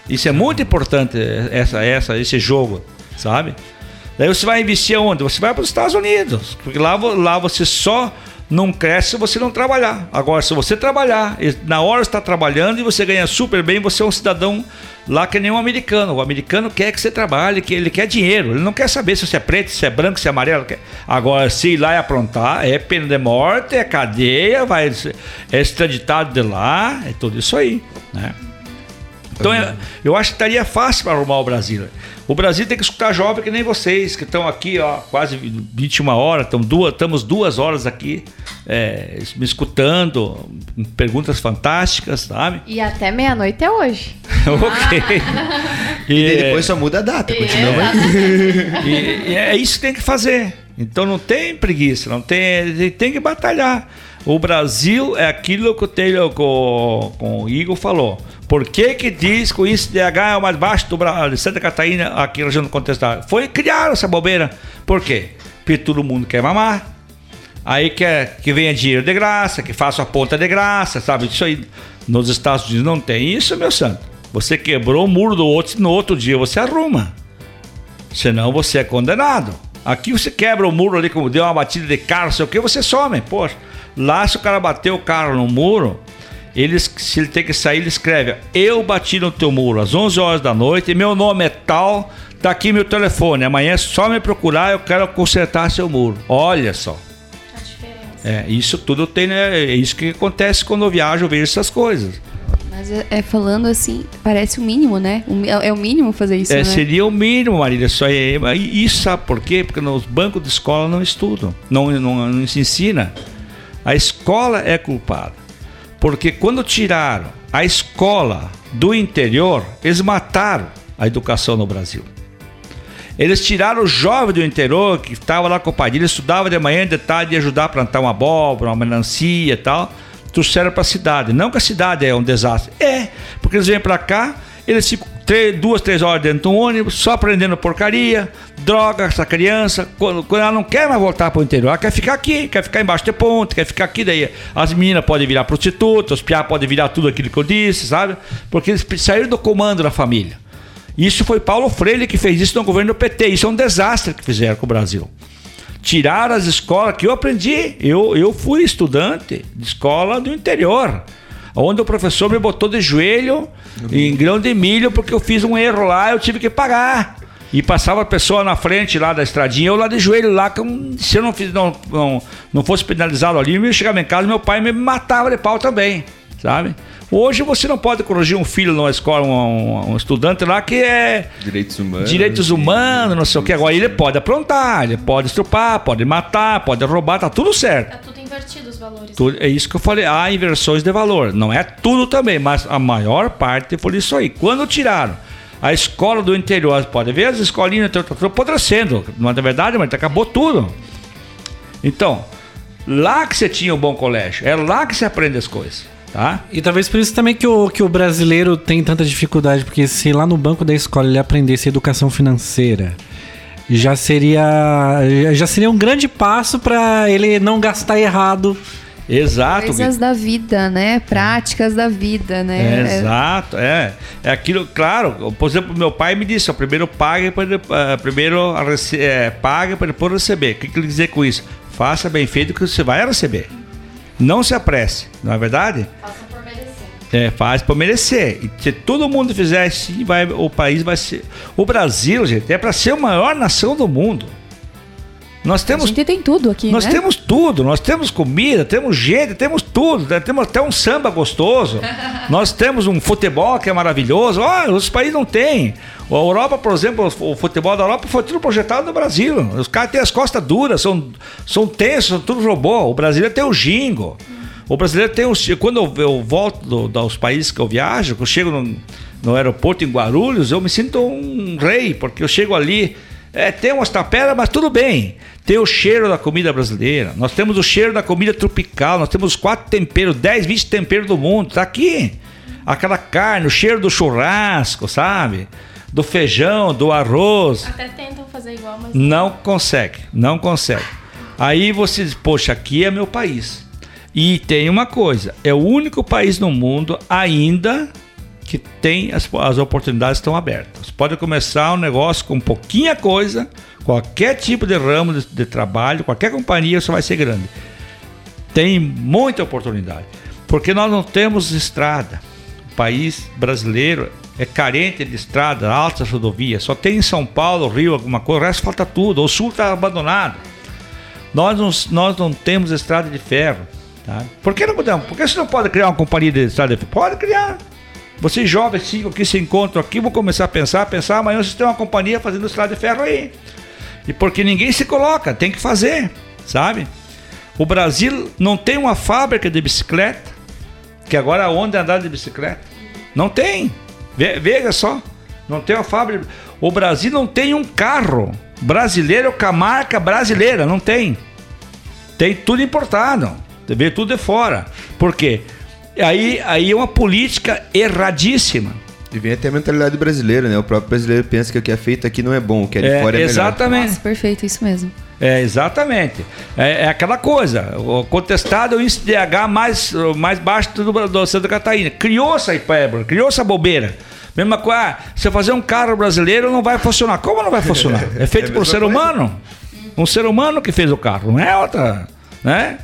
Isso é muito importante, essa, essa, esse jogo, sabe? Daí você vai investir aonde? Você vai para os Estados Unidos. Porque lá, lá você só não cresce se você não trabalhar. Agora, se você trabalhar, na hora está trabalhando e você ganha super bem, você é um cidadão lá que nem um americano. O americano quer que você trabalhe, que ele quer dinheiro. Ele não quer saber se você é preto, se é branco, se é amarelo. Agora, se ir lá e aprontar, é pena de morte, é cadeia, vai é extraditado de lá, é tudo isso aí, né? Então eu, eu acho que estaria fácil para arrumar o Brasil. O Brasil tem que escutar jovem que nem vocês, que estão aqui, ó, quase 21 horas, estão duas, estamos duas horas aqui é, me escutando, perguntas fantásticas, sabe? E até meia-noite é hoje. ok. E E, depois só muda a data, É. continua aí. e- e é isso que tem que fazer. Então não tem preguiça, não tem, tem que batalhar. O Brasil é aquilo que o Taylor, com, com o Igor falou. Por que que diz que o índice de é o mais baixo do Brasil, de Santa Catarina, aqui na região do contestado? Foi criar essa bobeira. Por quê? Porque todo mundo quer mamar. Aí quer que venha dinheiro de graça, que faça a ponta de graça, sabe? Isso aí. Nos Estados Unidos não tem isso, meu santo. Você quebrou o muro do outro, no outro dia você arruma. Senão você é condenado. Aqui você quebra o muro ali, como deu uma batida de carro, sei o que, você some. Poxa, lá se o cara bateu o carro no muro, ele, se ele tem que sair, ele escreve: Eu bati no teu muro às 11 horas da noite, meu nome é tal, tá aqui meu telefone. Amanhã é só me procurar, eu quero consertar seu muro. Olha só. É, isso tudo tem, né? É isso que acontece quando eu viajo, eu vejo essas coisas. Mas é, é falando assim, parece o mínimo, né? O É, é o mínimo fazer isso, É, né? seria o mínimo, Marília. Isso aí. E isso sabe por quê? Porque nos bancos de escola não estudam, não, não, não se ensina. A escola é culpada. Porque quando tiraram a escola do interior, eles mataram a educação no Brasil. Eles tiraram o jovem do interior que estava lá com o pai dele, estudava de manhã, de tarde, ia ajudar a plantar uma abóbora, uma melancia e tal. Trouxeram para a cidade. Não que a cidade é um desastre. É, porque eles vêm para cá, eles ficam três, duas, três horas dentro de um ônibus, só aprendendo porcaria, droga, essa criança. Quando, quando ela não quer mais voltar para o interior, ela quer ficar aqui, quer ficar embaixo de ponte, quer ficar aqui. Daí as meninas podem virar prostitutas, os piá podem virar tudo aquilo que eu disse, sabe? Porque eles saíram do comando da família. Isso foi Paulo Freire que fez isso no governo do PT. Isso é um desastre que fizeram com o Brasil. Tiraram as escolas que eu aprendi. Eu, eu fui estudante de escola do interior. Onde o professor me botou de joelho em grão de milho porque eu fiz um erro lá, eu tive que pagar. E passava a pessoa na frente lá da estradinha, eu lá de joelho lá, se eu não, fiz, não, não, não fosse penalizado ali, eu chegava em casa, meu pai me matava de pau também, sabe? Hoje você não pode corrigir um filho numa escola, um, um- um estudante lá que é Direitos humanos. direitos humanos, não sei o que. Agora ele pode aprontar, ele pode estrupar, pode matar, pode roubar, tá tudo certo. Tá tudo invertido os valores. Tudo- é isso que eu falei, há inversões de valor. Não é tudo também, mas a maior parte foi isso aí. Quando tiraram a escola do interior, pode ver as escolinhas estão estão apodrecendo. Não é verdade, mas acabou tudo. Então, lá que você tinha um bom colégio, é lá que você aprende as coisas, tá? E talvez por isso também que o, que o brasileiro tem tanta dificuldade, porque se lá no banco da escola ele aprendesse educação financeira, já seria já seria um grande passo para ele não gastar errado. Exato. Coisas da vida, né? Práticas da vida, né? É, exato, é. É aquilo, claro, por exemplo, meu pai me disse, ó, primeiro pague para uh, primeiro rece- é, pague para depois receber. O que, que ele dizer com isso? Faça bem feito que você vai receber. Não se apresse, não é verdade? Faça por merecer. É, faz para merecer. E se todo mundo fizer assim, vai, o país vai ser. O Brasil, gente, é para ser a maior nação do mundo. Nós A temos gente tem tudo aqui, nós né? temos tudo, nós temos comida, temos gente, temos tudo, né? temos até um samba gostoso, nós temos um futebol que é maravilhoso, oh, os países não têm. A Europa, por exemplo, o futebol da Europa foi tudo projetado no Brasil. Os caras têm as costas duras, são, são tensos, são tudo robô. O brasileiro tem o gingo. O brasileiro tem os. Quando eu, eu volto do- dos países que eu viajo, que eu chego no, no aeroporto em Guarulhos, eu me sinto um rei, porque eu chego ali. É, tem umas taperas, mas tudo bem. Tem o cheiro da comida brasileira. Nós temos o cheiro da comida tropical. Nós temos os quatro temperos, 10, 20 temperos do mundo. Tá aqui. Aquela carne, o cheiro do churrasco, sabe? Do feijão, do arroz. Até tentam fazer igual, mas Não consegue, não consegue. Aí você diz, poxa, aqui é meu país. E tem uma coisa, é o único país no mundo ainda que tem as, as oportunidades estão abertas. Pode começar um negócio com pouquinha coisa, qualquer tipo de ramo de, de trabalho, qualquer companhia, você vai ser grande. Tem muita oportunidade. Porque nós não temos estrada. O país brasileiro é carente de estrada, altas rodovias. Só tem em São Paulo, Rio, alguma coisa. O resto falta tudo. O sul está abandonado. Nós não, nós não temos estrada de ferro. Tá? Por que não podemos? Por que você não pode criar uma companhia de estrada de ferro? Pode criar. Vocês jovens, cinco que se encontram aqui, vão começar a pensar, pensar, amanhã vocês têm uma companhia fazendo estrada de ferro aí. E porque ninguém se coloca, tem que fazer, sabe? O Brasil não tem uma fábrica de bicicleta, que agora é andar de bicicleta. Não tem. Ve- Veja só. Não tem uma fábrica. O Brasil não tem um carro brasileiro com a marca brasileira. Não tem. Tem tudo importado. Vê tudo de fora. Por quê? Aí, aí é uma política erradíssima. E vem até a mentalidade brasileira, né? O próprio brasileiro pensa que o que é feito aqui não é bom, o que é de É, fora é melhor. exatamente. Perfeito, isso mesmo. É, exatamente. É, é aquela coisa. O contestado é o índice de DH mais, mais baixo do, do Santa Catarina. Criou essa hipérbole, criou essa bobeira. Mesma coisa, ah, se eu fazer um carro brasileiro não vai funcionar. Como não vai funcionar? É feito É por um ser coisa. humano. Um ser humano que fez o carro, não é outra, né?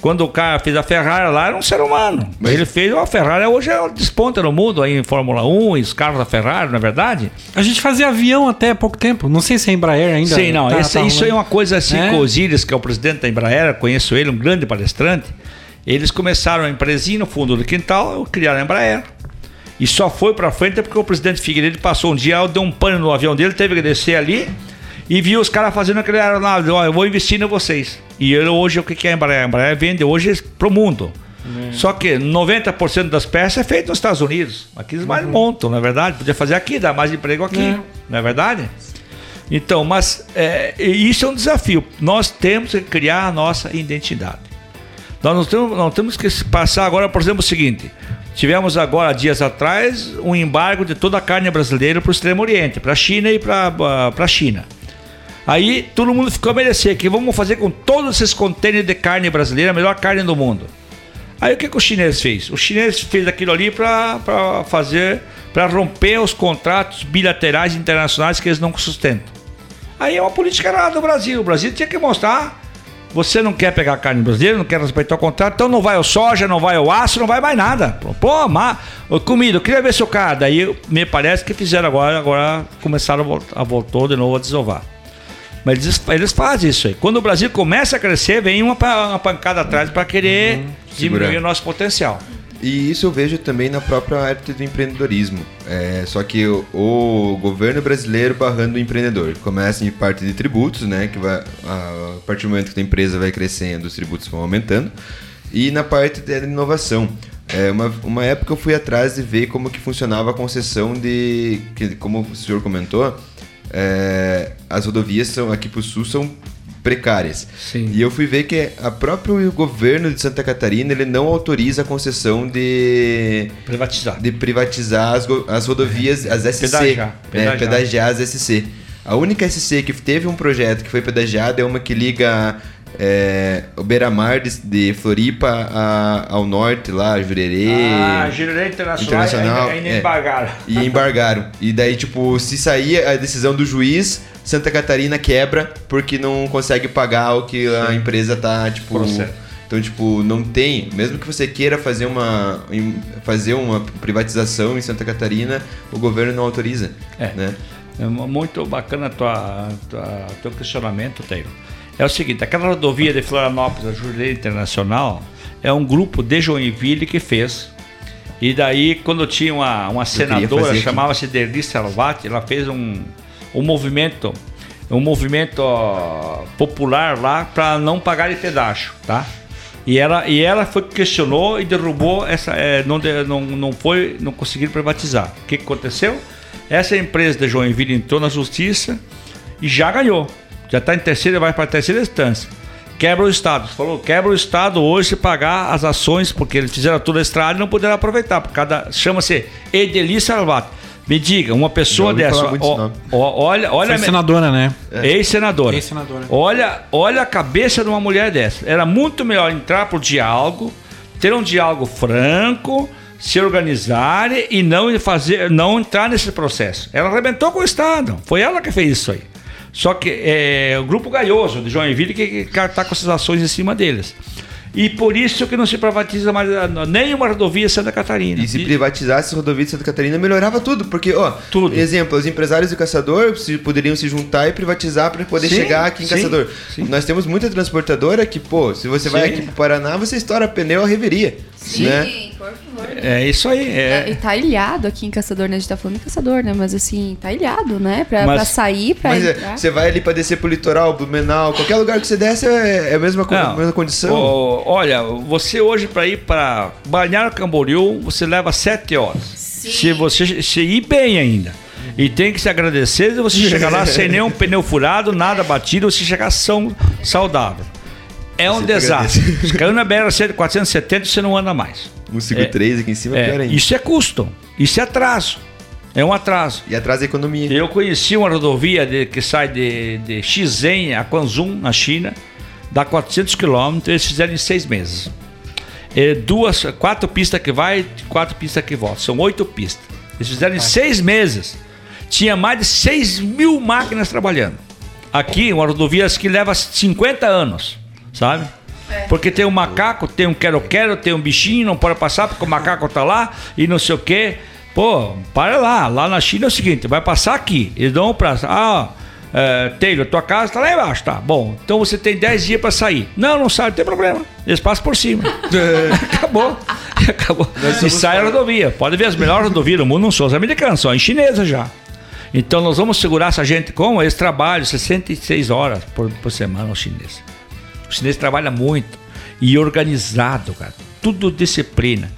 Quando o cara fez a Ferrari lá, era um ser humano. Mas- Ele fez a Ferrari, hoje é desponta no mundo aí em Fórmula 1, e os carros da Ferrari, não é verdade? A gente fazia avião até há pouco tempo. Não sei se a Embraer ainda. Sim, não. tá- esse- tá isso aí é uma coisa assim. É? Osiris, que é o presidente da Embraer, conheço ele, um grande palestrante. Eles começaram a empresinha no fundo do quintal, criaram a Embraer. E só foi pra frente porque o presidente Figueiredo passou um dia, deu um pano no avião dele, teve que descer ali e viu os caras fazendo aquele aeronave. Ó, eu vou investir em vocês. E ele, hoje, o que é a Embraer? A Embraer vende hoje pro mundo. Só que 90% das peças é feito nos Estados Unidos. Aqui eles mais montam, não é verdade? Podia fazer aqui, dar mais emprego aqui, É. não é verdade? Então, mas é, isso é um desafio. Nós temos que criar a nossa identidade. Nós não temos, não temos que passar agora, por exemplo, o seguinte: tivemos agora, dias atrás, um embargo de toda a carne brasileira para o Extremo Oriente, para a China e para a China. Aí todo mundo ficou a merecer que vamos fazer com todos esses contêineres de carne brasileira, a melhor carne do mundo. Aí o que, que o chinês fez? O chinês fez aquilo ali para fazer, para romper os contratos bilaterais internacionais que eles não sustentam. Aí é uma política errada do Brasil. O Brasil tinha que mostrar. Você não quer pegar carne brasileira, não quer respeitar o contrato, então não vai o soja, não vai o aço, não vai mais nada. Pô, mas, comida, eu queria ver seu cara. Daí me parece que fizeram agora, agora começaram a, vol- a voltou de novo a desovar. Mas eles, eles fazem isso aí. Quando o Brasil começa a crescer, vem uma, uma pancada atrás para querer diminuir Segurar. o nosso potencial. E isso eu vejo também na própria arte do empreendedorismo. É, só que o, o governo brasileiro barrando o empreendedor. Começa em parte de tributos, né? Que vai, a, a partir do momento que a empresa vai crescendo, os tributos vão aumentando. E na parte da inovação. É, uma, uma época eu fui atrás de ver como que funcionava a concessão de. Que, como o senhor comentou, é, as rodovias são aqui para o sul são precárias. Sim. E eu fui ver que a próprio governo de Santa Catarina ele não autoriza a concessão de, Privatizar. de privatizar as, as rodovias, as SC. Pedagiar, né, pedagiar. pedagiar as SC. A única SC que teve um projeto que foi pedagiado é uma que liga é, o Beira-Mar de, de Floripa a- ao norte, lá, Jurerê. Ah, Jurerê Internacional, Internacional, ainda, ainda é. embargaram. E embargaram. E daí, tipo, se sair a decisão do juiz, Santa Catarina quebra porque não consegue pagar o que a empresa tá, tipo. Processo. Então, tipo, não tem. Mesmo que você queira fazer uma, fazer uma privatização em Santa Catarina, o governo não autoriza. É. Né? É mu- muito bacana tua, tua, teu questionamento, Taylor. É o seguinte, aquela rodovia de Florianópolis, a Jurerê Internacional, é um grupo de Joinville que fez. E daí, quando tinha uma, uma senadora, chamava-se Derli Salvati, ela fez um, um movimento, um movimento ó, popular lá para não pagar de pedágio, tá? E ela, e ela foi questionou e derrubou essa, é, não, não, não foi, não conseguiram privatizar. O que, que aconteceu? Essa empresa de Joinville entrou na justiça e já ganhou. Já está em terceira, vai para a terceira instância. Quebra o Estado. Falou, quebra o Estado hoje se pagar as ações, porque eles fizeram toda a estrada e não puderam aproveitar. Por cada, chama-se Edeli Salvato. Me diga, uma pessoa dessa, ó, ó, olha, olha, Foi senadora, né? Ex-senadora. Ex-senadora. Olha, olha a cabeça de uma mulher dessa. Era muito melhor entrar por diálogo, ter um diálogo franco, se organizar e não fazer, não entrar nesse processo. Ela arrebentou com o Estado. Foi ela que fez isso aí. Só que é, o grupo Gaioso de Joinville que está com essas ações em cima deles. E por isso que não se privatiza mais a- nenhuma rodovia Santa Catarina. E se privatizasse a rodovia de Santa Catarina, melhorava tudo. Porque, ó, Tudo. exemplo, os empresários do Caçador se, poderiam se juntar e privatizar para poder Sim, chegar aqui em sim, Caçador. sim. Nós temos muita transportadora que, pô, se você vai Sim. aqui pro Paraná, você estoura pneu a reveria. Né? por favor. É isso aí. É, É, e tá ilhado aqui em Caçador, né? A gente tá falando em Caçador, né? Mas assim, tá ilhado, né? Pra, Mas- pra sair, pra Mas é, entrar. você vai ali pra descer pro litoral, Blumenau, qualquer lugar que você desce é, é a mesma, co- Não. mesma condição. Ó, olha, você hoje para ir para Balneário Camboriú, você leva sete horas. Se você se ir bem ainda. E tem que se agradecer se você chegar lá sem nenhum pneu furado, nada batido, você chegar são, saudável. É um desastre. Se caiu na BR 470, você não anda mais. 153 aqui em cima, pior É, ainda. isso é custo. Isso é atraso. É um atraso. E atrás da economia. Eu conheci uma rodovia de- que sai de, de Shenzhen a Quanzhou, na China, dá 400 quilômetros, eles fizeram em seis meses. É, duas, quatro pistas que vai, quatro pistas que volta. São oito pistas. Eles fizeram em seis meses. Tinha mais de 6 mil máquinas trabalhando. Aqui, uma rodovia que leva 50 anos, sabe? Porque tem um macaco, tem um quero-quero, tem um bichinho, não pode passar porque o macaco tá lá e não sei o quê. Pô, para lá. Lá na China é o seguinte, vai passar aqui. Eles dão um prazo. Ah, é, Taylor, tua casa tá lá embaixo, tá? Bom, então você tem 10 dias para sair. Não, não sai, não tem problema. Eles passam por cima. Acabou. Acabou. E sai a rodovia. Pode ver, as melhores rodovias do mundo não são as americanas, são as chinesas já. Então nós vamos segurar essa gente como? Eles trabalham 66 horas por, por semana, os chineses. O chinês trabalha muito e organizado, cara. Tudo disciplina.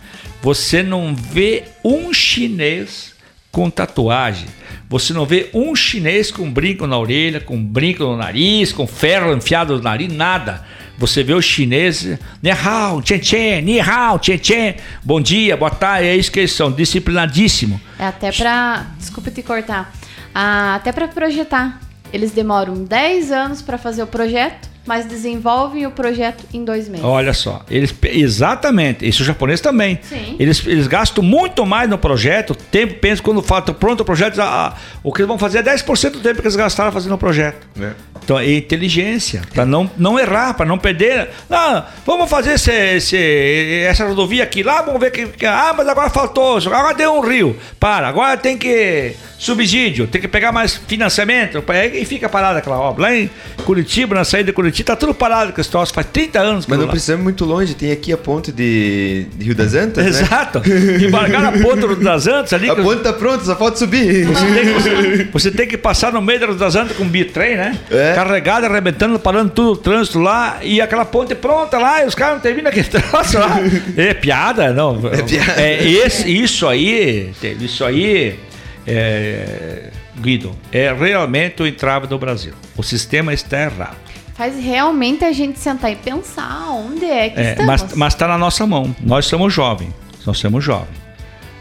Você não vê um chinês com tatuagem. Você não vê um chinês com brinco na orelha, com brinco no nariz, com ferro enfiado no nariz, nada. Você vê os chineses, ni hao, chen chen, ni hao, chen chen, bom dia, boa tarde, é isso que eles são, disciplinadíssimo. É até pra. Desculpa te cortar. Ah, até pra projetar. Eles demoram 10 anos pra fazer o projeto, mas desenvolvem o projeto em dois meses. Olha só, eles exatamente, isso o japonês também. Sim. Eles, eles gastam muito mais no projeto, tempo, pensa quando falta pronto o projeto, ah, o que eles vão fazer é 10% do tempo que eles gastaram fazendo o projeto. Né? Então é inteligência, para não, não errar, para não perder. Não, vamos fazer esse, esse- essa rodovia aqui lá, vamos ver que, que- Ah, mas agora faltou, agora deu um rio. Para, agora tem que. Subsídio, tem que pegar mais financiamento. pega E fica parada aquela obra. Lá em Curitiba, na saída de Curitiba, tá tudo parado com esse troço, faz 30 anos que Mas não lá. precisamos ir muito longe, tem aqui a ponte de, de Rio das Antas, né? Exato. Embarcar a ponta do das Antas ali. A ponte tá pronta, só falta subir. Você tem, que, você tem que passar no meio das das Antas com um bitrem, né? É. Carregado, arrebentando, parando tudo o trânsito lá e aquela ponte pronta lá e os caras não terminam aquele troço lá. É piada, não. É piada. É esse, isso aí, isso aí, é, Guido, é realmente o entrave do Brasil. O sistema está errado. Faz realmente a gente sentar e pensar onde é que É, estamos. mas está na nossa mão. Nós somos jovens. Nós somos jovens.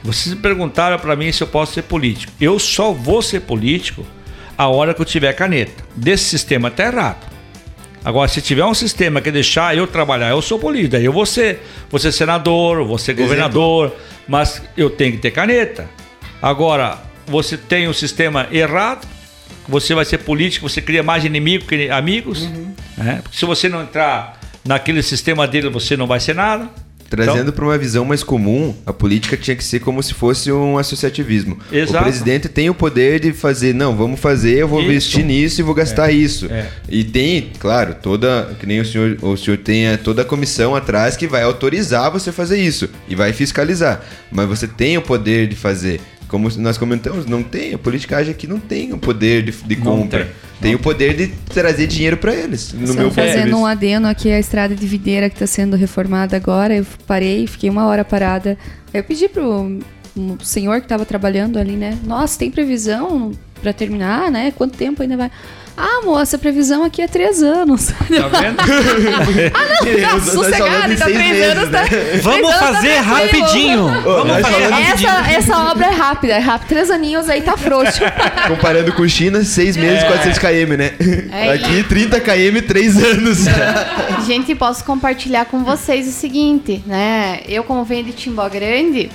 Vocês me perguntaram para mim se eu posso ser político. Eu só vou ser político a hora que eu tiver caneta. Desse sistema tá errado. Agora, se tiver um sistema que deixar eu trabalhar, eu sou político, aí eu vou ser, vou ser senador, vou ser governador, mas eu tenho que ter caneta. Agora, você tem o um sistema errado, você vai ser político, você cria mais inimigos que amigos. Uhum. Né? Porque se você não entrar naquele sistema dele, você não vai ser nada. Trazendo então, para uma visão mais comum, a política tinha que ser como se fosse um associativismo. Exato. O presidente tem o poder de fazer, não, vamos fazer, eu vou isso. investir nisso e vou gastar é. isso. É. E tem, claro, toda, que nem o senhor, o senhor tem toda a comissão atrás que vai autorizar você fazer isso e vai fiscalizar. Mas você tem o poder de fazer como nós comentamos, não tem, a politicagem aqui não tem o poder de, de compra. Tem, tem o poder de trazer dinheiro para eles. No Só meu fazendo um adeno aqui a estrada de Videira que está sendo reformada agora, eu parei, fiquei uma hora parada. Eu pedi pro um senhor que estava trabalhando ali, né? Nossa, tem previsão para terminar, né? Quanto tempo ainda vai? Ah, moça, a previsão aqui é três anos. Tá vendo? ah, não, fica sossegado, então três meses, anos tá. Né? Vamos fazer tá rapidinho. Vamos fazer rapidinho. Essa, essa obra é rápida, é rápida. Três aninhos aí tá frouxo. Comparando com China, seis meses, é. 400 km, né? É aqui, 30 km, três anos. Gente, posso compartilhar com vocês o seguinte, né? Eu, como venho de Timbó Grande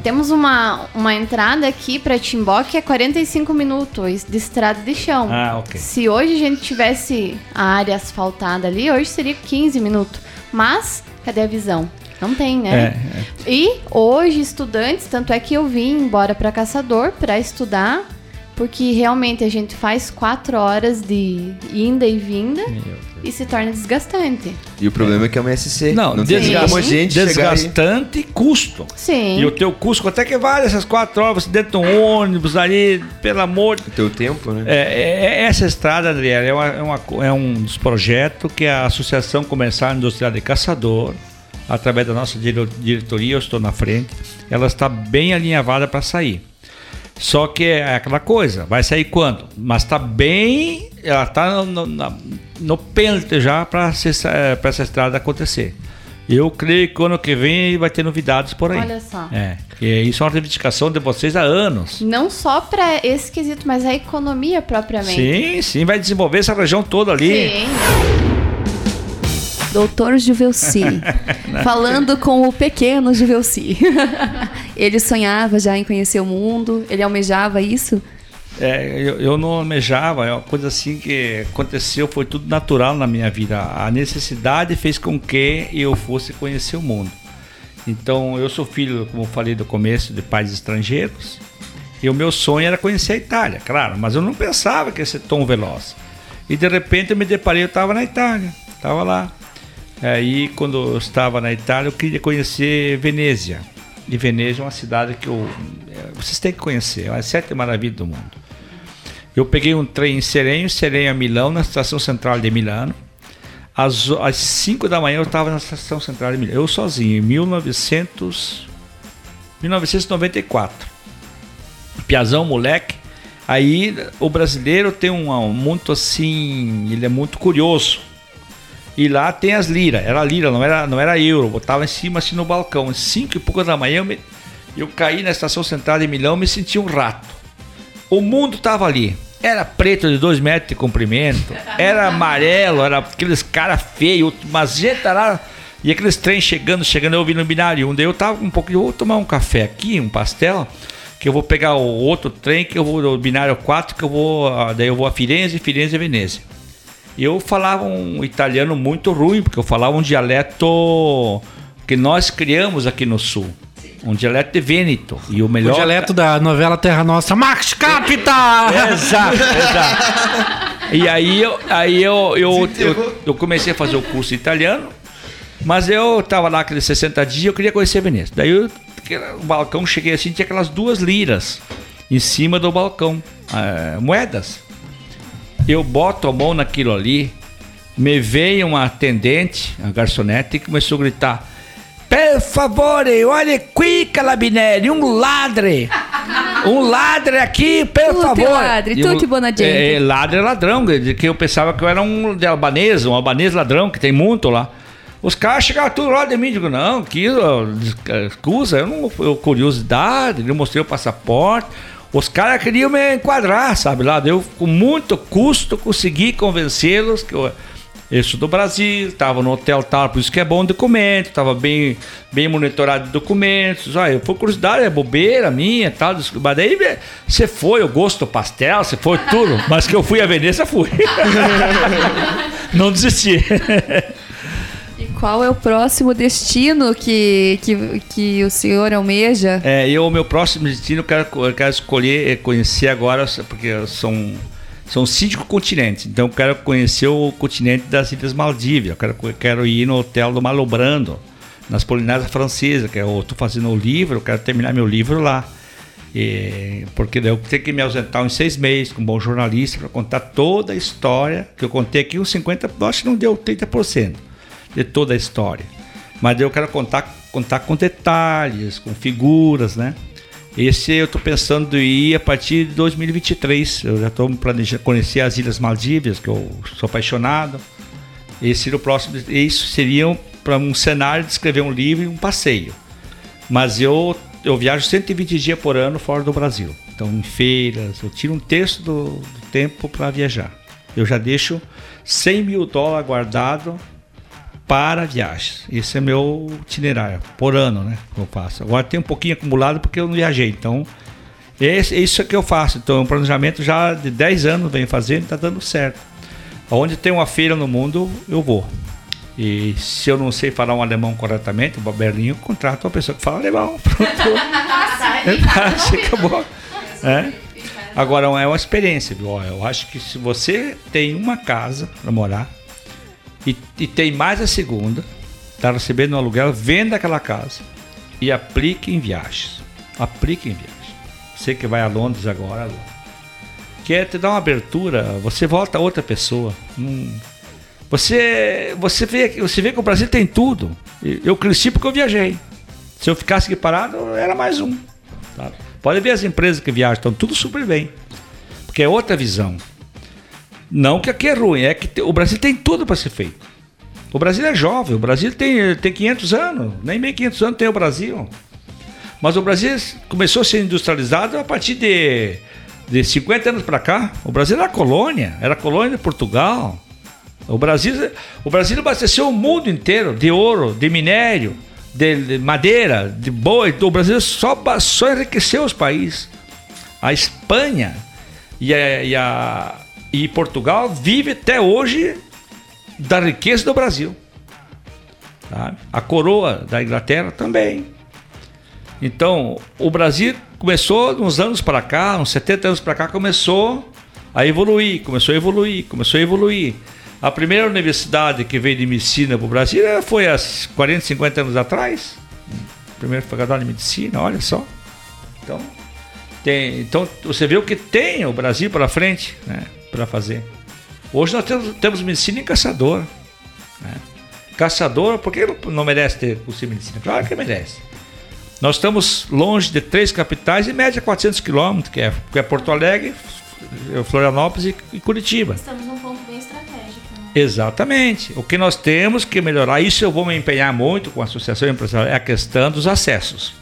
temos uma, uma entrada aqui para Timbó que é 45 minutos de estrada de chão. Ah, ok. Se hoje a gente tivesse a área asfaltada ali, hoje seria 15 minutos. Mas, cadê a visão? Não tem, né? É, é. E hoje, estudantes, tanto é que eu vim embora para Caçador para estudar porque realmente a gente faz quatro horas de ida e vinda e se torna desgastante. E o problema é, é que é uma SC. Não, não tem como a gente Desgastante e custo. Sim. E o teu custo, até que vale essas quatro horas, você dentro de um ônibus ali, pelo amor... O teu tempo, né? É, é, é essa estrada, Adriana, é, uma, é, uma, é um dos projetos que a Associação Comercial Industrial de Caçador, através da nossa diretoria, eu estou na frente, ela está bem alinhavada para sair. Só que é aquela coisa, vai sair quando? Mas tá bem, ela tá no, no, no pênalti já para essa estrada acontecer. Eu creio que ano que vem vai ter novidades por aí. Olha só. É, e isso é uma reivindicação de vocês há anos. Não só para esse quesito, mas a economia propriamente. Sim, sim, vai desenvolver essa região toda ali. Sim. Doutor Juvelci, falando com o pequeno Juvelci. ele sonhava já em conhecer o mundo, ele almejava isso? É, eu, eu, não almejava, é uma coisa assim que aconteceu, foi tudo natural na minha vida. A necessidade fez com que eu fosse conhecer o mundo. Então, eu sou filho, como eu falei do começo, de pais estrangeiros. E o meu sonho era conhecer a Itália, claro, mas eu não pensava que ia ser tão veloz. E de repente eu me deparei, eu estava na Itália, estava lá. Aí, quando eu estava na Itália, eu queria conhecer Venezia. E Venezia é uma cidade que eu, é, vocês têm que conhecer, é uma sete maravilhas do mundo. Eu peguei um trem em Serenho, Serenho a Milão, na estação central de Milano. Às, às 5 da manhã eu estava na estação central de Milano, eu sozinho, em 1900, 1994. Piazão, moleque. Aí o brasileiro tem um, um muito assim, ele é muito curioso e lá tem as liras. Era lira, não era, não era euro. Botava em cima assim no balcão. Cinco e pouco da manhã eu, me, eu caí na estação central de Milão me senti um rato. O mundo tava ali. Era preto de dois metros de comprimento. Era amarelo, era aqueles cara feio, mas gente lá. E aqueles trens chegando, chegando, eu vi no binário um. Daí eu tava um pouco, vou tomar um café aqui, um pastel, que eu vou pegar o outro trem, que eu vou no binário 4, que eu vou. Ah, daí eu vou a Firenze, Firenze e Veneza eu falava um italiano muito ruim, porque eu falava um dialeto que nós criamos aqui no sul. Um dialeto de Vêneto. E o melhor. O dialeto da novela Terra Nossa, Max Capita! exato, exato. E aí, eu, aí eu, eu, eu, eu, comecei a fazer o curso italiano, mas eu tava lá aqueles 60 dias eu queria conhecer Veneza. Daí eu, o balcão, cheguei assim, tinha aquelas duas liras em cima do balcão, é, moedas eu boto a mão naquilo ali, me veio uma atendente, a garçonete, e começou a gritar: Per favore, olha aqui, Calabinelli, um ladre! Um ladre aqui, por tutti favor! Ladre, tutti buona gente. É, é, ladre é ladrão, que eu pensava que eu era um de albanês, um albanês ladrão, que tem muito lá. Os caras chegaram tudo lá de mim, digo, não, que escusa, eu não, eu, curiosidade, eu mostrei o passaporte. Os caras queriam me enquadrar, sabe? Lá, eu com muito custo consegui convencê-los que eu, sou do Brasil, estava no hotel tal, por isso que é bom documento, estava bem, bem monitorado de documentos. Olha, foi curiosidade, é bobeira minha tal. Mas daí você foi, eu gosto do pastel, você foi tudo. Mas que eu fui a Veneza, fui. Não desisti. Qual é o próximo destino que, que, que o senhor almeja? É, eu, o meu próximo destino, eu quero, eu quero escolher, é conhecer agora, porque são, são cinco continentes. Então, eu quero conhecer o continente das Ilhas Maldivas. Eu quero, eu quero ir no hotel do Malobrando, nas Polinésias Francesas, que eu estou fazendo o livro, eu quero terminar meu livro lá. E, porque eu tenho que me ausentar uns seis meses com um bom jornalista para contar toda a história que eu contei aqui, uns 50%, acho que não deu 30% de toda a história. Mas eu quero contar, contar com detalhes, com figuras, né? Esse eu estou pensando em ir a partir de 2023. Eu já estou planejando conhecer as Ilhas Maldivas, que eu sou apaixonado. Esse seria o próximo. Isso seria para um cenário de escrever um livro e um passeio. Mas eu, eu viajo 120 dias por ano fora do Brasil. Então, em feiras, eu tiro um terço do, do tempo para viajar. Eu já deixo 100 mil dólares guardado para viagens. Esse é meu itinerário, por ano, né? Que eu faço. Agora tem um pouquinho acumulado porque eu não viajei. Então, esse, isso é que eu faço. Então, é um planejamento já de 10 anos venho fazendo e está dando certo. Onde tem uma feira no mundo, eu vou. E se eu não sei falar um alemão corretamente, o Berlim, eu contrato uma pessoa que fala alemão. Pronto. é, acabou. É. Agora, é uma experiência, viu? Eu acho que se você tem uma casa para morar, e, e tem mais a segunda, está recebendo um aluguel, venda aquela casa e aplique em viagens. Aplique em viagens. Você que vai a Londres agora, quer te dar uma abertura, você volta a outra pessoa. Hum. Você, você, vê, você vê que o Brasil tem tudo. Eu cresci porque eu viajei. Se eu ficasse aqui parado, era mais um. Pode ver as empresas que viajam, estão tudo super bem. Porque é outra visão. Não que aqui é ruim, é que o Brasil tem tudo para ser feito. O Brasil é jovem, o Brasil tem, tem 500 anos, nem meio 500 anos tem o Brasil. Mas o Brasil começou a ser industrializado a partir de, de 50 anos para cá. O Brasil era colônia, era colônia de Portugal. O Brasil, o Brasil abasteceu o mundo inteiro de ouro, de minério, de, de madeira, de boi. O Brasil só, só enriqueceu os países. A Espanha e a, e a e Portugal vive até hoje da riqueza do Brasil. Sabe? A coroa da Inglaterra também. Então, o Brasil começou uns anos para cá, uns 70 anos para cá, começou a evoluir, começou a evoluir, começou a evoluir. A primeira universidade que veio de medicina para o Brasil foi há 40, 50 anos atrás. Primeiro faculdade de medicina, olha só. Então, tem, então você vê o que tem o Brasil para frente, né? Para fazer. Hoje nós temos, temos medicina em caçador. Né? Caçador, por que não merece ter curso de medicina? Claro que merece. Nós estamos longe de três capitais, em média 400 quilômetros, que é, que é Porto Alegre, Florianópolis e, Curitiba. Estamos num ponto bem estratégico. Né? Exatamente. O que nós temos que melhorar, isso eu vou me empenhar muito com a Associação Empresarial, é a questão dos acessos.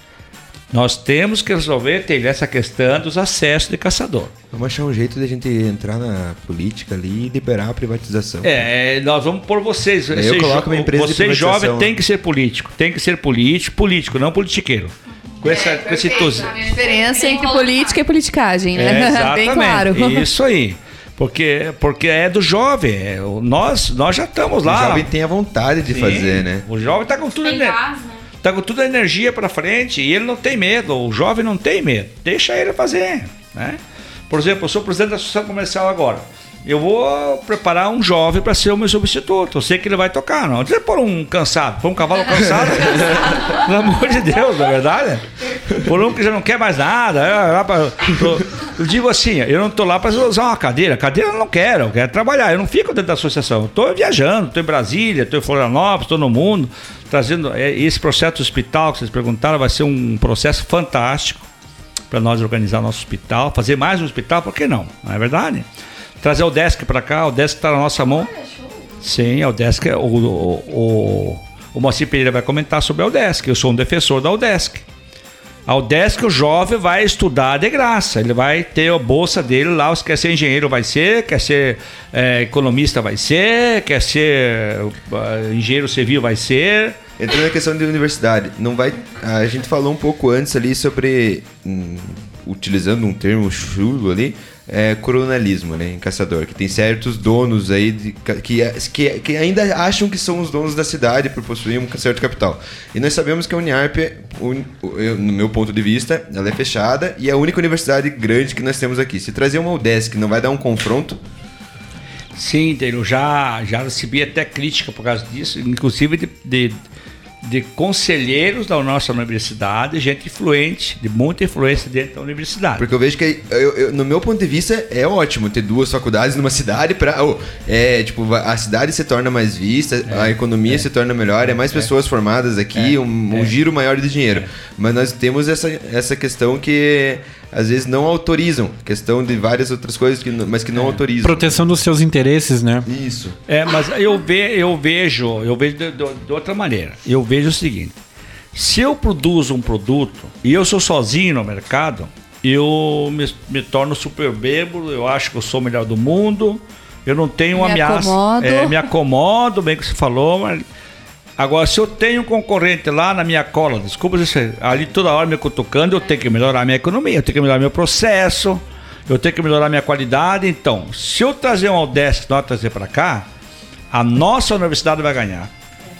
Nós temos que resolver ter essa questão dos acessos de caçador. Vamos achar um jeito de a gente entrar na política ali e liberar a privatização. É, nós vamos por vocês. Eu vocês, coloco uma empresa Você de jovem tem que ser político. Tem que ser político, político, não politiqueiro. Com, essa, com esse tos... A diferença entre política e politicagem, né? É, exatamente. Bem claro. Isso aí. Porque, porque é do jovem. É, nós, nós já estamos lá. O jovem tem a vontade de Sim. fazer, né? O jovem está com tudo Tem né? gás, né? Tá com toda a energia para frente e ele não tem medo, o jovem não tem medo. Deixa ele fazer, né? Por exemplo, eu sou presidente da Associação Comercial agora. Eu vou preparar um jovem para ser o meu substituto. Eu sei que ele vai tocar, não. Você por um cansado, por um cavalo cansado. Pelo amor de Deus, não é verdade? Por um que já não quer mais nada. Eu, pra- eu- digo assim, eu não estou lá para usar uma cadeira. Cadeira eu não quero, eu quero trabalhar. Eu não fico dentro da associação. Eu estou viajando, estou em Brasília, estou em Florianópolis, estou no mundo, trazendo é, esse processo do hospital que vocês perguntaram, vai ser um processo fantástico para nós organizar nosso hospital, fazer mais um hospital, por que não? Não é verdade? Trazer o desk para cá, o desk está na nossa mão. Sim, é o desk. O, o, o, o Moacir Pereira vai comentar sobre a Udesc. Eu sou um defensor da Udesc. A UDESC, o jovem vai estudar de graça. Ele vai ter a bolsa dele lá. Se quer ser engenheiro, vai ser. Quer ser é, economista, vai ser. Quer ser uh, engenheiro civil, vai ser. Entrando na questão de universidade, não vai. A gente falou um pouco antes ali sobre. hum, utilizando um termo chulo ali, é coronalismo, né, em caçador, que tem certos donos aí de que, que, que ainda acham que são os donos da cidade por possuir um certo capital. E nós sabemos que a Uniarp, un- no meu ponto de vista, ela é fechada e é a única universidade grande que nós temos aqui. Se trazer uma UDESC não vai dar um confronto, Sim, eu já, já recebi até crítica por causa disso, inclusive de, de, de conselheiros da nossa universidade, gente influente, de muita influência dentro da universidade. Porque eu vejo que, eu- eu- no meu ponto de vista, é ótimo ter duas faculdades numa cidade pra. oh, é, tipo, a cidade se torna mais vista, a economia se torna melhor, é mais pessoas formadas aqui, um, um giro maior de dinheiro. Mas nós temos essa, essa questão que às vezes não autorizam. Questão de várias outras coisas, que, mas que não autorizam. Proteção dos seus interesses, né? Isso. É, mas eu, ve, eu vejo, eu vejo de, de- de outra maneira. Eu vejo o seguinte: se eu produzo um produto e eu sou sozinho no mercado, eu me, me torno super bêbado, eu acho que eu sou o melhor do mundo, eu não tenho Me ameaça. acomodo. É, me acomodo, bem que você falou, mas. Agora, se eu tenho um concorrente lá na minha cola, desculpa ali toda hora me cutucando, eu tenho que melhorar minha economia, eu tenho que melhorar meu processo, eu tenho que melhorar minha qualidade. Então, se eu trazer um Aldesc, nós trazer para cá, a nossa universidade vai ganhar.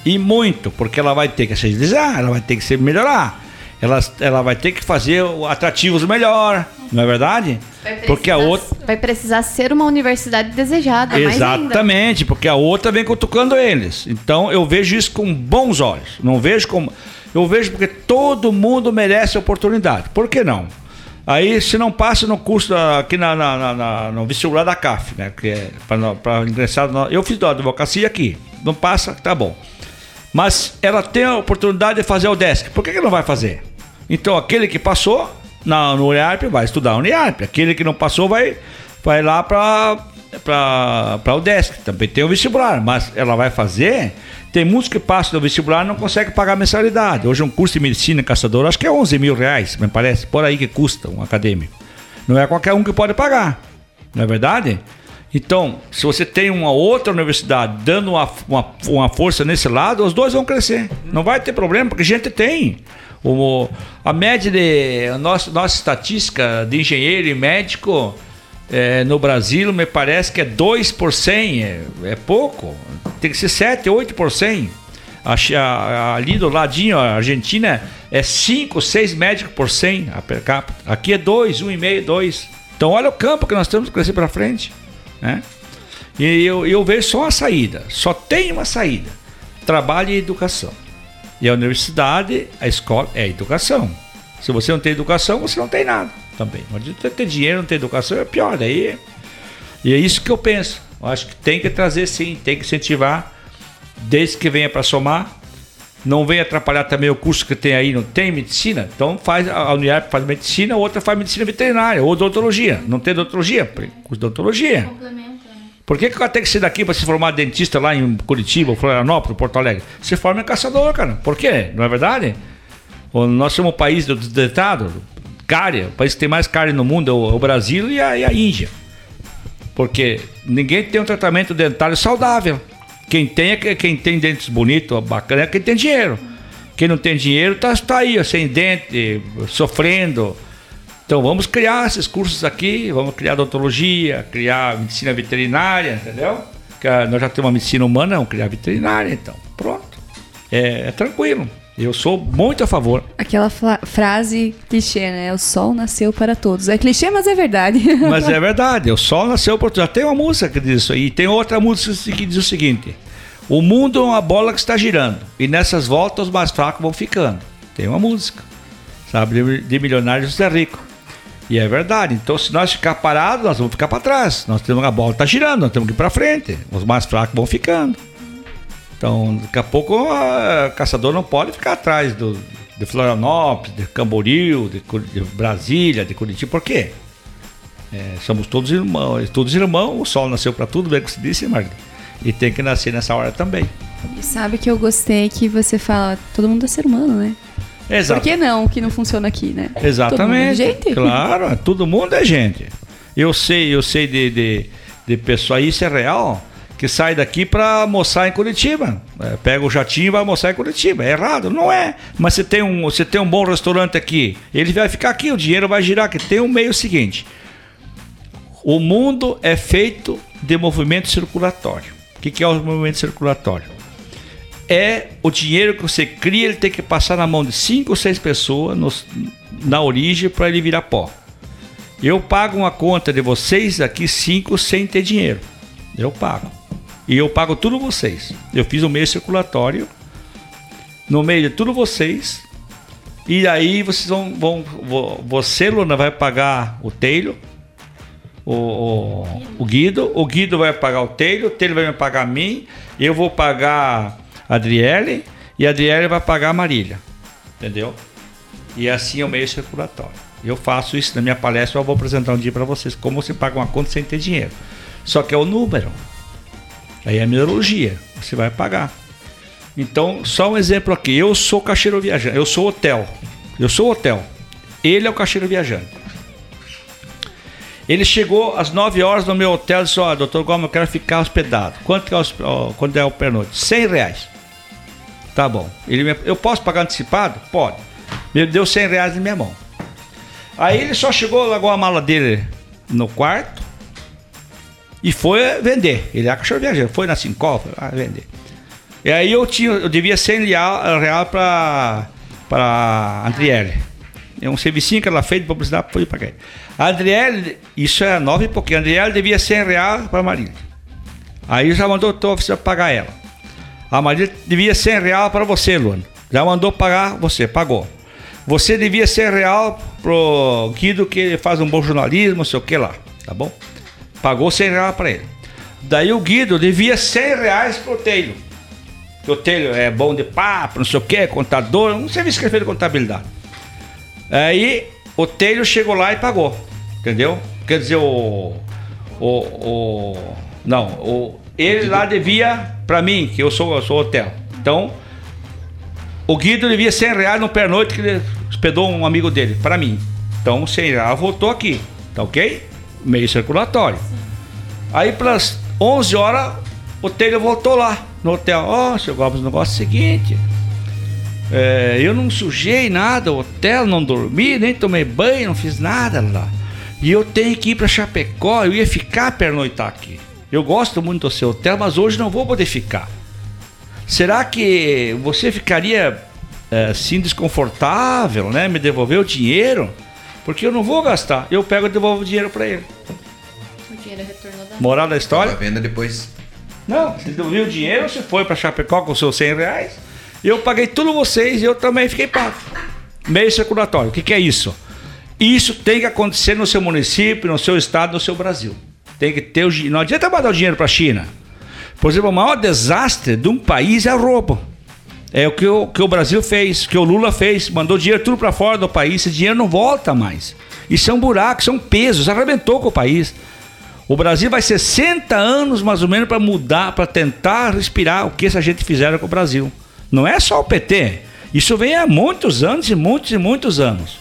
E muito, porque ela vai ter que se agilizar, ela vai ter que se melhorar. Ela, ela vai ter que fazer atrativos melhor, não é verdade? Porque a outra. Vai precisar ser uma universidade desejada. Exatamente, porque a outra vem cutucando eles. Então eu vejo isso com bons olhos. Não vejo como. Eu vejo porque todo mundo merece oportunidade. Por que não? Aí, se não passa no curso aqui na, na- na- no vestibular da CAF, né? Que é para ingressar. eu fiz da advocacia aqui. Não passa, tá bom. Mas ela tem a oportunidade de fazer o desk. Por que, que não vai fazer? Então, aquele que passou na, no Uniarp vai estudar no Uniarp. Aquele que não passou vai, vai lá para para o desk. Também tem o vestibular, mas ela vai fazer. Tem muitos que passam no vestibular e não conseguem pagar mensalidade. Hoje, um curso de medicina caçador, acho que é 11 mil reais, me parece. Por aí que custa um acadêmico. Não é qualquer um que pode pagar. Não é verdade? Então, se você tem uma outra universidade dando uma, uma, uma força nesse lado, os dois vão crescer. Não vai ter problema, porque gente tem. O, a média de. A nossa, nossa estatística de engenheiro e médico eh, no Brasil me parece que é 2 por 100. É, é pouco. Tem que ser 7, 8 por 100. A a- Ali do ladinho, a Argentina é 5, 6 médicos por 100 a per capita. Aqui é 2, 1,5, 2. Então olha o campo que nós temos que crescer para frente. Né? E eu, eu vejo só uma saída. Só tem uma saída. Trabalho e educação. E a universidade, a escola, é a educação. Se você não tem educação, você não tem nada também. Não adianta ter dinheiro, não ter educação, é pior. Daí, e é isso que eu penso. Eu acho que tem que trazer sim, tem que incentivar, desde que venha para somar. Não venha atrapalhar também o curso que tem aí, não tem medicina? Então faz a Uniarp faz medicina, a outra faz medicina veterinária ou odontologia. Não tem odontologia? Curso de odontologia. Complementa, né? Por que, que o tem que ser daqui para se formar dentista lá em Curitiba, Florianópolis, Porto Alegre? Se forma em caçador, cara. Por quê? Não é verdade? Nós somos o país do detetado, cárie, o país que tem mais cárie no mundo é o, é o Brasil e a, e a Índia. Porque ninguém tem um tratamento dentário saudável. Quem tem é que- quem tem dentes bonitos, bacana, é quem tem dinheiro. Quem não tem dinheiro tá, tá aí, sem dente, sofrendo. Então vamos criar esses cursos aqui, vamos criar odontologia, criar medicina veterinária, entendeu? Que, ah, nós já temos uma medicina humana, vamos criar veterinária, então. Pronto. É, é tranquilo. Eu sou muito a favor. Aquela frase clichê, né? O sol nasceu para todos. É clichê, mas é verdade. Mas é verdade, o sol nasceu por Já tem uma música que diz isso aí. E tem outra música que diz o seguinte: O mundo é uma bola que está girando. E nessas voltas os mais fracos vão ficando. Tem uma música. Sabe? De, de milionários é rico. E é verdade. Então, se nós ficar parados, nós vamos ficar para trás. Nós temos a bola está girando, nós temos que ir para frente. Os mais fracos vão ficando. Então, daqui a pouco, o caçador não pode ficar atrás do, de Florianópolis, de Camboriú, de, de Brasília, de Curitiba. Por quê? É, somos todos irmãos, todos irmãos, o sol nasceu para tudo, bem que se disse, Marli. E tem que nascer nessa hora também. E sabe que eu gostei que você fala, todo mundo é ser humano, né? Exato. Por que não que não funciona aqui, né? Exatamente. Todo mundo é gente. Claro, todo mundo é gente. Eu sei, eu sei de, de, de pessoa, isso é real, que sai daqui para almoçar em Curitiba. É, pega o jatinho e vai almoçar em Curitiba. É errado? Não é. Mas você tem, um, você tem um bom restaurante aqui, ele vai ficar aqui, o dinheiro vai girar, que tem um meio seguinte. O mundo é feito de movimento circulatório. O que, que é o movimento circulatório? É o dinheiro que você cria, ele tem que passar na mão de cinco ou seis pessoas nos- na origem para ele virar pó. Eu pago uma conta de vocês aqui cinco sem ter dinheiro. Eu pago. E eu pago tudo vocês. Eu fiz o meio circulatório no meio de tudo vocês. E aí vocês vão, vão vo- você, Luna, vai pagar o telho, o, o, o Guido, o Guido vai pagar o telho, o telho vai me pagar a mim, eu vou pagar Adriele e Adriele vai pagar a Marília. Entendeu? E assim é o meio circulatório. Eu faço isso na minha palestra, eu vou apresentar um dia para vocês como você paga uma conta sem ter dinheiro. Só que é o número. Aí é a numerologia, você vai pagar. Então, só um exemplo aqui. Eu sou caixeiro viajante, eu sou hotel. Eu sou hotel. Ele é o caixeiro viajante. Ele chegou às 9 horas no meu hotel e disse: Ó, doutor Gomes, eu quero ficar hospedado. Quanto é, ó, quanto é o pernoite? 100 reais. Tá bom. Ele me- eu posso pagar antecipado? Pode. Ele deu 100 reais na minha mão. Aí ele só chegou, largou a mala dele no quarto e foi vender. Ele é cachorro viajante, foi na Sincol, foi vender. E aí eu tinha, eu devia 100 real, real para para Adriele. É um servicinho que ela fez de publicidade, foi para quem? A Adriele, isso é nove e pouquinho. A Adriele devia 100 real para Marília. Aí já mandou o oficial pagar ela. A Marília devia 100 real para você, Luana. Já mandou pagar você, pagou. Você devia 100 real pro Guido que faz um bom jornalismo, não sei o que lá, tá bom? Pagou 100 real para ele. Daí o Guido devia 100 reais pro Telho. Que o Telho é bom de papo, não sei o que, contador, um serviço que ele fez de contabilidade. Aí o Telho chegou lá e pagou, entendeu? Quer dizer, o. O. o não, o, ele lá devia pra mim, que eu sou, eu sou hotel. Então, o Guido devia 100 reais no pernoite que ele hospedou um amigo dele, pra mim. Então, 100 reais voltou aqui, tá ok? Meio circulatório. Aí, pelas 11 horas, o Telho voltou lá no hotel. Ó, seu Gomes, o negócio é o seguinte. É, eu não sujei nada, hotel, não dormi, nem tomei banho, não fiz nada lá. E eu tenho que ir para Chapecó, eu ia ficar pernoitar aqui. Eu gosto muito do seu hotel, mas hoje não vou poder ficar. Será que você ficaria é, assim desconfortável, né? Me devolver o dinheiro? Porque eu não vou gastar. Eu pego e devolvo o dinheiro para ele. O dinheiro retornou da Moral da A história? venda depois. Não, você devolveu o dinheiro, você foi para Chapecó com seus 100 reais. Eu paguei tudo vocês e eu também fiquei pago. Meio circulatório. O que, que é isso? Isso tem que acontecer no seu município, no seu estado, no seu Brasil. Tem que ter o. Não adianta mandar o dinheiro para a China. Por exemplo, o maior desastre de um país é roubo. É o que o, que o Brasil fez, que o Lula fez, mandou dinheiro tudo para fora do país, esse dinheiro não volta mais. Isso é um buraco, isso é um peso, isso arrebentou com o país. O Brasil vai 60 anos mais ou menos para mudar, para tentar respirar o que essa gente fizeram com o Brasil. Não é só o PT. Isso vem há muitos anos e muitos e muitos anos.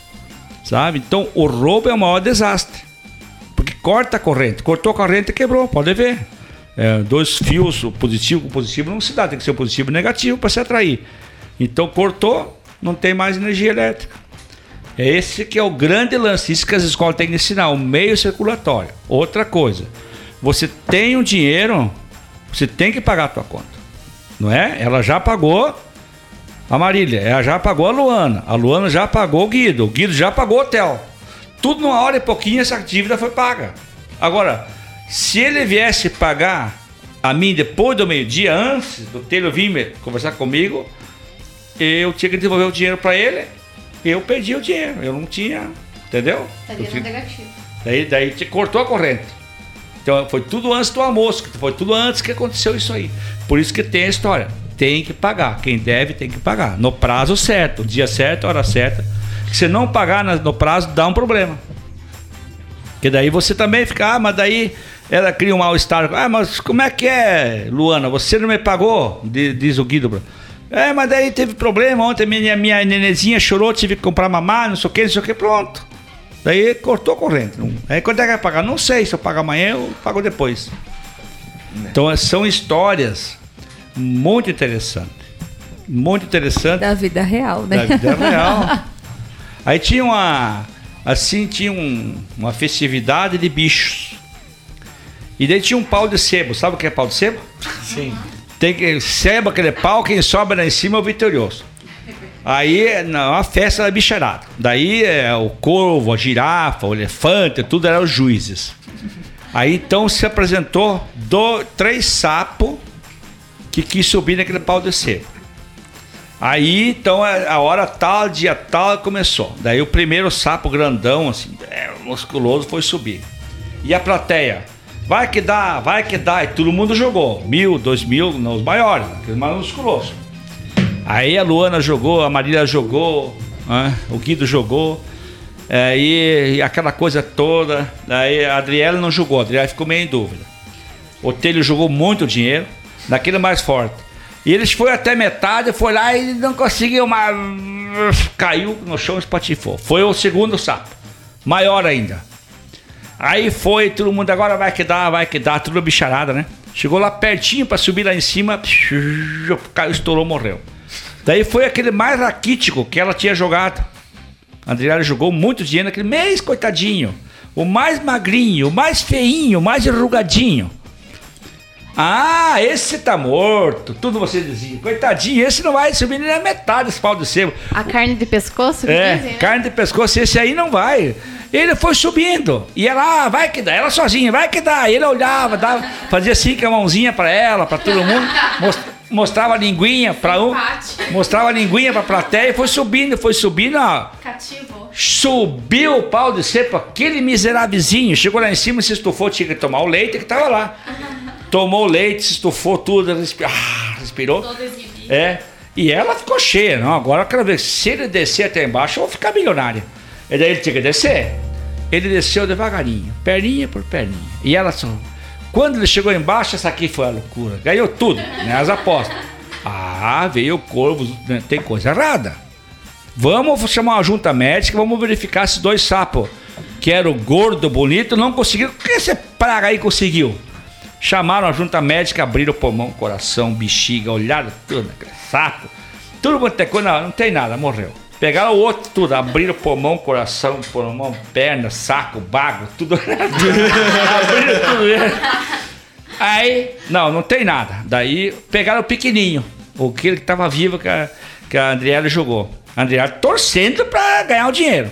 Sabe? Então o roubo é o maior desastre. Corta a corrente. Cortou a corrente quebrou, pode ver. É, dois fios, o positivo com o positivo não se dá, tem que ser o positivo e o negativo para se atrair. Então cortou, não tem mais energia elétrica. É esse que é o grande lance, isso que as escolas têm que ensinar, o meio circulatório. Outra coisa, você tem um dinheiro, você tem que pagar a tua conta. Não é? Ela já pagou a Marília, ela já pagou a Luana, a Luana já pagou o Guido, o Guido já pagou o hotel. Tudo numa hora e pouquinho essa dívida foi paga. Agora, se ele viesse pagar a mim depois do meio-dia, antes do Telho vir conversar comigo, eu tinha que devolver o dinheiro para ele, eu perdi o dinheiro, eu não tinha, entendeu? Eu Estaria no tinha- negativo. Daí, daí te cortou a corrente. Então foi tudo antes do almoço, foi tudo antes que aconteceu isso aí. Por isso que tem a história. Tem que pagar. Quem deve tem que pagar. No prazo certo, dia certo, hora certa. Se não pagar no prazo, dá um problema. Porque daí você também fica, ah, mas daí ela cria um mal-estar. Ah, mas como é que é, Luana? Você não me pagou? Di- Diz o Guido. É, mas daí teve problema. Ontem minha, minha nenezinha chorou, tive que comprar mamar, não sei o que, não sei o que, pronto. Daí cortou a corrente. Aí quando é que vai pagar? Não sei, se eu pago amanhã, eu pago depois. Então são histórias muito interessantes. Muito interessantes Da vida real, né? da vida real. Aí tinha uma. Assim, tinha um- uma festividade de bichos. E daí tinha um pau de sebo. Sabe o que é pau de sebo? Sim. Tem que. Sebo, aquele pau, quem sobe lá em cima é o vitorioso. Aí na- uma festa da bicharada. Daí é o corvo, a girafa, o elefante, tudo eram os juízes. Aí então se apresentou do, três sapos que quis subir naquele pau de sebo. Aí, então, a hora tal, dia tal, começou. Daí o primeiro sapo grandão, assim, é, musculoso, foi subir. E a plateia? Vai que dá, vai que dá. E todo mundo jogou. Mil, dois mil, não, os maiores, aqueles mais musculosos. Aí a Luana jogou, a Marília jogou, né, o Guido jogou. é, e, e aquela coisa toda. Daí a Adriela não jogou, a Adriela ficou meio em dúvida. O Telho jogou muito dinheiro, daquele mais forte. E eles foi até metade, foi lá e não conseguiu mais. Caiu no chão e espatifou. Foi o segundo sapo. Maior ainda. Aí foi, todo mundo agora vai que dá, vai que dá, tudo bicharada, né? Chegou lá pertinho pra subir lá em cima, caiu, estourou, morreu. Daí foi aquele mais raquítico que ela tinha jogado. A Adriana jogou muito dinheiro naquele mês, coitadinho. O mais magrinho, o mais feinho, o mais enrugadinho. Ah, esse tá morto. Tudo você dizia. Coitadinho, esse não vai subir nem a metade desse pau de sebo. A carne de pescoço? É, dizem, né? carne de pescoço, esse aí não vai. Ele foi subindo. E ela, ah, vai que dá. Ela sozinha, vai que dá. E ele olhava, dava, fazia assim com a mãozinha pra ela, pra todo mundo. Mos- Mostrava a linguinha pra um. Mostrava a linguinha pra plateia e foi subindo, foi subindo, ó. Cativo. Subiu o pau de cepo, aquele miserávelzinho. Chegou lá em cima, se estufou, tinha que tomar o leite que tava lá. Tomou o leite, se estufou tudo, ah, respirou. Exibido. É. E ela ficou cheia, não. Agora eu quero ver se ele descer até embaixo, eu vou ficar milionário. E daí ele tinha que descer. Ele desceu devagarinho, perninha por perninha. E ela só. Quando ele chegou embaixo, essa aqui foi a loucura. Ganhou tudo, né? As apostas. Ah, veio o corvo, né, tem coisa errada. Vamos chamar uma junta médica, vamos verificar esses dois sapos. Que era o gordo, bonito, não conseguiram. O que esse praga aí conseguiu? Chamaram a junta médica, abriram o pulmão, coração, bexiga, olharam tudo, sapo. Tudo quanto é coisa, não, tem nada, morreu. Pegaram o outro tudo, abriram pulmão, coração, pulmão, perna, saco, bago, tudo. abriram tudo. Aí, não, não tem nada. Daí pegaram o pequenininho, o que ele tava vivo que a, que a Andriela jogou. A Andriela torcendo pra ganhar o dinheiro.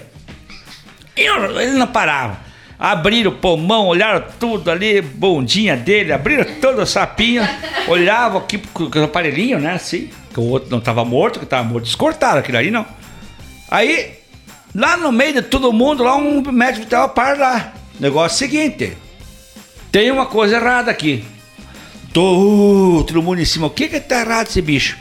E ele não parava. Abriram o pulmão, olharam tudo ali, bundinha dele, abriram todo o sapinho, olhavam aqui com o aparelhinho, né? Assim, que o outro não estava morto, que estava morto, descortaram aquilo aí, não. Aí, lá no meio de todo mundo, lá um médico estava para lá. Negócio seguinte: tem uma coisa errada aqui. Tô, todo mundo em cima, o que que tá errado esse bicho?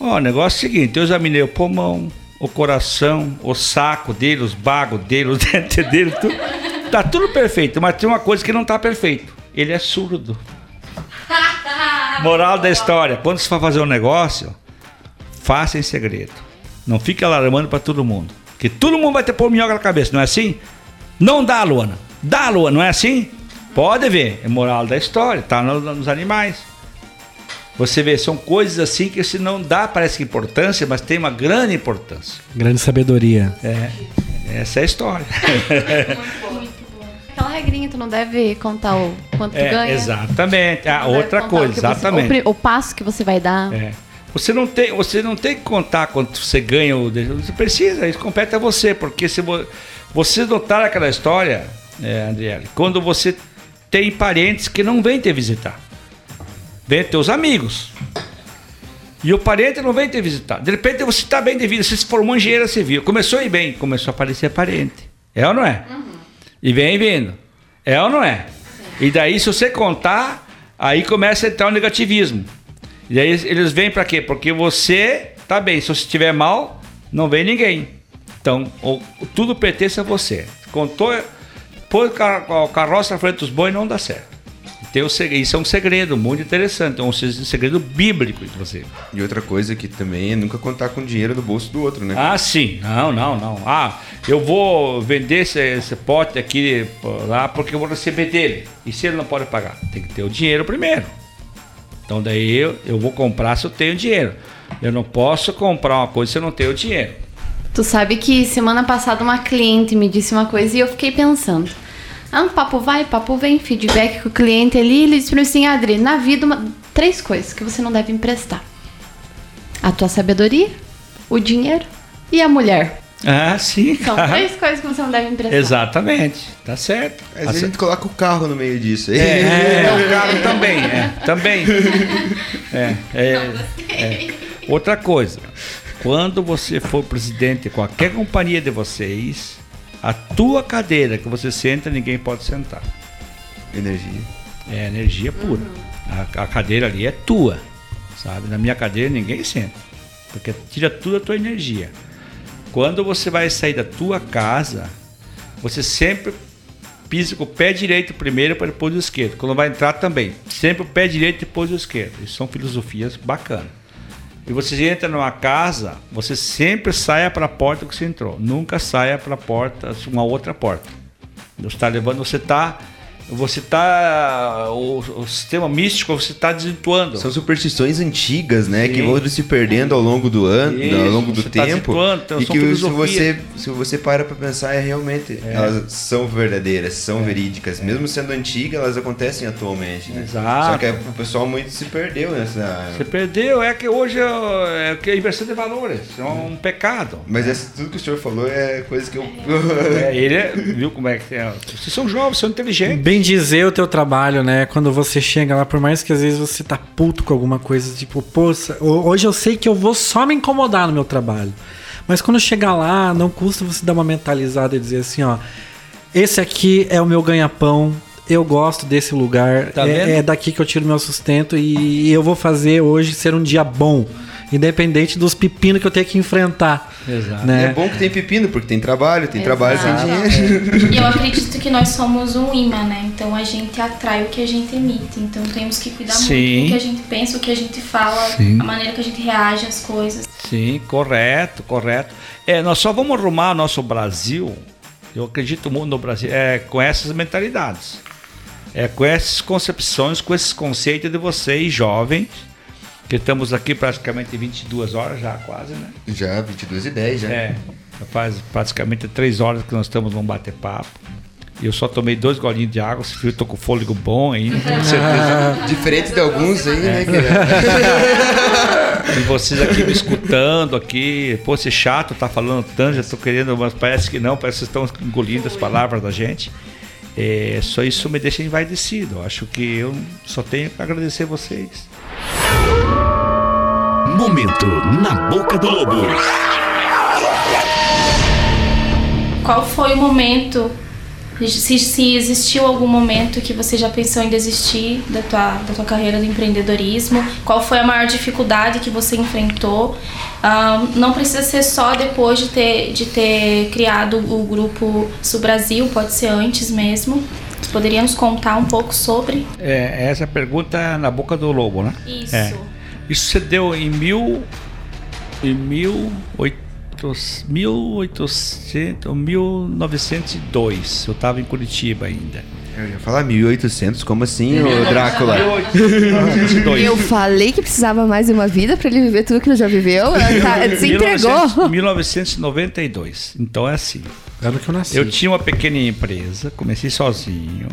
Ó, o negócio é o seguinte, eu examinei o pulmão, o coração, o saco dele, os bagos dele, os dentes dele, tudo. Tá tudo perfeito, mas tem uma coisa que não tá perfeito. Ele é surdo. Moral da história, quando você for fazer um negócio, faça em segredo. Não fique alarmando pra todo mundo. Que todo mundo vai ter pôr minhoca na cabeça, não é assim? Não dá, Luana. Dá, Luana, não é assim? Pode ver, é moral da história, tá no- nos animais. Você vê, são coisas assim que se não dá, parece que importância, mas tem uma grande importância. Grande sabedoria. É, essa é a história. Aquela regrinha, tu não deve contar o quanto tu É, ganha. exatamente. Ah, outra coisa, que você- exatamente. o, o passo que você vai dar. É. Você não tem, você não tem que contar quanto você ganha ou deixa. Você precisa, isso compete a você, porque se vo- você notar aquela história, é, Andriele, quando você tem parentes que não vêm te visitar, vêm teus amigos. E o parente não vem te visitar. De repente você está bem de vida, você se formou engenheiro civil, começou a ir bem, começou a aparecer parente. É ou não é? E vem vindo. É ou não é? E daí, se você contar, aí começa a entrar o negativismo. E aí eles vêm pra quê? Porque você tá bem. Se você estiver mal, não vem ninguém. Então, tudo pertence a você. Contou, pôs o carroça na frente dos bois, não dá certo. Tem o segredo, isso é um segredo muito interessante, é um se- segredo bíblico, inclusive. E outra coisa que também é nunca contar com dinheiro no bolso do outro, né? Ah, sim. Não, não, não. Ah, eu vou vender esse, esse pote aqui lá porque eu vou receber dele. E se ele não pode pagar? Tem que ter o dinheiro primeiro. Então daí eu, eu vou comprar se eu tenho dinheiro. Eu não posso comprar uma coisa se eu não tenho dinheiro. Tu sabe que semana passada uma cliente me disse uma coisa e eu fiquei pensando. Ah, um papo vai, papo vem, feedback com o cliente ali, ele disse pra mim assim, Adri, na vida, uma- três coisas que você não deve emprestar. A tua sabedoria, o dinheiro e a mulher. Ah, sim. São três coisas que você não deve emprestar. Exatamente. Tá certo. Às vezes a gente coloca o carro no meio disso. É, é, o carro também, é, também. É, é, é. Outra coisa, quando você for presidente de qualquer companhia de vocês, a tua cadeira que você senta, ninguém pode sentar. Energia. É energia pura. A, a cadeira ali é tua, sabe? Na minha cadeira ninguém senta, porque tira tudo a tua energia. Quando você vai sair da tua casa, você sempre pisa com o pé direito primeiro para depois o esquerdo. Quando vai entrar também, sempre o pé direito depois o esquerdo. Isso são filosofias bacanas. E você entra numa casa, você sempre saia para a porta que você entrou. Nunca saia para a porta, uma outra porta. Você está levando, você está, você tá, o, o sistema místico você está desvirtuando. São superstições antigas, né? Sim. Que vão se perdendo ao longo do ano, Isso, ao longo do você tá tempo. situando, então, e que se você, se você para pra pensar, é realmente. Elas são verdadeiras, são verídicas. Mesmo sendo antigas, elas acontecem atualmente, né? Exato. Só que o pessoal muito se perdeu nessa. Você perdeu, é que hoje é, é que a inversão de valores, é um pecado. Mas essa, tudo que o senhor falou é coisa que eu. É, ele é, viu como é que é? Vocês são jovens, são inteligentes. Bem dizer o teu trabalho, né? Quando você chega lá, por mais que às vezes você tá puto com alguma coisa, tipo, poxa, ho- hoje eu sei que eu vou só me incomodar no meu trabalho. Mas quando chegar lá, não custa você dar uma mentalizada e dizer assim, ó, esse aqui é o meu ganha-pão, eu gosto desse lugar, Tá é, é daqui que eu tiro meu sustento e, eu vou fazer hoje ser um dia bom, independente dos pepinos que eu tenho que enfrentar. Exato. Né? É bom que tem pepino, porque tem trabalho, tem trabalho, tem Exato. dinheiro. E eu acredito que nós somos um imã, né? Então a gente atrai o que a gente emite. Então temos que cuidar Sim. muito do que a gente pensa, o que a gente fala, Sim. a maneira que a gente reage às coisas. Sim, correto, correto. É, nós só vamos arrumar o nosso Brasil, eu acredito muito no Brasil, é com essas mentalidades. É com essas concepções, com esses conceitos de vocês, jovens, que estamos aqui praticamente 22 horas já, quase, né? Já, 22 e 10 já. É, já faz praticamente 3 horas que nós estamos num bater-papo. E Eu só tomei dois golinhos de água, se tô com fôlego bom ainda, com certeza. Diferente de alguns aí, né? Que... E vocês aqui me escutando aqui, pô, esse chato tá falando tanto, já tô querendo, mas parece que não, parece que vocês estão engolindo as palavras da gente. É, só isso me deixa envaidecido. Acho que eu só tenho que agradecer vocês. Momento na boca do lobo. Qual foi o momento, se, se existiu algum momento que você já pensou em desistir da tua, da tua carreira do empreendedorismo? Qual foi a maior dificuldade que você enfrentou? Ah, não precisa ser só depois de ter, de ter criado o grupo Sul Brasil, pode ser antes mesmo. Você poderia nos contar um pouco sobre? É, essa pergunta é na boca do lobo, né? Isso. É. Isso se deu em mil. Em mil oito- 1800, 1902. Eu estava em Curitiba ainda. Eu ia falar 1800, como assim, ô Drácula? 1902. Eu falei que precisava mais de uma vida pra ele viver tudo que ele já viveu. Tá, se 1900 entregou. 1992. Então é assim. Ano que eu nasci. Eu tinha uma pequena empresa, comecei sozinho,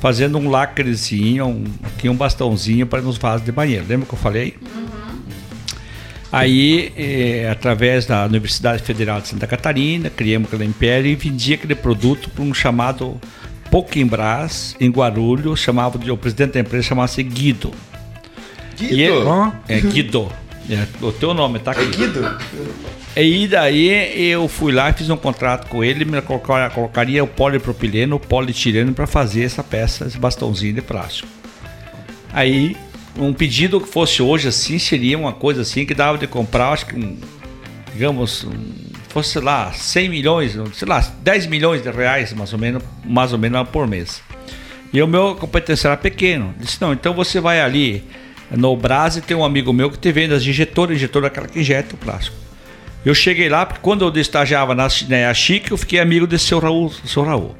fazendo um lacrezinho, um, aqui um bastãozinho para nos vasos de banheiro. Lembra que eu falei? Aí, eh, através da Universidade Federal de Santa Catarina, criamos aquele império e vendia aquele produto para um chamado Poquimbras, em Guarulhos, chamava de, o presidente da empresa chamava-se Guido. E ele- é Guido. É, o teu nome tá aqui. Guido? E daí eu fui lá e fiz um contrato com ele, me colocar- colocaria o polipropileno, o polietileno para fazer essa peça, esse bastãozinho de plástico. Aí um pedido que fosse hoje assim seria uma coisa assim que dava de comprar, acho que um, digamos, um, fosse lá 100 milhões, sei lá 10 milhões de reais mais ou menos, mais ou menos por mês. E o meu competência era pequeno. Disse, não, então você vai ali no Brás e tem um amigo meu que te vende as injetoras, injetora aquela que injeta o plástico. Eu cheguei lá, porque quando eu estagiava na né, a Chique, eu fiquei amigo desse seu Raul, seu Raul.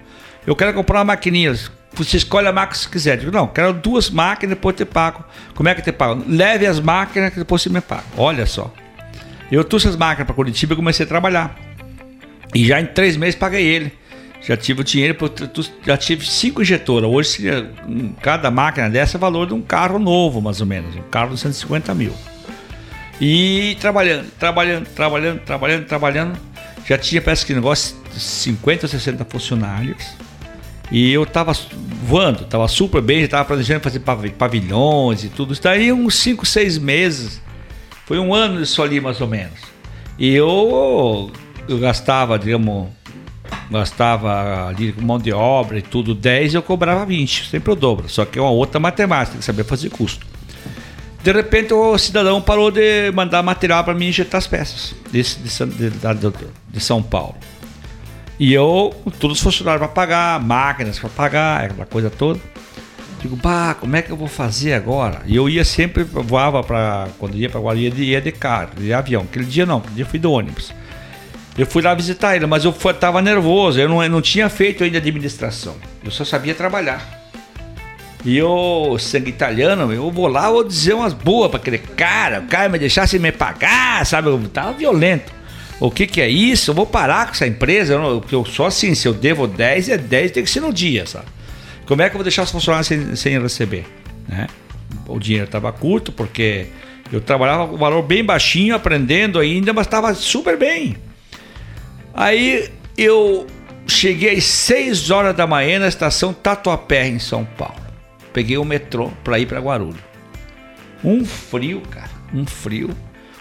Eu quero comprar uma maquininha. Você escolhe a máquina que quiser. Eu digo, não, quero duas máquinas, depois te pago. Como é que te pago? Leve as máquinas que depois você me paga. Olha só. Eu trouxe as máquinas para Curitiba e comecei a trabalhar. E já em três meses paguei ele. Já tive o dinheiro, já tive cinco injetoras. Hoje, seria, cada máquina dessa é valor de um carro novo, mais ou menos. Um carro de 150 mil. E trabalhando, trabalhando, trabalhando, trabalhando, trabalhando. Já tinha, parece que negócio, 50 ou 60 funcionários. E eu tava voando, tava super bem, já tava planejando fazer pavilhões e tudo. Isso daí uns 5, 6 meses. Foi um ano isso ali, mais ou menos. E eu, eu gastava, digamos, gastava ali com mão de obra e tudo 10, eu cobrava 20, sempre o dobro. Só que é uma outra matemática, tem que saber fazer custo. De repente o cidadão parou de mandar material para mim injetar as peças de, de, de, de, São Paulo. E eu, todos os funcionários para pagar, máquinas para pagar, aquela coisa toda. Digo, bah, como é que eu vou fazer agora? E eu ia sempre, voava para, quando ia para Guarulhos, ia de carro, de avião. Aquele dia não, aquele dia fui de ônibus. Eu fui lá visitar ele, mas eu estava nervoso, eu não, eu não tinha feito ainda administração. Eu só sabia trabalhar. E eu, sangue italiano, eu vou lá, vou dizer umas boas para aquele cara, o cara me deixasse me pagar, sabe? Eu tava violento. O que que é isso? Eu vou parar com essa empresa, eu, não, eu só assim, se eu devo 10, é 10, tem que ser no dia, sabe? Como é que eu vou deixar os funcionários sem, sem receber? Né? O dinheiro estava curto, porque eu trabalhava com valor bem baixinho, aprendendo ainda, mas estava super bem. Aí eu cheguei às 6 horas da manhã na estação Tatuapé, em São Paulo peguei o metrô para ir para Guarulhos. Um frio, cara, um frio.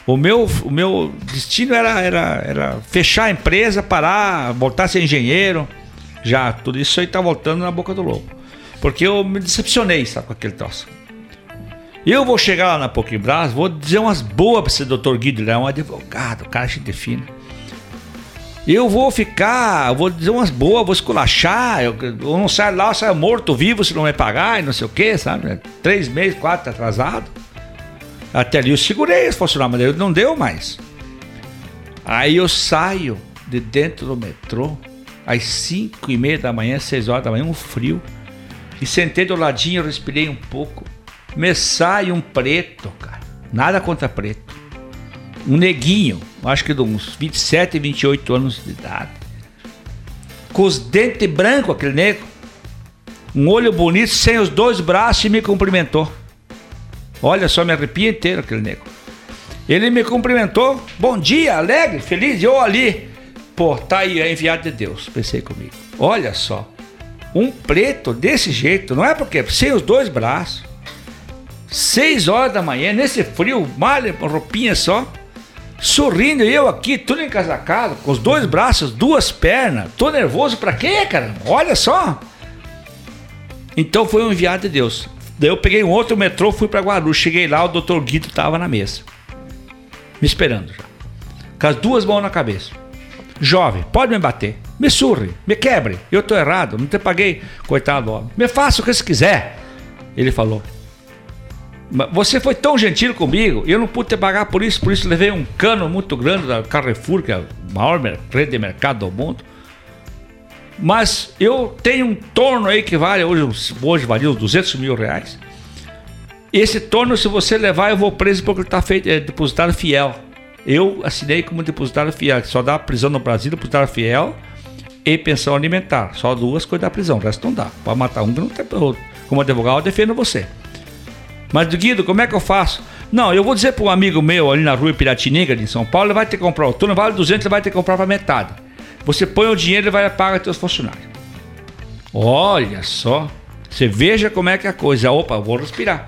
O meu, o meu destino era, era, era fechar a empresa, parar, voltar a ser engenheiro. Já, tudo isso aí tá voltando na boca do lobo. Porque eu me decepcionei, sabe, com aquele troço. Eu vou chegar lá na Pokébrás, vou dizer umas boas para esse doutor Guido, ele é advogado, cara gente fina. Eu vou ficar, vou dizer umas boas, vou esculachar. Eu, eu não saio lá, eu saio morto, vivo se não me pagar e não sei o que, sabe? Três meses, quatro, atrasado. Até ali eu segurei esse funcionário, mas não deu mais. Aí eu saio de dentro do metrô, às cinco e meia da manhã, seis horas da manhã, um frio. E sentei do ladinho, respirei um pouco. Me sai um preto, cara. Nada contra preto um neguinho, acho que de uns 27, 28 anos de idade, com os dentes brancos, aquele nego, um olho bonito, sem os dois braços, e me cumprimentou. Olha só, me arrepia inteiro aquele nego. Ele me cumprimentou, bom dia, alegre, feliz, eu ali, pô, tá aí, é enviado de Deus, pensei comigo. Olha só, um preto desse jeito, não é porque sem os dois braços, seis horas da manhã, nesse frio, malha, roupinha só, sorrindo, eu aqui, tudo encasacado, com os dois braços, duas pernas, tô nervoso pra quê, cara? Olha só. Então foi um enviado de Deus. Daí eu peguei um outro metrô, fui para Guarulhos, cheguei lá, o doutor Guido tava na mesa, me esperando já, com as duas mãos na cabeça. Jovem, pode me bater, me surre, me quebre, eu tô errado, não te paguei, coitado homem, me faça o que você quiser. Ele falou, você foi tão gentil comigo, eu não pude te pagar por isso, por isso levei um cano muito grande da Carrefour, que é a maior rede de mercado do mundo. Mas eu tenho um torno aí que vale, hoje, hoje vale uns 200 mil reais. Esse torno, se você levar, eu vou preso porque está feito, é depositário fiel. Eu assinei como depositário fiel, só dá prisão no Brasil, depositário fiel e pensão alimentar. Só duas coisas da prisão, o resto não dá. Pode matar um, não tem Como advogado, eu defendo você. Mas, Guido, como é que eu faço? Não, eu vou dizer para um amigo meu ali na rua Piratininga, de São Paulo, ele vai ter que comprar o turno, vale 200, ele vai ter que comprar para metade. Você põe o dinheiro e vai pagar seus funcionários. Olha só. Você veja como é que é a coisa. Opa, vou respirar.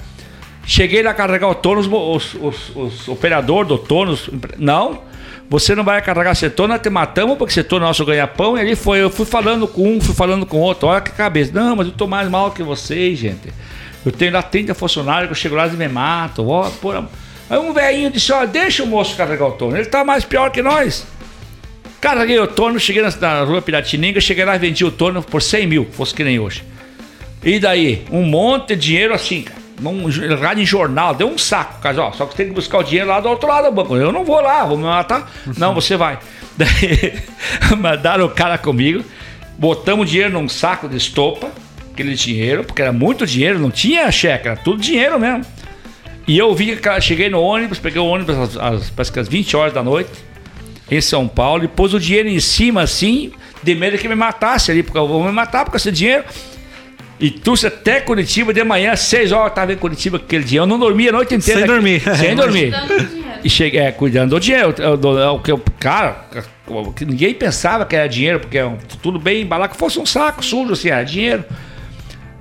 Cheguei lá carregar o tônus, os, os, os operadores do tônus. Não, você não vai carregar cetona, te matamos porque cetona é nosso ganha-pão. E ali foi, eu fui falando com um, fui falando com outro. Olha que cabeça. Não, mas eu tô mais mal que vocês, gente. Eu tenho lá 30 funcionários que eu chego lá e me mato. Ó, porra. Aí um velhinho disse: Ó, deixa o moço carregar o torno. Ele tá mais pior que nós. Carreguei o torno, cheguei na, na rua Piratininga, cheguei lá e vendi o torno por 100 mil, fosse que nem hoje. E daí? Um monte de dinheiro assim, cara. Um rádio em jornal, deu um saco, cara. Ó, só que tem que buscar o dinheiro lá do outro lado do banco. Eu não vou lá, vou me matar. Não, você vai. Daí mandaram o cara comigo, botamos o dinheiro num saco de estopa, aquele dinheiro, porque era muito dinheiro, não tinha cheque, era tudo dinheiro mesmo. E eu vi que cheguei no ônibus, peguei o ônibus às, às, parece que às 20 horas da noite, em São Paulo, e pôs o dinheiro em cima assim, de medo que me matasse ali, porque eu vou me matar com esse dinheiro. E trouxe até Curitiba de manhã, às 6 horas, eu estava em Curitiba aquele dia. Eu não dormia a noite inteira. Sem dormir. Sem dormir. Cuidando do dinheiro. E cheguei, é, cuidando do dinheiro. Eu- do- o que eu- cara, o que ninguém pensava que era dinheiro, porque é um- tudo bem embalar que fosse um saco sujo, assim, era dinheiro.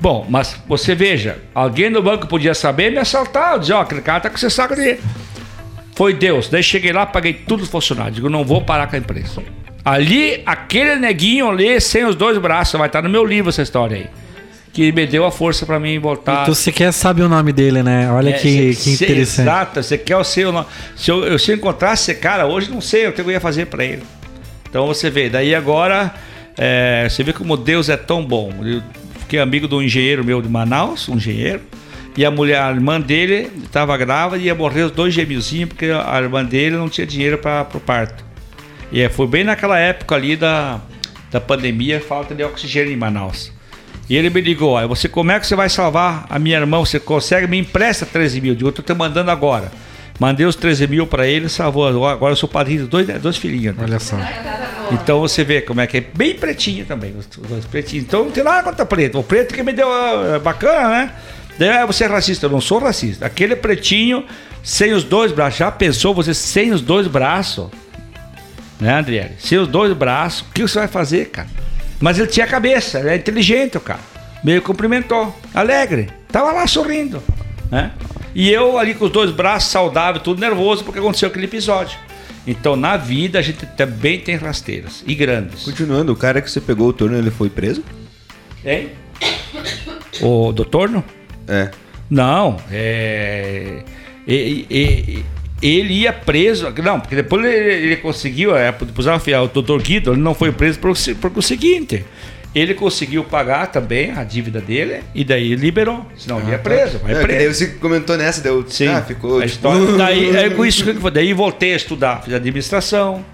Bom, mas você veja, alguém no banco podia saber e me assaltar. Dizer, ó, aquele cara tá com esse saco de dinheiro. Foi Deus. Daí cheguei lá, paguei tudo os funcionários. Digo, não vou parar com a empresa. Ali, aquele neguinho ali, sem os dois braços, vai estar no meu livro essa história aí. Que me deu a força pra mim voltar. Então você quer saber o nome dele, né? Olha É, que, cê- que interessante. Exato, você quer o seu nome. Se eu, eu- se eu encontrasse esse cara hoje, não sei o que eu ia fazer pra ele. Então você vê, daí agora, é, você vê como Deus é tão bom. Eu fiquei amigo de um engenheiro meu de Manaus, um engenheiro, e a mulher, a irmã dele estava grávida e ia morrer os dois gêmeozinhos, porque a irmã dele não tinha dinheiro para o parto. E é, foi bem naquela época ali da, da pandemia, falta de oxigênio em Manaus. E ele me ligou, olha, você como é que você vai salvar a minha irmã? Você consegue? Me empresta 13 mil. Digo, eu tô te mandando agora. Mandei os 13 mil para ele, salvou. Agora eu sou padrinho de dois, dois filhinhos. né? Olha só. Então você vê como é que é bem pretinho também, os os dois pretinhos. Então não tem nada contra preto. O preto que me deu ah, bacana, né? Daí ah, você é racista, eu não sou racista. Aquele pretinho sem os dois braços. Já pensou você sem os dois braços? Né, Adriele? Sem os dois braços, o que você vai fazer, cara? Mas ele tinha cabeça, ele é inteligente, o cara. Me cumprimentou, alegre, tava lá sorrindo, né? E eu ali com os dois braços saudável, tudo nervoso, porque aconteceu aquele episódio. Então, na vida, a gente também tem rasteiras, e grandes. Continuando, o cara que você pegou o turno, ele foi preso? Hein? O doutor, não? É. Não, é. e- e- ele ia preso. Não, porque depois ele, ele conseguiu. É, depois ela- o doutor Guido ele não foi preso por, por o seguinte. Ele conseguiu pagar também a dívida dele e daí liberou. Senão ele ia preso. Vai É, que daí preso. você comentou nessa, deu. Sim, Ah, ficou. a tipo, história. Daí, é com isso que eu falei. Daí voltei a estudar, fiz administração.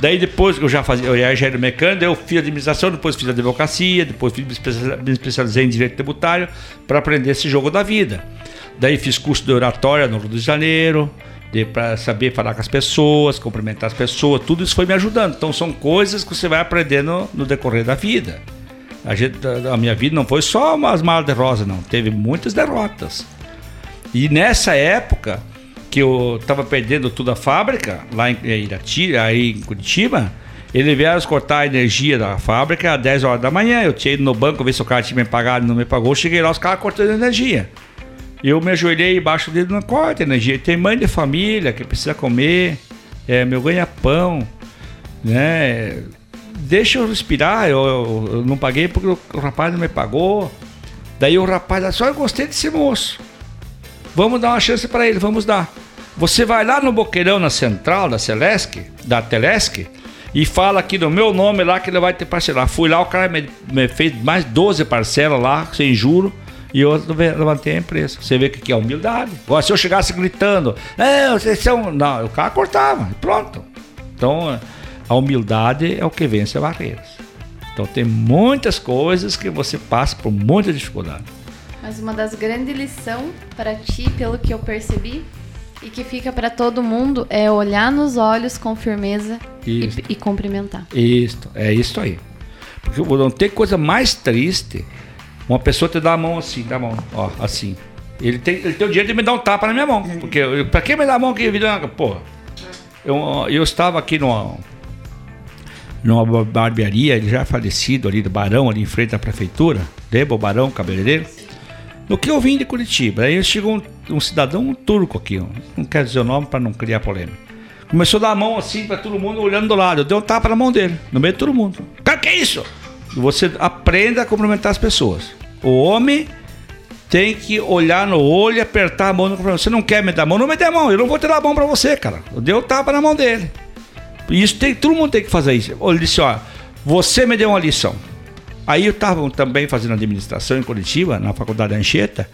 Daí depois que eu já fazia, eu era engenheiro mecânico, eu fiz administração, depois fiz advocacia, depois fiz, me especializei em direito tributário para aprender esse jogo da vida. Daí fiz curso de oratória no Rio de Janeiro, para saber falar com as pessoas, cumprimentar as pessoas, tudo isso foi me ajudando. Então são coisas que você vai aprendendo no decorrer da vida. A, gente, a minha vida não foi só umas malas de rosa, não. Teve muitas derrotas. E nessa época que eu estava perdendo tudo a fábrica, lá em Irati, aí em Curitiba, eles vieram cortar a energia da fábrica às 10 horas da manhã. Eu tinha ido no banco ver se o cara tinha me pagado não me pagou. Cheguei lá, os caras cortando energia. Eu me ajoelhei embaixo dele, não corta energia. Tem mãe de família que precisa comer, é meu ganha-pão, né? Deixa eu respirar, eu, eu- eu não paguei porque o, rapaz não me pagou. Daí o rapaz, só eu gostei desse moço. Vamos dar uma chance para ele, vamos dar. Você vai lá no boqueirão na central da Celesc, da Telesc, e fala aqui no meu nome lá que ele vai ter parcelar. Fui lá, o cara me, me fez mais 12 parcelas lá, sem juro, e eu levantei a empresa. Você vê que que é humildade. Agora, se eu chegasse gritando, não, vocês são. Não, o cara cortava, pronto. Então, a humildade é o que vence as barreiras. Então, tem muitas coisas que você passa por muita dificuldade. Mas uma das grandes lições para ti, pelo que eu percebi, e que fica para todo mundo, é olhar nos olhos com firmeza e, Isso. e cumprimentar. Isto, é isso aí. Porque não tem coisa mais triste uma pessoa te dar a mão assim, dá a mão, ó, assim. Ele tem, ele tem o direito de me dar um tapa na minha mão. Porque eu- pra que me dar a mão que vida? Porra. Eu, eu estava aqui numa, numa barbearia, ele já é falecido ali do Barão, ali em frente à prefeitura. Lembra o Barão, cabeleireiro? No que eu vim de Curitiba, aí chegou um, um cidadão um turco aqui, não quero dizer o nome para não criar polêmica. Começou a dar a mão assim para todo mundo olhando do lado. Eu dei um tapa na mão dele, no meio de todo mundo. Cara, que é isso? Você aprenda a cumprimentar as pessoas. O homem tem que olhar no olho e apertar a mão no comprimento. Você não quer me dar a mão? Não me dê a mão. Eu não vou te dar a mão para você, cara. Eu dei um tapa na mão dele. Isso tem, todo mundo tem que fazer isso. Ele disse, ó, você me deu uma lição. Aí eu estava também fazendo administração em Curitiba, na faculdade Anchieta.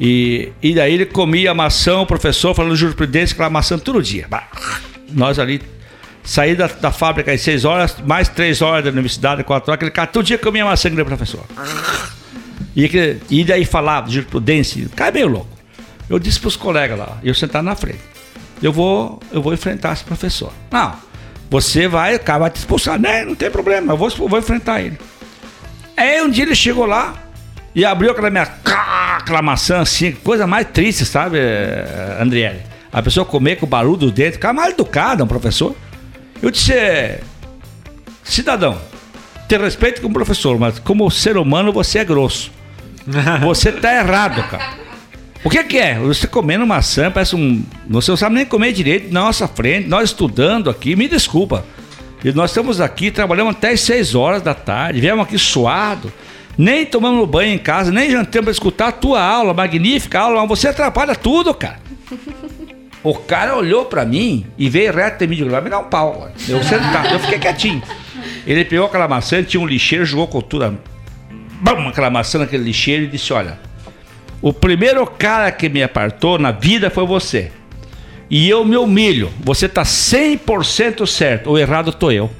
E, e daí ele comia maçã, o professor falando jurisprudência, aquela maçã todo dia. Bah, Nós ali, saí da, da fábrica às 6 horas, mais 3 horas da universidade, 4 horas, aquele cara todo dia comia maçã que professor. E, e daí falava jurisprudência, cara é meio louco. Eu disse para os colegas lá, eu sentar na frente, eu vou, eu vou enfrentar esse professor. Não, você vai, o cara vai te expulsar. Não, não tem problema, eu vou, vou enfrentar ele. Aí um dia ele chegou lá e abriu aquela minha aquela maçã assim, coisa mais triste, sabe, Andriele? A pessoa comer com o barulho do dente, cara mal educado, um professor. Eu disse, cidadão, ter respeito como professor, mas como ser humano você é grosso. Você tá errado, cara. O que que é? Você comendo maçã, parece um. Você não sabe nem comer direito na nossa frente, nós estudando aqui, me desculpa. E nós estamos aqui, trabalhamos até as 6 horas da tarde, viemos aqui suado, nem tomamos banho em casa, nem jantamos para escutar a tua aula, magnífica aula, mas você atrapalha tudo, cara. O cara olhou pra mim e veio reto em mim e disse, me dá um pau. Eu sentado, eu fiquei quietinho. Ele pegou aquela maçã, tinha um lixeiro, jogou com tudo, bam, aquela maçã naquele lixeiro e disse, olha, o primeiro cara que me apartou na vida foi você. E eu me humilho. Você tá 100% certo. O errado tô eu.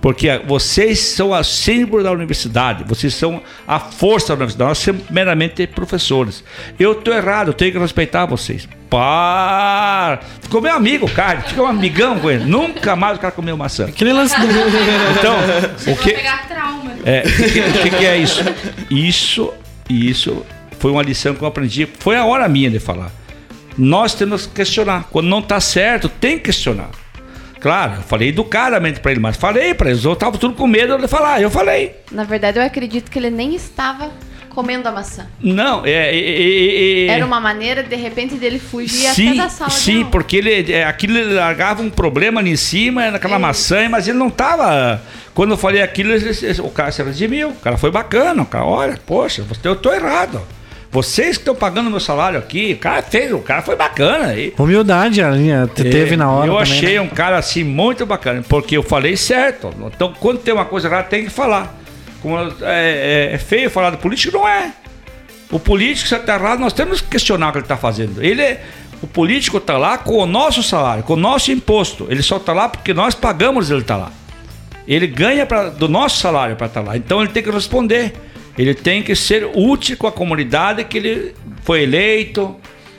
Porque vocês são a símbolo da universidade, vocês são a força da universidade, nós somos meramente professores. Eu tô errado, eu tenho que respeitar vocês. Para! Ficou meu amigo, cara, ficou um amigão com ele. Nunca mais o cara comeu maçã. Aquele lance do... Então, o que, pegar trauma. é, o que, o que que é isso? Isso, isso foi uma lição que eu aprendi. Foi a hora minha de falar. Nós temos que questionar. Quando não está certo, tem que questionar. Claro, eu falei educadamente para ele, mas falei para eles. Eu estava tudo com medo de falar. Eu falei. Na verdade, eu acredito que ele nem estava comendo a maçã. Não, é. é, é, é- Era uma maneira, de repente, dele fugir sim, até da sala sim, porque ele, é, aquilo ele largava um problema ali em cima, naquela maçã, mas ele não tava. Quando eu falei aquilo, ele- o cara se redimiu. O cara foi bacana. O cara, olha, poxa, eu tô errado. Vocês que estão pagando meu salário aqui, o cara fez, o cara foi bacana. E, Humildade, a linha te- teve na hora eu também, achei né? um cara assim muito bacana, porque eu falei certo. Então, quando tem uma coisa errada, tem que falar. Como é, é- é feio falar do político, não é. O político, se está errado, nós temos que questionar o que ele está fazendo. Ele é- o político está lá com o nosso salário, com o nosso imposto. Ele só está lá porque nós pagamos ele estar lá. Ele ganha pra, do nosso salário para estar lá. Então ele tem que responder. Ele tem que ser útil com a comunidade que ele foi eleito,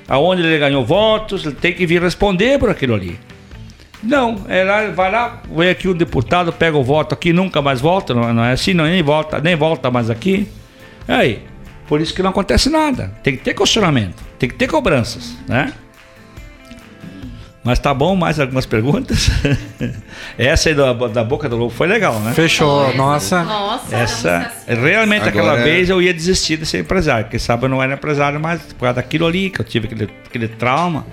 aonde ele ganhou votos. Ele tem que vir responder por aquilo ali. Não, é vai lá, vem aqui um deputado, pega o voto aqui, nunca mais volta, não, não é assim, não, nem volta, nem volta mais aqui. Aí, por isso que não acontece nada. Tem que ter questionamento, tem que ter cobranças, né? Mas tá bom, mais algumas perguntas? Essa aí da, da boca do lobo foi legal, né? Fechou, nossa. Nossa, Essa, realmente aquela Agora- vez eu ia desistir de ser empresário, porque sabe, eu não era empresário mais por causa daquilo ali, que eu tive aquele, aquele trauma,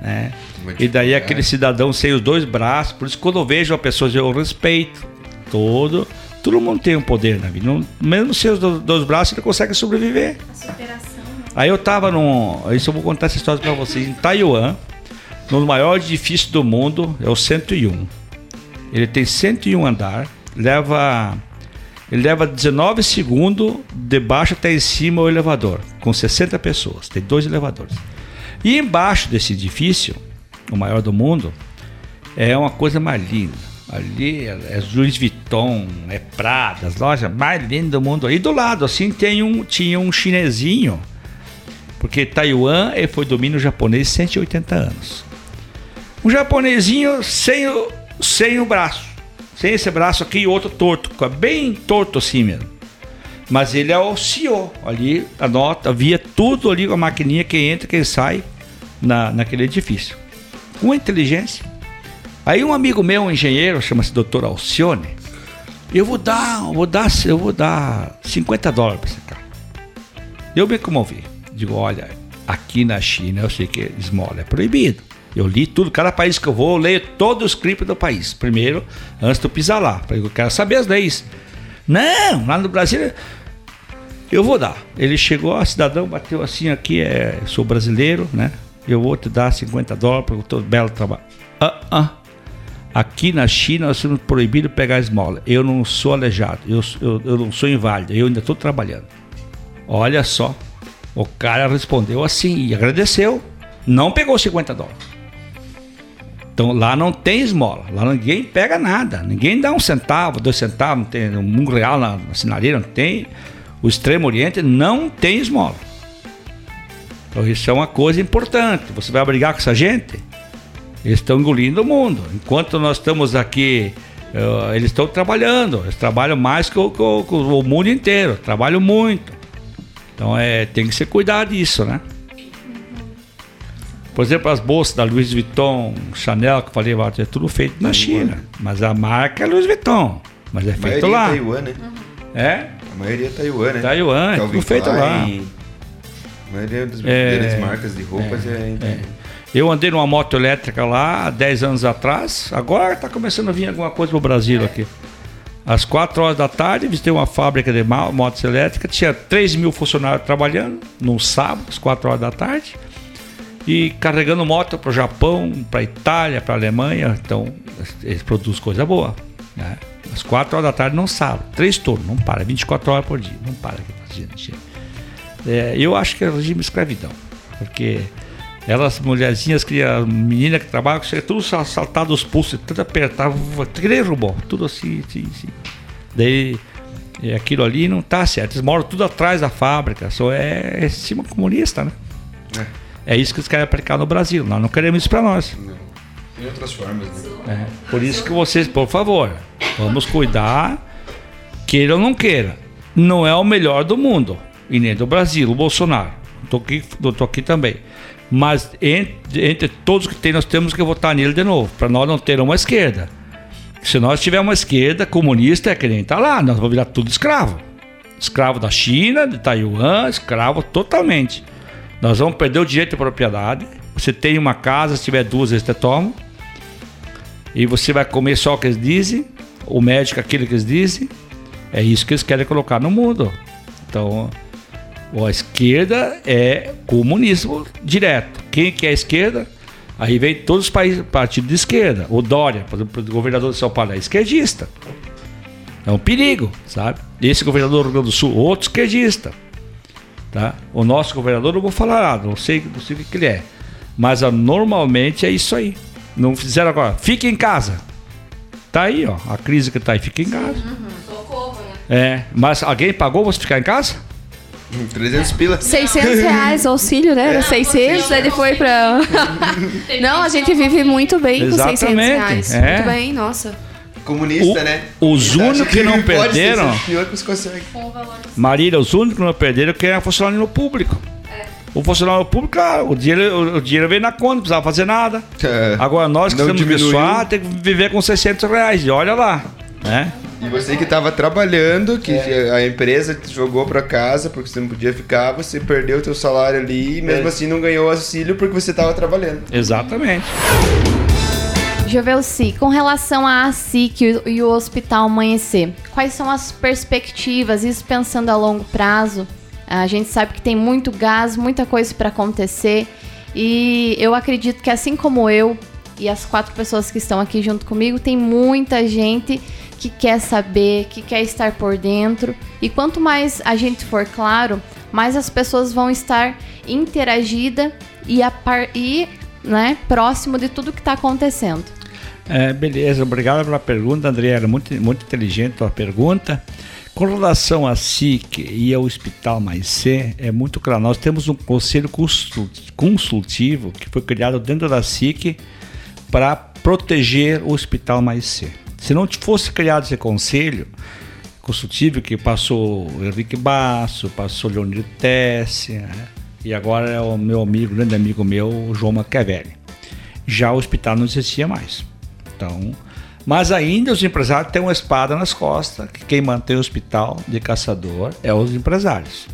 né? E daí aquele cidadão sem os dois braços, por isso quando eu vejo uma pessoa, eu respeito todo, todo mundo tem um poder na vida, não- mesmo sem os do- dois braços ele consegue sobreviver. A superação. né? Aí eu tava num. Isso eu vou contar essa história pra vocês. Em Taiwan, no maior edifício do mundo, é o 101. Ele tem 101 andar, leva. Ele leva 19 segundos de baixo até em cima o elevador, com 60 pessoas. Tem dois elevadores. E embaixo desse edifício, o maior do mundo, é uma coisa mais linda. Ali é Louis Vuitton, é Prada, as lojas mais lindas do mundo. E do lado, assim, tem um, tinha um chinesinho porque Taiwan foi domínio japonês 180 anos. Um japonesinho sem o, sem o braço. Sem esse braço aqui e outro torto. Bem torto assim mesmo. Mas ele é o CEO. Ali, anota, via tudo ali com a maquininha, quem entra, quem sai na, naquele edifício. Com inteligência. Aí um amigo meu, um engenheiro, chama-se Dr. Alcione, eu vou dar, eu vou dar, eu vou dar 50 dólares para esse cara. Eu me comovi. Digo, olha, aqui na China eu sei que esmola é proibido. Eu li tudo, cada país que eu vou, eu leio todo o script do país. Primeiro, antes de eu pisar lá. Eu quero saber as leis. Não, lá no Brasil eu vou dar. Ele chegou, a cidadão bateu assim aqui, é, sou brasileiro, né? Eu vou te dar 50 dólares pelo teu belo trabalho. Ah, ah. Aqui na China nós temos proibido pegar esmola. Eu não sou aleijado, eu, eu, eu não sou inválido, eu ainda estou trabalhando. Olha só, o cara respondeu assim e agradeceu. Não pegou 50 dólares. Então lá não tem esmola, lá ninguém pega nada, ninguém dá um centavo, dois centavos, não tem um real na, na sinaleira, não tem. O Extremo Oriente não tem esmola. Então isso é uma coisa importante. Você vai brigar com essa gente? Eles estão engolindo o mundo. Enquanto nós estamos aqui, uh, eles estão trabalhando. Eles trabalham mais que o, que o, que o mundo inteiro. Trabalham muito. Então é, tem que se cuidar disso, né? Por exemplo, as bolsas da Louis Vuitton, Chanel, que eu falei, é tudo feito na China. Mas a marca é Louis Vuitton. Mas é feito lá. É Taiwan, né? É? A maioria é Taiwan, né? Taiwan, é tudo feito lá. Klein, A maioria das É, marcas de roupas é, É. Eu andei numa moto elétrica lá há 10 anos atrás. Agora está começando a vir alguma coisa pro Brasil aqui. Às 4 horas da tarde, visitei uma fábrica de motos elétricas. Tinha 3 mil funcionários trabalhando num sábado, às 4 horas da tarde. E carregando moto para o Japão, para Itália, para Alemanha. Então, eles produzem coisa boa. Né? Às 4 horas da tarde, não sábado. Três turnos, não para. 24 horas por dia. Não para gente. É, eu acho que é regime escravidão. Porque elas, mulherzinhas, que a menina que trabalha, tudo sal- saltado os pulsos, tudo apertado, nem robô, tudo assim, assim, assim. Daí é, aquilo ali não tá certo. Eles moram tudo atrás da fábrica, só é, é sistema comunista, né? É. isso que eles querem aplicar no Brasil. Nós não queremos isso para nós. Tem outras formas, né? É, por isso que vocês, por favor, vamos cuidar, queira ou não queira. Não é o melhor do mundo, e nem do Brasil, o Bolsonaro. Tô aqui, tô aqui também. Mas entre, entre todos que tem, nós temos que votar nele de novo, para nós não ter uma esquerda. Se nós tivermos uma esquerda comunista, é que nem tá lá, nós vamos virar tudo escravo. Escravo da China, de Taiwan, escravo totalmente. Nós vamos perder o direito de propriedade. Você tem uma casa, se tiver duas, eles te tomam e você vai comer só o que eles dizem, o médico aquilo que eles dizem, é isso que eles querem colocar no mundo. Então, a esquerda é comunismo direto. Quem que é a esquerda? Aí vem todos os países, partidos de esquerda. O Dória, por exemplo, o governador de São Paulo é esquerdista. É um perigo, sabe? Esse governador do Rio Grande do Sul, outro esquerdista. Tá? O nosso governador, não vou falar nada, não sei, não sei o que ele é. Mas normalmente é isso aí. Não fizeram agora, fique em casa. Tá aí, ó, a crise que tá aí, fica em casa. Socorro, né? É, mas alguém pagou você ficar em casa? 300 pilas. 600 reais auxílio, né? Era 600, aí ele foi pra... Não, a gente vive muito bem com 600 Exatamente, reais. é. Muito bem, nossa. Comunista, O- né? os acha únicos que não perderam- pior que você consegue. Com o valor Marília, os únicos que não perderam que era funcionário no público. O funcionário público, ah, o dinheiro, o, o dinheiro veio na conta, não precisava fazer nada. É. Agora nós que Não estamos suar, tem que viver com 600 reais. E olha lá, né? E você que estava trabalhando, que a empresa te jogou para casa porque você não podia ficar, você perdeu o teu salário ali e mesmo É. assim não ganhou auxílio porque você estava trabalhando. Exatamente. Jovelci, com relação à ASIC e o- Hospital Amanhecer, quais são as perspectivas, isso pensando a longo prazo? A gente sabe que tem muito gás, muita coisa para acontecer e eu acredito que assim como eu e as quatro pessoas que estão aqui junto comigo, tem muita gente que quer saber, que quer estar por dentro e quanto mais a gente for claro, mais as pessoas vão estar interagida e, a par, e né, próximo de tudo que está acontecendo. É, beleza, obrigado pela pergunta, André. Era muito, muito inteligente a pergunta. Com relação à SIC e ao Hospital Mais C, é muito claro. Nós temos um conselho consul- consultivo que foi criado dentro da SIC para proteger o Hospital Mais C. Se não fosse criado esse conselho consultivo, que passou Henrique Basso, passou Leonir Tessi, né? e agora é o meu amigo, grande amigo meu, João Machiavelli. Já o hospital não existia mais. Mas ainda os empresários têm uma espada nas costas, que quem mantém o hospital de caçador é os empresários.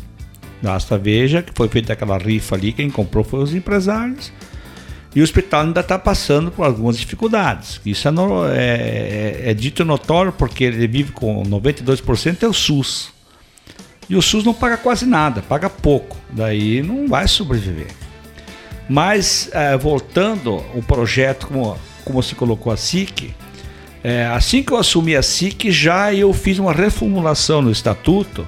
Basta veja que foi feita aquela rifa ali, quem comprou foi os empresários. E o hospital ainda está passando por algumas dificuldades. Isso é, no- é- é- é dito notório porque ele vive com 92% é o SUS. E o SUS não paga quase nada, paga pouco. Daí não vai sobreviver. Mas, eh, voltando o projeto, como, como se colocou a SIC, É, assim que eu assumi a SIC, já eu fiz uma reformulação no estatuto,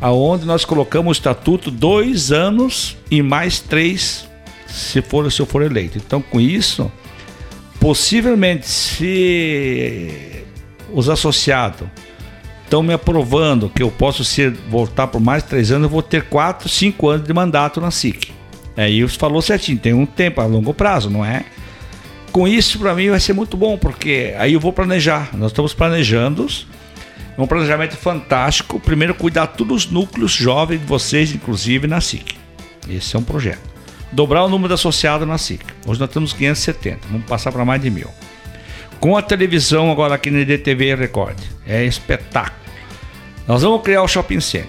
aonde nós colocamos o estatuto dois anos e mais três se for se eu for eleito. Então, com isso, possivelmente, se os associados estão me aprovando que eu posso ser voltar por mais três anos, eu vou ter quatro, cinco anos de mandato na SIC. Aí você falou certinho, tem um tempo a longo prazo, não é? Com isso, para mim, vai ser muito bom, porque aí eu vou planejar. Nós estamos planejando um planejamento fantástico. Primeiro, cuidar todos os núcleos jovens de vocês, inclusive na SIC. Esse é um projeto. Dobrar o número de associados na SIC. Hoje nós temos 570, vamos passar para mais de mil. Com a televisão agora aqui na DTV Record. É espetáculo. Nós vamos criar o shopping center.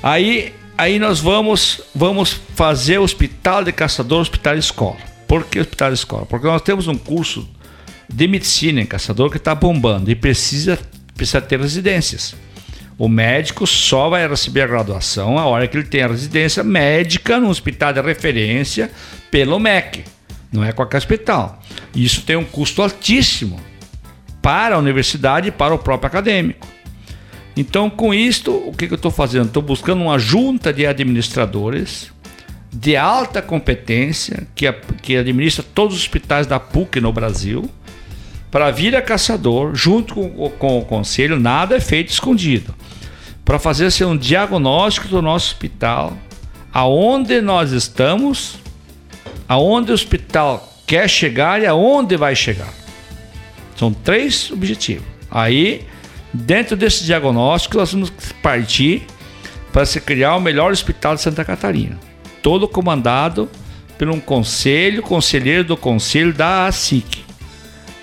Aí, aí nós vamos, vamos fazer o hospital de caçador, hospital escola. Por que hospital escola? Porque nós temos um curso de medicina em caçador que está bombando e precisa, precisa ter residências. O médico só vai receber a graduação a hora que ele tem a residência médica no hospital de referência pelo MEC. Não é qualquer hospital. Isso tem um custo altíssimo para a universidade e para o próprio acadêmico. Então, com isto, o que, que eu estou fazendo? Estou buscando uma junta de administradores de alta competência que, que administra todos os hospitais da PUC no Brasil para vir a caçador, junto com, com, o conselho, nada é feito escondido, para fazer assim, um diagnóstico do nosso hospital, aonde nós estamos, aonde o hospital quer chegar e aonde vai chegar. São três objetivos. Aí, dentro desse diagnóstico, nós vamos partir para se criar o melhor hospital de Santa Catarina. Todo comandado por um conselho, conselheiro do conselho da ASIC.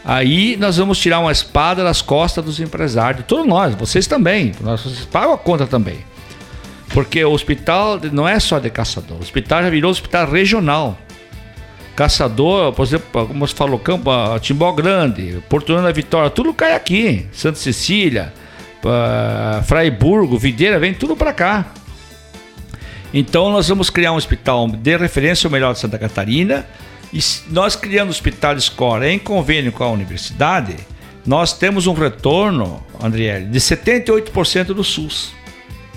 Aí nós vamos tirar uma espada das costas dos empresários, todos nós, vocês também, nós, vocês pagam a conta também. Porque o hospital não é só de caçador, o hospital já virou hospital regional. Caçador, por exemplo, como você falou, Campo, Timbó Grande, Porto Vitória, tudo cai aqui. Santa Cecília, uh, Fraiburgo, Videira, vem tudo para cá. Então nós vamos criar um hospital de referência ao melhor de Santa Catarina. E nós criando o hospital escola em convênio com a universidade, nós temos um retorno, Andriele, de 78% do SUS.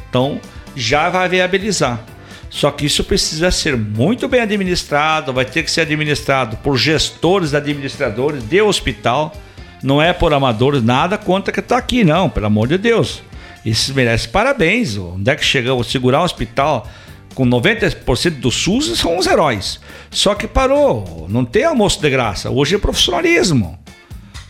Então já vai viabilizar. Só que isso precisa ser muito bem administrado, vai ter que ser administrado por gestores, administradores de hospital, não é por amadores, nada contra que está aqui, não, pelo amor de Deus. Isso merece parabéns. Onde é que chegamos? Segurar um hospital com 90% do SUS são os heróis. Só que parou, não tem almoço de graça. Hoje é profissionalismo.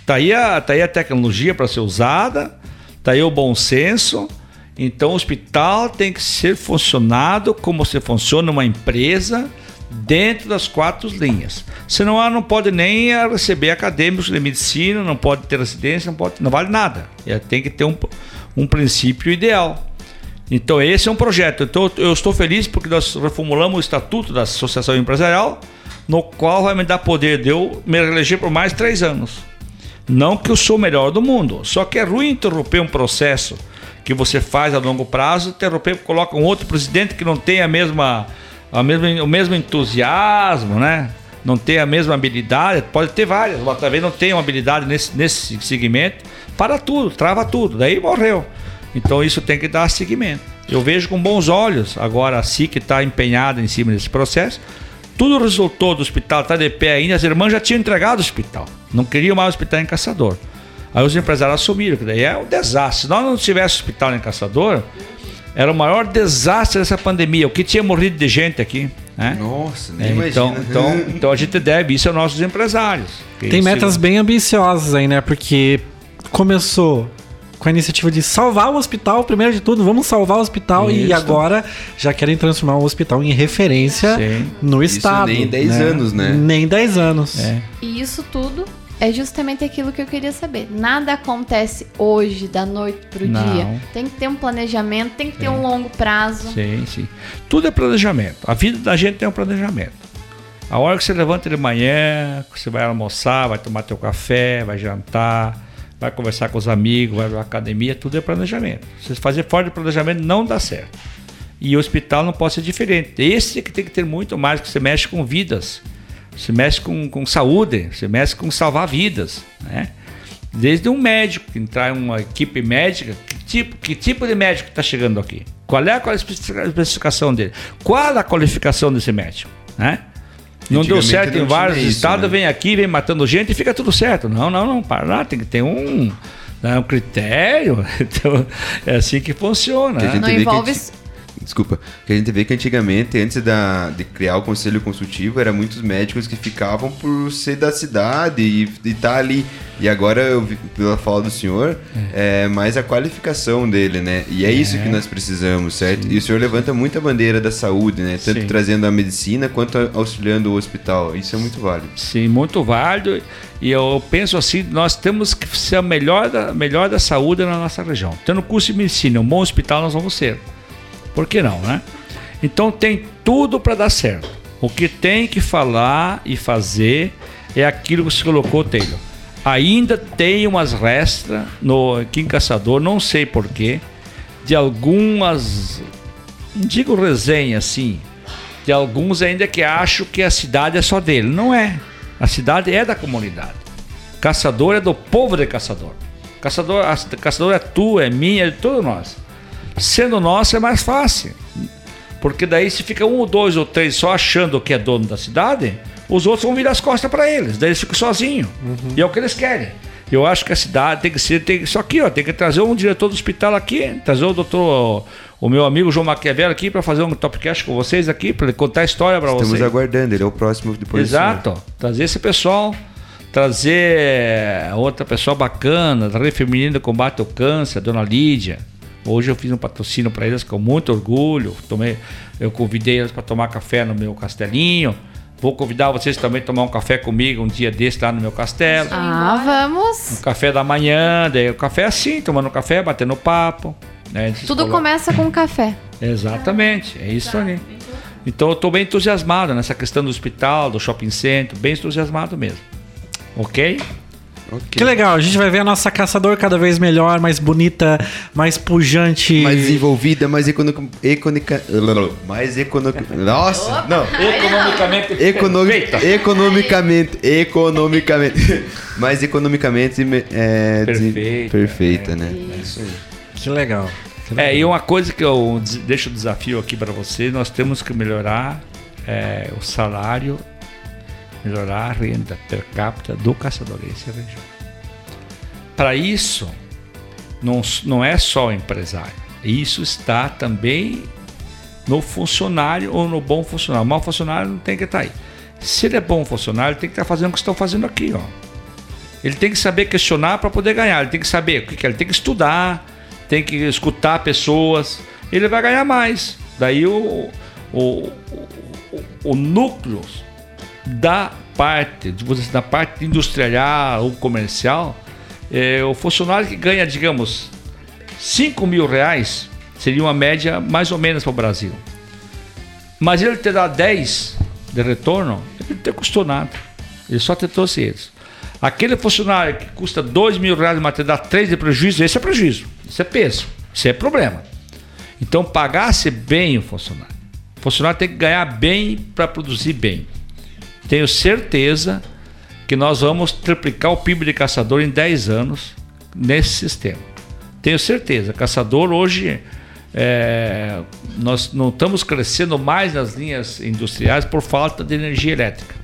Tá aí a, tá aí a tecnologia para ser usada, tá aí o bom senso então, o hospital tem que ser funcionado como se funciona uma empresa dentro das quatro linhas. Senão, ela não pode nem receber acadêmicos de medicina, não pode ter residência, não, pode, não vale nada. Ela tem que ter um, um princípio ideal. Então, esse é um projeto. Então, eu estou feliz porque nós reformulamos o estatuto da Associação Empresarial, no qual vai me dar poder de eu me eleger por mais três anos. Não que eu sou o melhor do mundo, só que é ruim interromper um processo que você faz a longo prazo, interromper, coloca um outro presidente que não tem a mesma, a mesma, o mesmo entusiasmo, né? Não tem a mesma habilidade, pode ter várias, mas talvez não tenha uma habilidade nesse, nesse segmento, para tudo, trava tudo, daí morreu. Então isso tem que dar seguimento. Eu vejo com bons olhos agora a SIC está empenhada em cima desse processo. Tudo resultou do hospital, está de pé ainda, as irmãs já tinham entregado o hospital. Não queriam mais o hospital em Caçador. Aí os empresários assumiram, que daí é um desastre. Se nós não tivéssemos hospital em Caçador, era o maior desastre dessa pandemia. O que tinha morrido de gente aqui. Né? Nossa, nem é, imagina. Então, então, então a gente deve isso aos nossos empresários. Tem metas bem ambiciosas aí, né? Porque começou com a iniciativa de salvar o hospital, primeiro de tudo, vamos salvar o hospital Isso. e agora já querem transformar o hospital em referência Sim. no isso estado. Nem 10 né? anos, né? Nem 10 anos. É. E isso tudo é justamente aquilo que eu queria saber. Nada acontece hoje, da noite pro Não. dia. Tem que ter um planejamento, tem que ter um longo prazo. Sim, sim. Tudo é planejamento. A vida da gente tem um planejamento. A hora que você levanta de manhã, você vai almoçar, vai tomar teu café, vai jantar, vai conversar com os amigos, vai pra academia, tudo é planejamento. Se fazer fora de planejamento não dá certo. E o hospital não pode ser diferente. Esse que tem que ter muito mais, que você mexe com vidas. Você mexe com, com saúde, você mexe com salvar vidas, né? Desde um médico, entrar em uma equipe médica, que tipo, que tipo de médico está chegando aqui? Qual é a especificação dele? Qual a qualificação desse médico? Né? Não deu certo não em vários isso, estados, né? vem aqui, vem matando gente e fica tudo certo. Não, não, não, para lá, tem que ter um, né, um critério. Então, é assim que funciona. Né? Não envolve Desculpa, que a gente vê que antigamente, antes da, de criar o conselho consultivo, eram muitos médicos que ficavam por ser da cidade e estar ali. E agora, eu pela fala do senhor, é. mais a qualificação dele, né? E é, isso que nós precisamos, certo? E o senhor levanta muita bandeira da saúde, né? Tanto Sim. trazendo a medicina quanto auxiliando o hospital. Isso é muito válido. Sim, muito válido. E eu penso assim, nós temos que ser a melhor da, melhor da saúde na nossa região. Tendo curso de medicina, um bom hospital nós vamos ser. Por que não, né? Então tem tudo para dar certo. O que tem que falar e fazer é aquilo que você colocou, Taylor. Ainda tem umas restas no aqui em Caçador, não sei porquê, de algumas, não digo resenha assim, de alguns ainda que acham que a cidade é só dele. Não é. A cidade é da comunidade. Caçador é do povo de Caçador. Caçador, a, caçador é tu, é minha, é de todos nós. Sendo nosso é mais fácil. Porque daí se fica um ou dois ou três só achando que é dono da cidade, os outros vão virar as costas para eles. Daí eles ficam sozinhos. E é o que eles querem. Eu acho que a cidade tem que ser, tem, isso aqui, ó, tem que trazer um diretor do hospital aqui, trazer o doutor, o meu amigo João Maquiavelli aqui para fazer um topcast com vocês aqui, para ele contar a história para vocês. Estamos aguardando, ele é o próximo depois senhor. Exato. Trazer esse pessoal, trazer outra pessoa bacana, trazer feminino combate ao câncer, a dona Lídia. Hoje eu fiz um patrocínio para eles com muito orgulho. Tomei, eu convidei eles para tomar café no meu castelinho. Vou convidar vocês também a tomar um café comigo um dia desse lá no meu castelo. Ah, vamos. Um café da manhã, daí o café assim, tomando café, batendo papo. Né? Tudo começa com café. Exatamente, é isso ali. Então eu estou bem entusiasmado nessa questão do hospital, do shopping center, bem entusiasmado mesmo. Ok? Ok. Que legal, a gente vai ver a nossa caçador cada vez melhor, mais bonita, mais pujante. Mais desenvolvida, mais econômica. Econica, mais econômica. Nossa! Não! Economicamente Economi perfeita. economicamente, economicamente, mais economicamente é, Perfeita, perfeita, né? É isso aí. Que legal. Que É, legal. e uma coisa que eu deixo o desafio aqui para vocês, nós temos que melhorar é, o salário, melhorar a renda per capita do caçadorense e região. Para isso, não, não é só o empresário. Isso está também no funcionário ou no bom funcionário. O mau funcionário não tem que estar aí. Se ele é bom funcionário, ele tem que estar fazendo o que estão fazendo aqui, ó. Ele tem que saber questionar para poder ganhar. Ele tem que saber o que que é. Ele tem que estudar, tem que escutar pessoas. Ele vai ganhar mais. Daí o, o, o, o núcleo da parte, da parte industrial ou comercial, é, o funcionário que ganha, digamos, 5 mil reais seria uma média mais ou menos para o Brasil. Mas ele te dá 10 de retorno, ele não te custou nada. Ele só te trouxe eles. Aquele funcionário que custa 2 mil reais, mas te dá 3 de prejuízo, esse é prejuízo. Isso é peso. Isso é problema. Então, pagasse bem o funcionário. O funcionário tem que ganhar bem para produzir bem. Tenho certeza que nós vamos triplicar o PIB de caçador em 10 anos nesse sistema. Tenho certeza. Caçador hoje é, nós não estamos crescendo mais nas linhas industriais por falta de energia elétrica.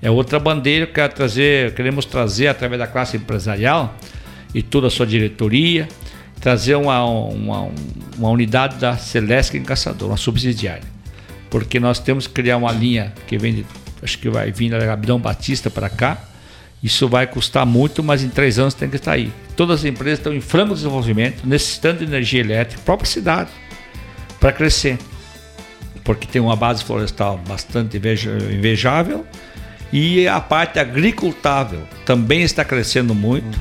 É outra bandeira que trazer, queremos trazer através da classe empresarial e toda a sua diretoria, trazer uma, uma, uma unidade da Celeste em Caçador, uma subsidiária. Porque nós temos que criar uma linha que vem de, acho que vai vir da Gabidão Batista para cá. Isso vai custar muito, mas em três anos tem que estar aí. Todas as empresas estão em franco desenvolvimento, necessitando de energia elétrica, própria cidade, para crescer. Porque tem uma base florestal bastante invejável e a parte agricultável também está crescendo muito.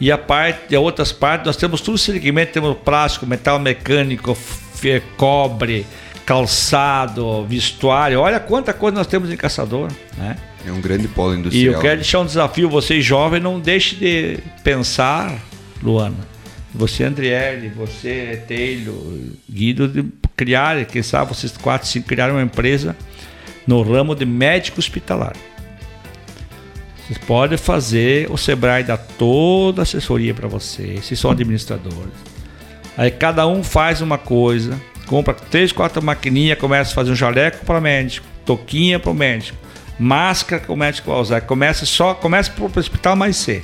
E a parte, e outras partes, nós temos tudo segmento, temos plástico, metal mecânico, fe- cobre, calçado, vestuário. Olha quanta coisa nós temos em caçador, né? É um grande polo E industrial. eu quero deixar um desafio, vocês jovens, não deixe de pensar, Luana, você Andriele, você Teilo, Guido, de criar, quem sabe vocês quatro, cinco criaram uma empresa no ramo de médico hospitalar. Vocês podem fazer, o Sebrae dá toda a assessoria para vocês, vocês são administradores. Aí cada um faz uma coisa, compra três, quatro maquininhas, começa a fazer um jaleco para o médico, toquinha para o médico, máscara que o médico vai usar. Começa só, começa para o hospital mais C.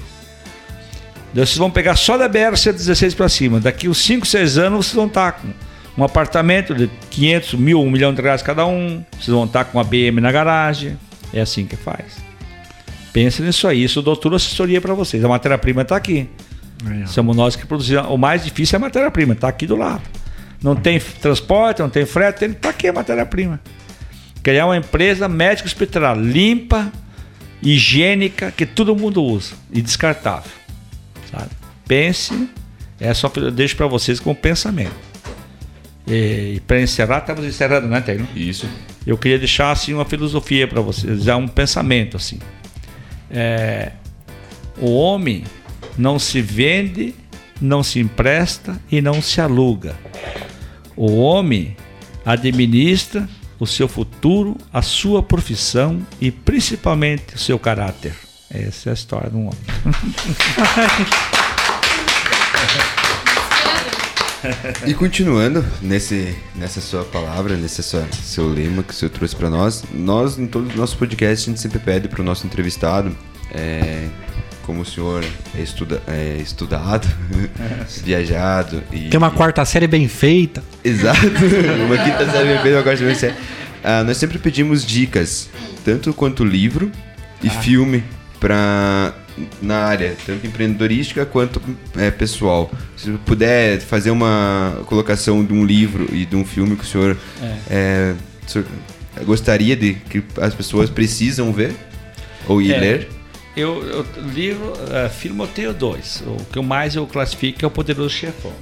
Daí Vocês vão pegar só da BR-116 para cima. Daqui uns 5, 6 anos vocês vão estar com um apartamento de 500 mil, um milhão de reais cada um. Vocês vão estar com uma BM na garagem. É assim que faz. Pense nisso aí. Isso eu dou toda assessoria para vocês. A matéria-prima está aqui. Somos nós que produzimos. O mais difícil é a matéria-prima, está aqui do lado. Não tem transporte, não tem frete, está aqui a matéria-prima. Criar uma empresa médica hospitalar limpa, higiênica, que todo mundo usa e descartável. Sabe? Pense, é só que eu deixo para vocês como pensamento. E, e para encerrar, estamos encerrando, né, Taylor? Isso. Eu queria deixar assim uma filosofia para vocês, é um pensamento assim. É, o homem não se vende, não se empresta e não se aluga. O homem administra o seu futuro, a sua profissão e principalmente o seu caráter. Essa é a história de um homem. E continuando nesse, nessa sua palavra, nesse sua, seu lema que o senhor trouxe para nós, nós em todos os nossos podcasts a gente sempre pede para o nosso entrevistado, é, como o senhor é, estuda, é estudado, viajado e Tem uma quarta série bem feita. Exato. uma quinta série bem feita, uma quarta série. Ah, nós sempre pedimos dicas, tanto quanto livro e filme para na área, tanto empreendedorística quanto é, pessoal. Se puder fazer uma colocação de um livro e de um filme que o senhor, é, senhor gostaria de que as pessoas precisam ver ou ir É. ler. Eu, eu livro, uh, filme eu tenho dois. O que eu mais eu classifico é o Poderoso Chefão.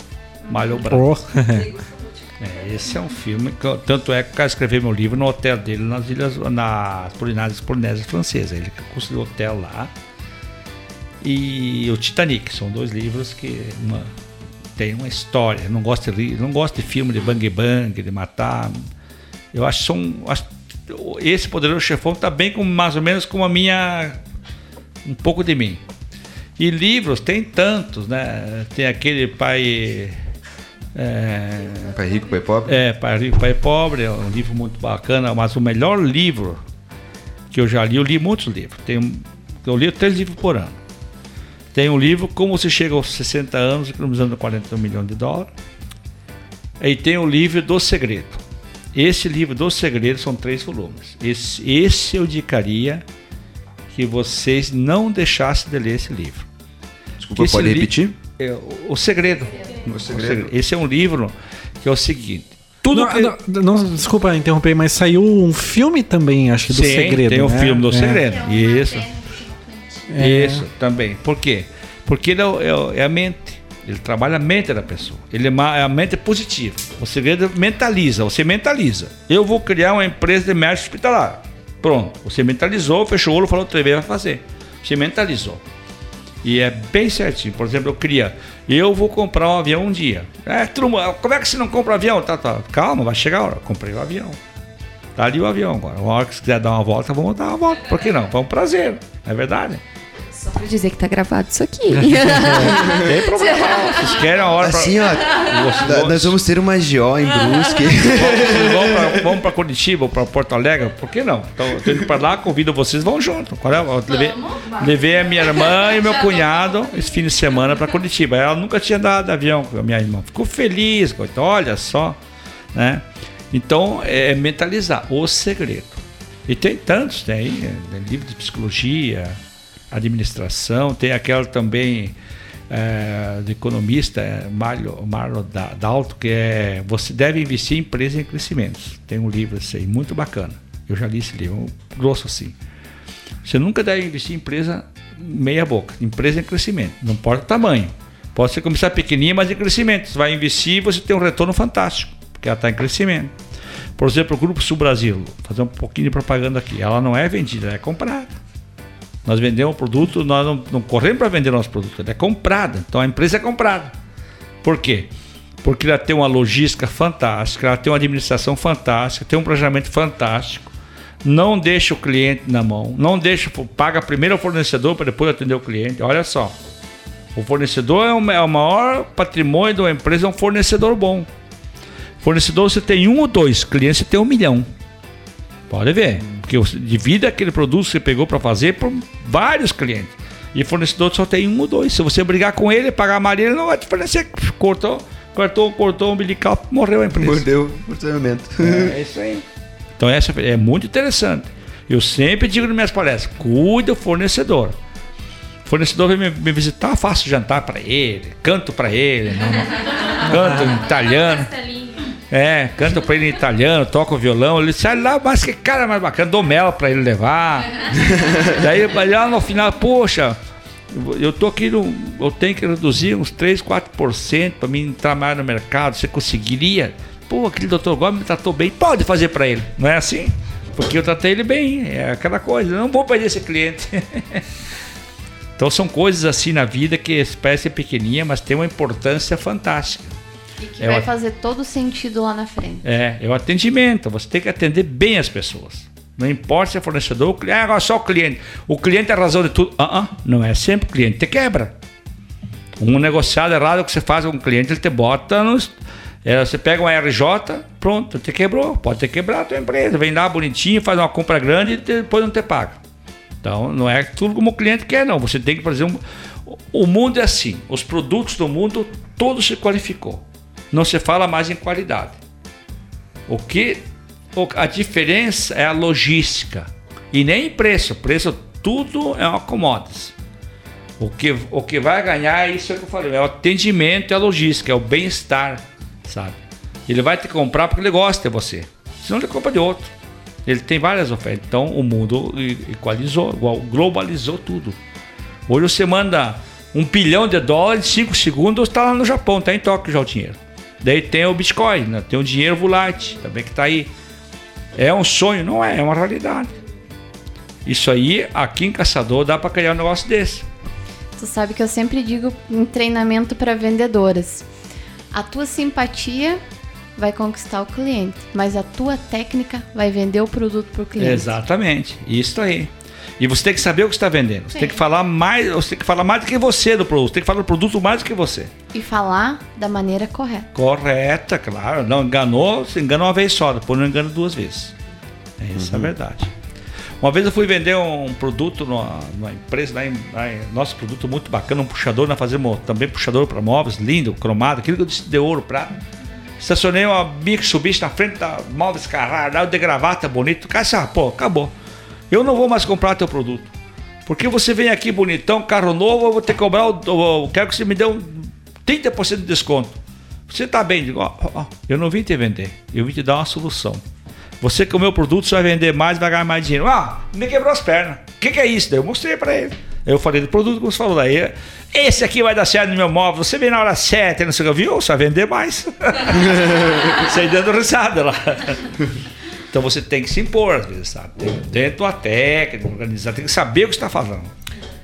Malho Branco. Oh. É, esse é um filme que eu- tanto é que o cara escreveu meu livro no hotel dele nas ilhas nas Polinásias Polinésias Francesas. Ele construiu o hotel lá. E o Titanic são dois livros que uma, tem uma história. Não gosto de não gosto de filme de bang bang, de matar. Eu acho que são acho- esse Poderoso Chefão tá bem com mais ou menos como a minha um pouco de mim. E livros tem tantos, né? Tem aquele pai é, Pai rico, pai pobre. é, Pai Rico, Pai Pobre, é um livro muito bacana, mas o melhor livro que eu já li, eu li muitos livros. Tem, um- eu li três livros por ano. Tem um livro Como você chega aos 60 anos economizando 40 milhões de dólares. E tem o livro do Segredo. Esse livro do Segredo são três volumes. Esse, esse eu indicaria que vocês não deixassem de ler esse livro. Desculpa, esse pode li- repetir? É, o, o Segredo. O Segredo. Esse é um livro que é o seguinte. Tudo Não, que... não, não, desculpa interromper, mas saiu um filme também, acho que do Sim, Segredo. tem o né? filme do É. Segredo. Isso. É. Isso, também. Por quê? Porque ele é, é é a mente. Ele trabalha a mente da pessoa. Ele é a mente é positiva. O segredo mentaliza. Você mentaliza. Eu vou criar uma empresa de médico hospitalar. Pronto. Você mentalizou, fechou o olho, falou, TV vai fazer. Você mentalizou. E é bem certinho. Por exemplo, eu queria, eu vou comprar um avião um dia. É, turma, como é que você não compra um avião? Tá, tá. Calma, vai chegar a hora. Comprei o avião. Tá ali o avião agora. Uma hora que você quiser dar uma volta, vamos dar uma volta. Por que não? Foi um prazer. Não é verdade? Só pra dizer que tá gravado isso aqui. Não tem problema. não. Vocês querem a hora pra- Assim, ó, da- nós vamos ter uma GO em Brusque. Vocês vão pra, vão pra Curitiba ou pra Porto Alegre? Por que não? Então, eu tô indo pra lá, convido vocês, vão junto. Qual é? Eu levei, levei a minha irmã e meu cunhado esse fim de semana pra Curitiba. Ela nunca tinha dado avião com a minha irmã. Ficou feliz, coitado. olha só. Né? Então, é mentalizar o segredo. E tem tantos, tem aí, é, livro de psicologia, administração, tem aquela também é, do economista é, Marlo Da- Dalto, que é Você deve investir em empresas em crescimento. Tem um livro aí, muito bacana. Eu já li esse livro, um grosso assim. Você nunca deve investir em empresa meia boca, empresa em crescimento, não importa o tamanho. Pode ser começar pequenininha, mas em crescimento. Você vai investir e você tem um retorno fantástico, porque ela está em crescimento. Por exemplo, o Grupo Sul Brasil, vou fazer um pouquinho de propaganda aqui. Ela não é vendida, ela é comprada. Nós vendemos o produto, nós não, não corremos para vender nosso produto, ele é comprado. Então a empresa é comprada. Por quê? Porque ela tem uma logística fantástica, ela tem uma administração fantástica, tem um planejamento fantástico. Não deixa o cliente na mão. Não deixa, paga primeiro o fornecedor para depois atender o cliente. Olha só. O fornecedor é o, é o maior patrimônio de uma empresa, é um fornecedor bom. Fornecedor você tem um ou dois, cliente você tem um milhão. Pode ver. Porque você divide aquele produto que você pegou para fazer por vários clientes. E fornecedor só tem um ou dois. Se você brigar com ele, pagar a marinha, ele não vai te fornecer. Cortou, cortou, cortou o umbilical, morreu a empresa. Mordeu o funcionamento. É, é isso aí. Então essa é muito interessante. Eu sempre digo nas minhas palestras, cuide do fornecedor. O fornecedor vem me, me visitar, faço jantar para ele, canto para ele, não, não, canto em italiano. É, canto pra ele em italiano, toco violão. Ele sai lá, mas que cara mais bacana, dou mel pra ele levar. Daí lá no final, poxa, eu tô aqui, no, eu tenho que reduzir uns 3, 4% para mim entrar mais no mercado. Você conseguiria? Pô, aquele doutor Gomes me tratou bem, pode fazer para ele. Não é assim? Porque eu tratei ele bem, é aquela coisa. Não vou perder esse cliente. então são coisas assim na vida que parece pequenininha, mas tem uma importância fantástica. E que é vai o... fazer todo sentido lá na frente. É, é o atendimento. Você tem que atender bem as pessoas. Não importa se é fornecedor ou cliente. Ah, só o cliente. O cliente é a razão de tudo. Uh -uh, não é sempre o cliente te quebra. Um negociado errado que você faz com o cliente, ele te bota nos. É, você pega uma RJ, pronto, te quebrou. Pode ter quebrado a tua empresa. Vem lá bonitinho, faz uma compra grande e depois não te paga. Então, não é tudo como o cliente quer, não. Você tem que fazer um. O mundo é assim. Os produtos do mundo, todos se qualificou não se fala mais em qualidade. O que a diferença é a logística e nem preço. Preço tudo é uma commodities. O que, o que vai ganhar é isso que eu falei, é o atendimento e a logística, é o bem-estar, sabe? Ele vai te comprar porque ele gosta de você. Senão ele compra de outro. Ele tem várias ofertas. Então o mundo equalizou, globalizou tudo. Hoje você manda um bilhão de dólares, cinco segundos, está lá no Japão, está em Tóquio já o dinheiro. Daí tem o Bitcoin, né? tem o dinheiro volátil também que está aí. É um sonho? Não é, é uma realidade. Isso aí, aqui em Caçador, dá para criar um negócio desse. Tu sabe que eu sempre digo em treinamento para vendedoras: a tua simpatia vai conquistar o cliente, mas a tua técnica vai vender o produto para o cliente. Exatamente, isso aí. E você tem que saber o que está vendendo. Você Sim. tem que falar mais, você tem que falar mais do que você do produto. Você tem que falar do produto mais do que você. E falar da maneira correta. Correta, claro. Não enganou, se engana uma vez só, depois não engana duas vezes. É isso uhum. é verdade. Uma vez eu fui vender um produto numa, numa empresa, lá em, lá em, nosso produto muito bacana, um puxador, nós fazemos também puxador para móveis, lindo, cromado, aquilo que eu disse de ouro, prata. Estacionei uma Mitsubishi na frente da móveis Carrara, de gravata bonito. Cara, ah, pô, acabou. Eu não vou mais comprar teu produto. Porque você vem aqui bonitão, carro novo, eu vou ter que cobrar, eu quero que você me dê um 30% de desconto. Você está bem, digo, ó, ó, eu não vim te vender, eu vim te dar uma solução. Você com o meu produto você vai vender mais, vai ganhar mais dinheiro. Ah, me quebrou as pernas. O que, que, é isso? Daí eu mostrei para ele. Eu falei do produto, como você falou daí. Esse aqui vai dar certo no meu móvel. Você vem na hora certa, não sei o que, viu? Você vai vender mais. Você dando risada lá. Então você tem que se impor, às vezes, sabe? Tem, dentro da técnica, organizar, tem que saber o que está falando.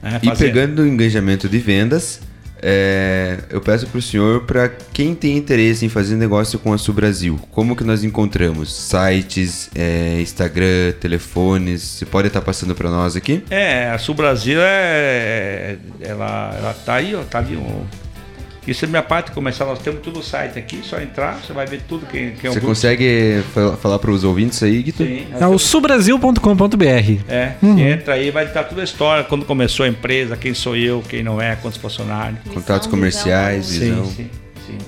Né? E pegando o engajamento de vendas, é, eu peço para o senhor, para quem tem interesse em fazer negócio com a Sul Brasil, como que nós encontramos? Sites, é, Instagram, telefones, você pode estar passando para nós aqui? É, a Sul Brasil é, ela, ela tá aí, ó, tá ali, ó, isso é minha parte comercial. Nós temos tudo o site aqui, só entrar, você vai ver tudo quem, quem é o Você grupo. consegue falar para os ouvintes aí, Guito? Sim. É o subrasil.com.br. É, uhum. entra aí, vai estar toda a história, quando começou a empresa, quem sou eu, quem não é, quantos funcionários. Contatos comerciais, visão. Sim, sim. sim.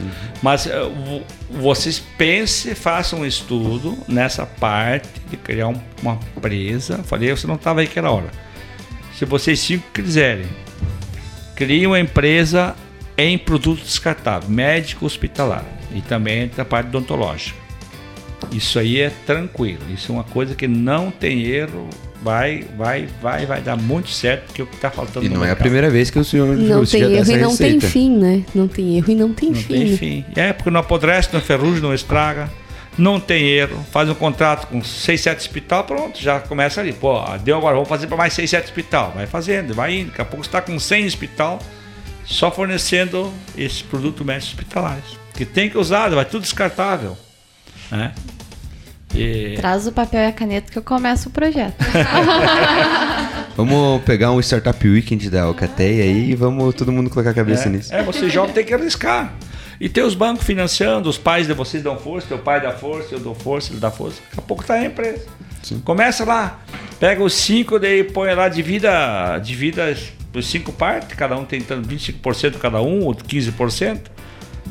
Uhum. Mas uh, vocês pensem, façam um estudo nessa parte de criar um, uma empresa. Falei, você não estava aí aquela hora. Se vocês cinco quiserem, criem uma empresa em produto descartável, médico hospitalar e também a parte odontológica. Isso aí é tranquilo, isso é uma coisa que não tem erro, vai, vai, vai, vai dar muito certo, porque o que está faltando E não é a primeira vez que o senhor Não tem erro e não receita. tem fim, né? Não tem erro e não tem não fim. Não tem fim. É, porque não apodrece, não ferrugem, não estraga, não tem erro, faz um contrato com 6, 7 hospital, pronto, já começa ali. Pô, deu agora, vamos fazer para mais 6, 7 hospital. Vai fazendo, vai indo, daqui a pouco você está com 100 hospital só fornecendo esse produto médico hospitalares. Que tem que usar, vai tudo descartável. Né? E- Traz o papel e a caneta que eu começo o projeto. Vamos pegar um Startup Weekend da Alcateia aí e vamos todo mundo colocar a cabeça nisso. É, é, você jovem tem que arriscar. E tem os bancos financiando, os pais de vocês dão força, teu pai dá força, eu dou força, ele dá força. Daqui a pouco tá a empresa. Começa lá, pega os cinco, daí põe lá, divida, divida por cinco partes, cada um tentando 25% cada um, ou 15%.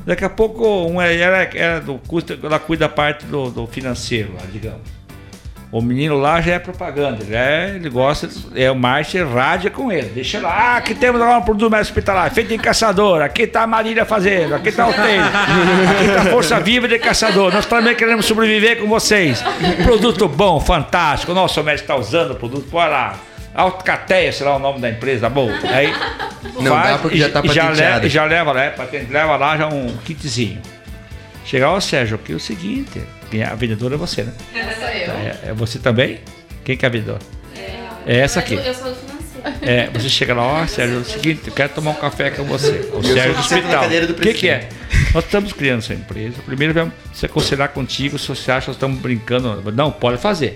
Daqui a pouco um é, era, era do custo, ela cuida da parte do, do financeiro lá, digamos. O menino lá já é propaganda, ele, é, ele gosta, é o marketing rádia com ele. Deixa lá, ah, aqui temos agora um produto mais hospitalar, feito em caçador, aqui tá a Marília fazendo, aqui tá o Taylor, aqui tá a Força Viva de Caçador. Nós também queremos sobreviver com vocês. Produto bom, fantástico. O médico tá usando o produto, bora lá. Alcateia, será o nome da empresa, bom. Aí Não dá porque já tá e já, leva, já leva lá, é, patente, leva lá já um kitzinho. Chegar, ó Sérgio, aqui é o seguinte, quem é a vendedora é você, né? É, é você também? Quem que é a vendedora? É essa aqui. Eu sou do financeiro. É, você chega lá, ó, Sérgio, é o seguinte, eu quero tomar um café com você. O Sérgio do sou hospital. cadeira do O que, que é? Nós estamos criando essa empresa. Primeiro vamos se aconselhar contigo se você acha que nós estamos brincando. Não, pode fazer.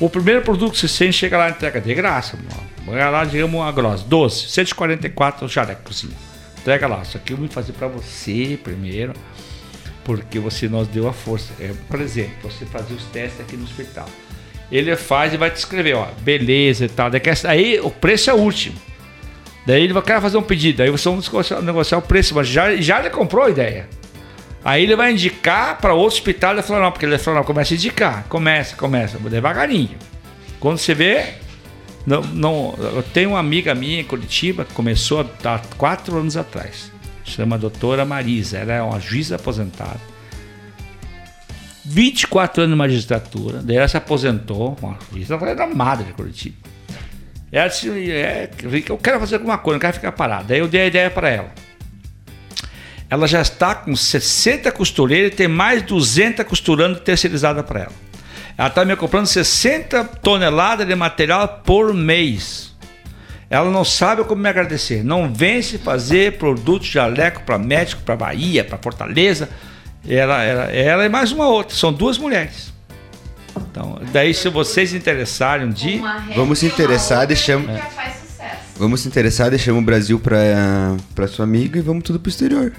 O primeiro produto que você sente, chega lá e entrega de graça. mano. Vai lá, digamos, uma grossa. Doce, 144 jalecos. Entrega lá. Isso aqui eu vim fazer para você primeiro, porque você nos deu a força. É um presente. Você fazer os testes aqui no hospital. Ele faz e vai te escrever, ó, beleza e tal. Daí, quer- Aí o preço é o último. Daí ele vai querer fazer um pedido. Aí você vai negociar o preço, mas já, já ele comprou a ideia. Aí ele vai indicar para outro hospital. Fala, não, porque ele falou, não, começa a indicar. Começa, começa, devagarinho. Quando você vê. Não, não, eu tenho uma amiga minha em Curitiba que começou há quatro anos atrás. Chama a doutora Marisa. Ela é uma juíza aposentada. 24 anos de magistratura. Daí ela se aposentou. Uma é da madre de Curitiba. Ela disse, é, eu quero fazer alguma coisa, não quero ficar parada. Daí eu dei a ideia para ela. Ela já está com 60 costureiras e tem mais 200 costurando terceirizada para ela. Ela está me comprando 60 toneladas de material por mês. Ela não sabe como me agradecer. Não vence fazer produto jaleco para médico, para Bahia, para Fortaleza. Ela, ela, ela e mais uma outra. São duas mulheres. Então, daí se vocês se interessarem um dia, Vamos se interessar, deixamos. Já faz sucesso. Vamos se interessar, deixamos o Brasil pra, pra sua amiga e vamos tudo pro exterior.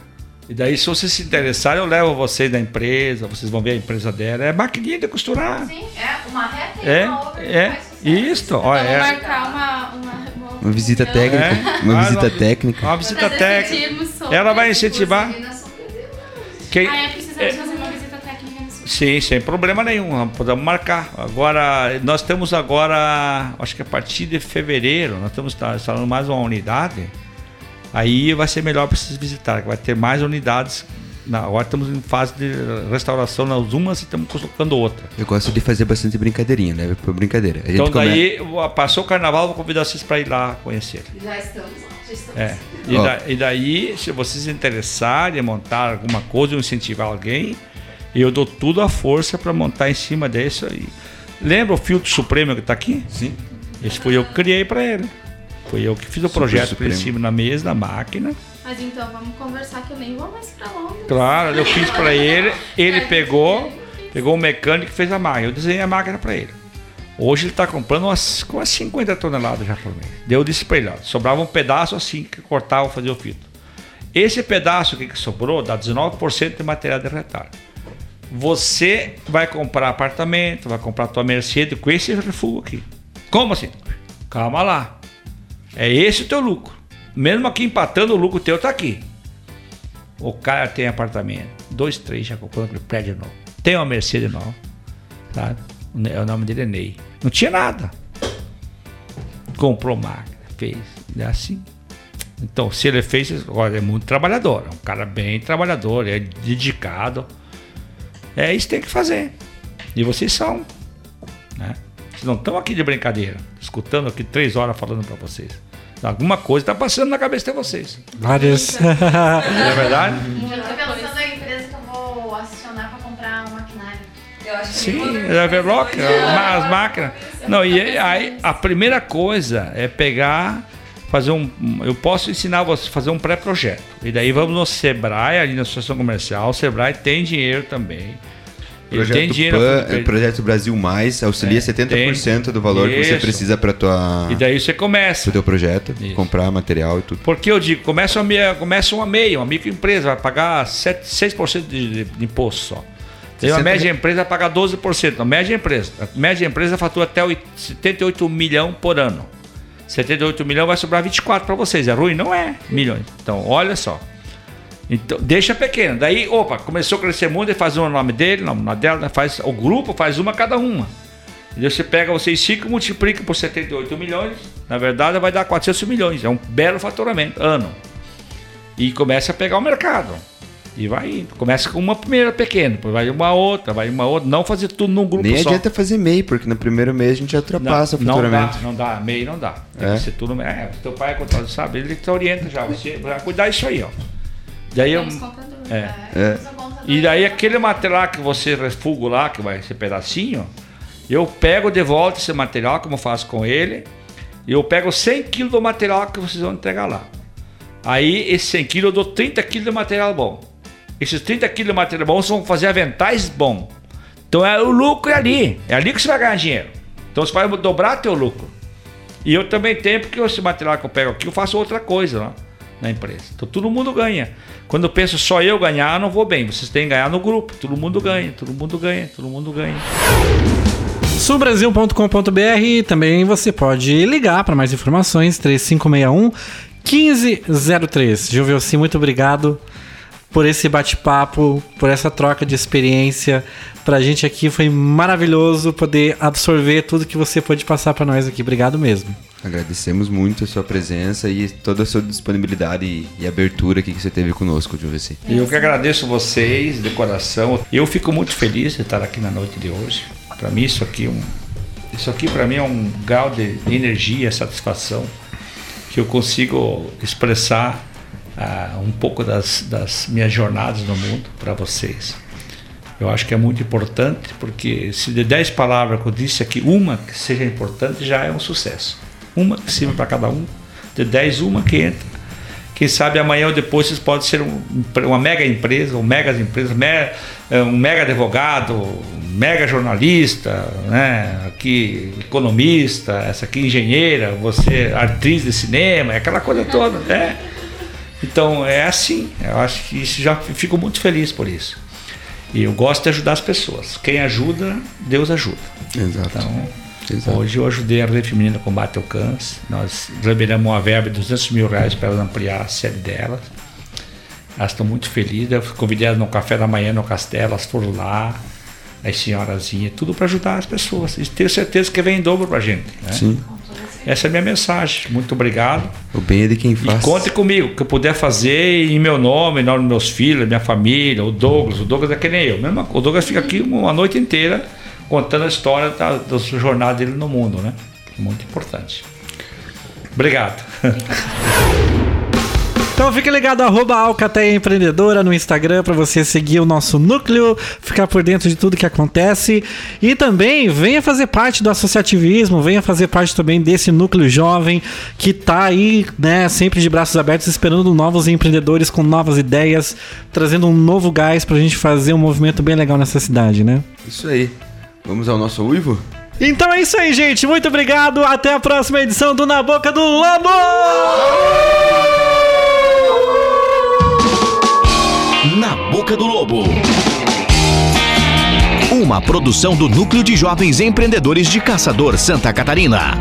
E daí, se vocês se interessarem, eu levo vocês da empresa, vocês vão ver a empresa dela. É maquininha de costurar. Sim, é uma reta e É, uma outra é. Isso, olha, Vamos é. marcar uma, uma, uma, Uma visita reunião técnica. É. Uma Ah, visita técnica. Uma visita técnica. Ela vai incentivar. Quem, Ah, é, precisamos fazer uma visita técnica. Sim, sem problema nenhum, podemos marcar. Agora, nós temos agora, acho que a partir de fevereiro, nós estamos instalando mais uma unidade. Aí vai ser melhor para vocês visitarem, que vai ter mais unidades. Na, agora estamos em fase de restauração nas umas e estamos colocando outra. Eu gosto de fazer bastante brincadeirinha, né? Por brincadeira. A gente Então come- daí, passou o carnaval, vou convidar vocês para ir lá conhecer. Já estamos lá, já estamos. É. E, da- e daí, se vocês interessarem em montar alguma coisa ou incentivar alguém, eu dou tudo a força para montar em cima disso aí. Lembra o filtro supremo que está aqui? Sim. Esse foi eu que criei para ele. Foi eu que fiz o Super projeto para Supremo. cima na mesa, na máquina. Mas então vamos conversar que eu nem vou mais pra Londres. Claro, eu fiz para ele, ele pegou, pegou o mecânico e fez a máquina. Eu desenhei a máquina para ele. Hoje ele está comprando umas, umas 50 toneladas já por mês. Daí eu disse para ele, ó, sobrava um pedaço assim que cortava fazer o filtro. Esse pedaço aqui que sobrou dá 19% de material de retalho. Você vai comprar apartamento, vai comprar tua Mercedes com esse refúgio aqui. Como assim? Calma lá. É esse o teu lucro. Mesmo aqui empatando, o lucro teu tá aqui. O cara tem apartamento, dois, três, já comprou aquele prédio novo. Tem uma Mercedes nova, sabe? O ne- O nome dele é Ney. Não tinha nada. Comprou máquina, fez. É assim. Então, se ele fez, olha, é muito trabalhador. É um cara bem trabalhador, é dedicado. É isso que tem que fazer. E vocês são. Né? Vocês não estão aqui de brincadeira, escutando aqui três horas falando para vocês. Alguma coisa está passando na cabeça de vocês. Várias. Não é verdade? Já tô pensando na empresa que eu vou acionar para comprar um maquinário. Sim, é Verloc, as máquinas. Não, e aí a primeira coisa é pegar, fazer um. Eu posso ensinar você a fazer um pré-projeto. E daí vamos no Sebrae, ali na Associação Comercial. O Sebrae tem dinheiro também. Ele Projeto tem dinheiro. PAN, é, Projeto Brasil Mais, auxilia É, 70% do valor que você Isso. precisa para tua E daí você começa. pro teu projeto, Isso. comprar material e tudo. Porque eu digo, começa uma, meia, começa uma meia, uma microempresa, vai pagar 7, 6% de, de imposto só. Tem uma 60 média empresa vai pagar 12%. A média empresa. A média empresa fatura até oit- 78 milhão por ano. 78 milhões vai sobrar 24 para vocês. É ruim? Não é milhões. Então, olha só. Então, deixa pequeno. Daí, opa, começou a crescer muito, ele faz um no nome dele, no nome dela, né? faz, o grupo faz uma cada uma. E você pega vocês cinco, multiplica por 78 milhões, na verdade vai dar 400 milhões. É um belo faturamento, ano. E começa a pegar o mercado. E vai indo. Começa com uma primeira pequena, depois vai uma outra, vai uma outra. Não fazer tudo num grupo Nem só. adianta fazer MEI, porque no primeiro mês a gente já ultrapassa não, o não dá, faturamento. não dá, meio não dá. Tem É? que ser tudo. É, teu pai é contador, sabe? Ele te orienta já. Você vai cuidar disso aí, ó. Daí eu, contador. é. É. E daí aquele material que você refuga lá, que vai ser pedacinho, eu pego de volta esse material, como eu faço com ele, e eu pego 100 kg do material que vocês vão entregar lá. Aí, esse 100 kg eu dou 30 kg de material bom. Esses 30 kg de material bom vão fazer aventais bom. Então é o lucro é ali. É ali que você vai ganhar dinheiro. Então você vai dobrar teu lucro. E eu também tenho, porque esse material que eu pego aqui, eu faço outra coisa lá na empresa. Então todo mundo ganha. Quando eu penso só eu ganhar, não vou bem. Vocês têm que ganhar no grupo. Todo mundo ganha, todo mundo ganha, todo mundo ganha. Sulbrasil.com.br também você pode ligar para mais informações 3561 1503. Gilvelci, muito obrigado por esse bate-papo, por essa troca de experiência. Pra gente aqui foi maravilhoso poder absorver tudo que você pôde passar para nós aqui. Obrigado mesmo. Agradecemos muito a sua presença e toda a sua disponibilidade e, e abertura aqui que você teve conosco, Juveci. E eu que agradeço vocês de coração. Eu fico muito feliz de estar aqui na noite de hoje. Para mim isso aqui é um isso aqui para mim é um grau de energia, satisfação que eu consigo expressar ah, um pouco das, das minhas jornadas no mundo para vocês. Eu acho que é muito importante porque se de 10 palavras que eu disse aqui, uma que seja importante já é um sucesso. Uma que sirva para cada um. De 10, uma que entra. Quem sabe amanhã ou depois vocês podem ser um- uma mega empresa, um mega empresa, eh, um mega advogado, um mega jornalista, né? aqui economista, essa aqui engenheira, você atriz de cinema, é aquela coisa toda. É. Então é assim. Eu acho que isso já fico muito feliz por isso. E eu gosto de ajudar as pessoas. Quem ajuda, Deus ajuda. Exato. Então, Exato. hoje eu ajudei a Rede Feminina a combater o câncer. Nós liberamos uma verba de 200 mil reais para elas ampliar a sede delas. Elas estão muito felizes. Eu convidei elas no café da manhã no castelo, elas foram lá, as senhorazinhas, tudo para ajudar as pessoas. E tenho certeza que vem em dobro para a gente. né? Sim. Essa é a minha mensagem. Muito obrigado. O bem é de quem E faz. conte comigo, o que eu puder fazer em meu nome, em nome dos meus filhos, minha família, o Douglas. O Douglas é que nem eu. O Douglas fica aqui uma noite inteira contando a história da, da jornada dele no mundo, né? Muito importante. Obrigado. Então fique ligado, arroba Alcateia Empreendedora no Instagram para você seguir o nosso núcleo, ficar por dentro de tudo que acontece. E também venha fazer parte do associativismo, venha fazer parte também desse núcleo jovem que tá aí, né, sempre de braços abertos, esperando novos empreendedores com novas ideias, trazendo um novo gás pra gente fazer um movimento bem legal nessa cidade, né? Isso aí. Vamos ao nosso uivo? Então é isso aí, gente. Muito obrigado. Até a próxima edição do Na Boca do Lobo! Na Boca do Lobo. Uma produção do Núcleo de Jovens Empreendedores de Caçador, Santa Catarina.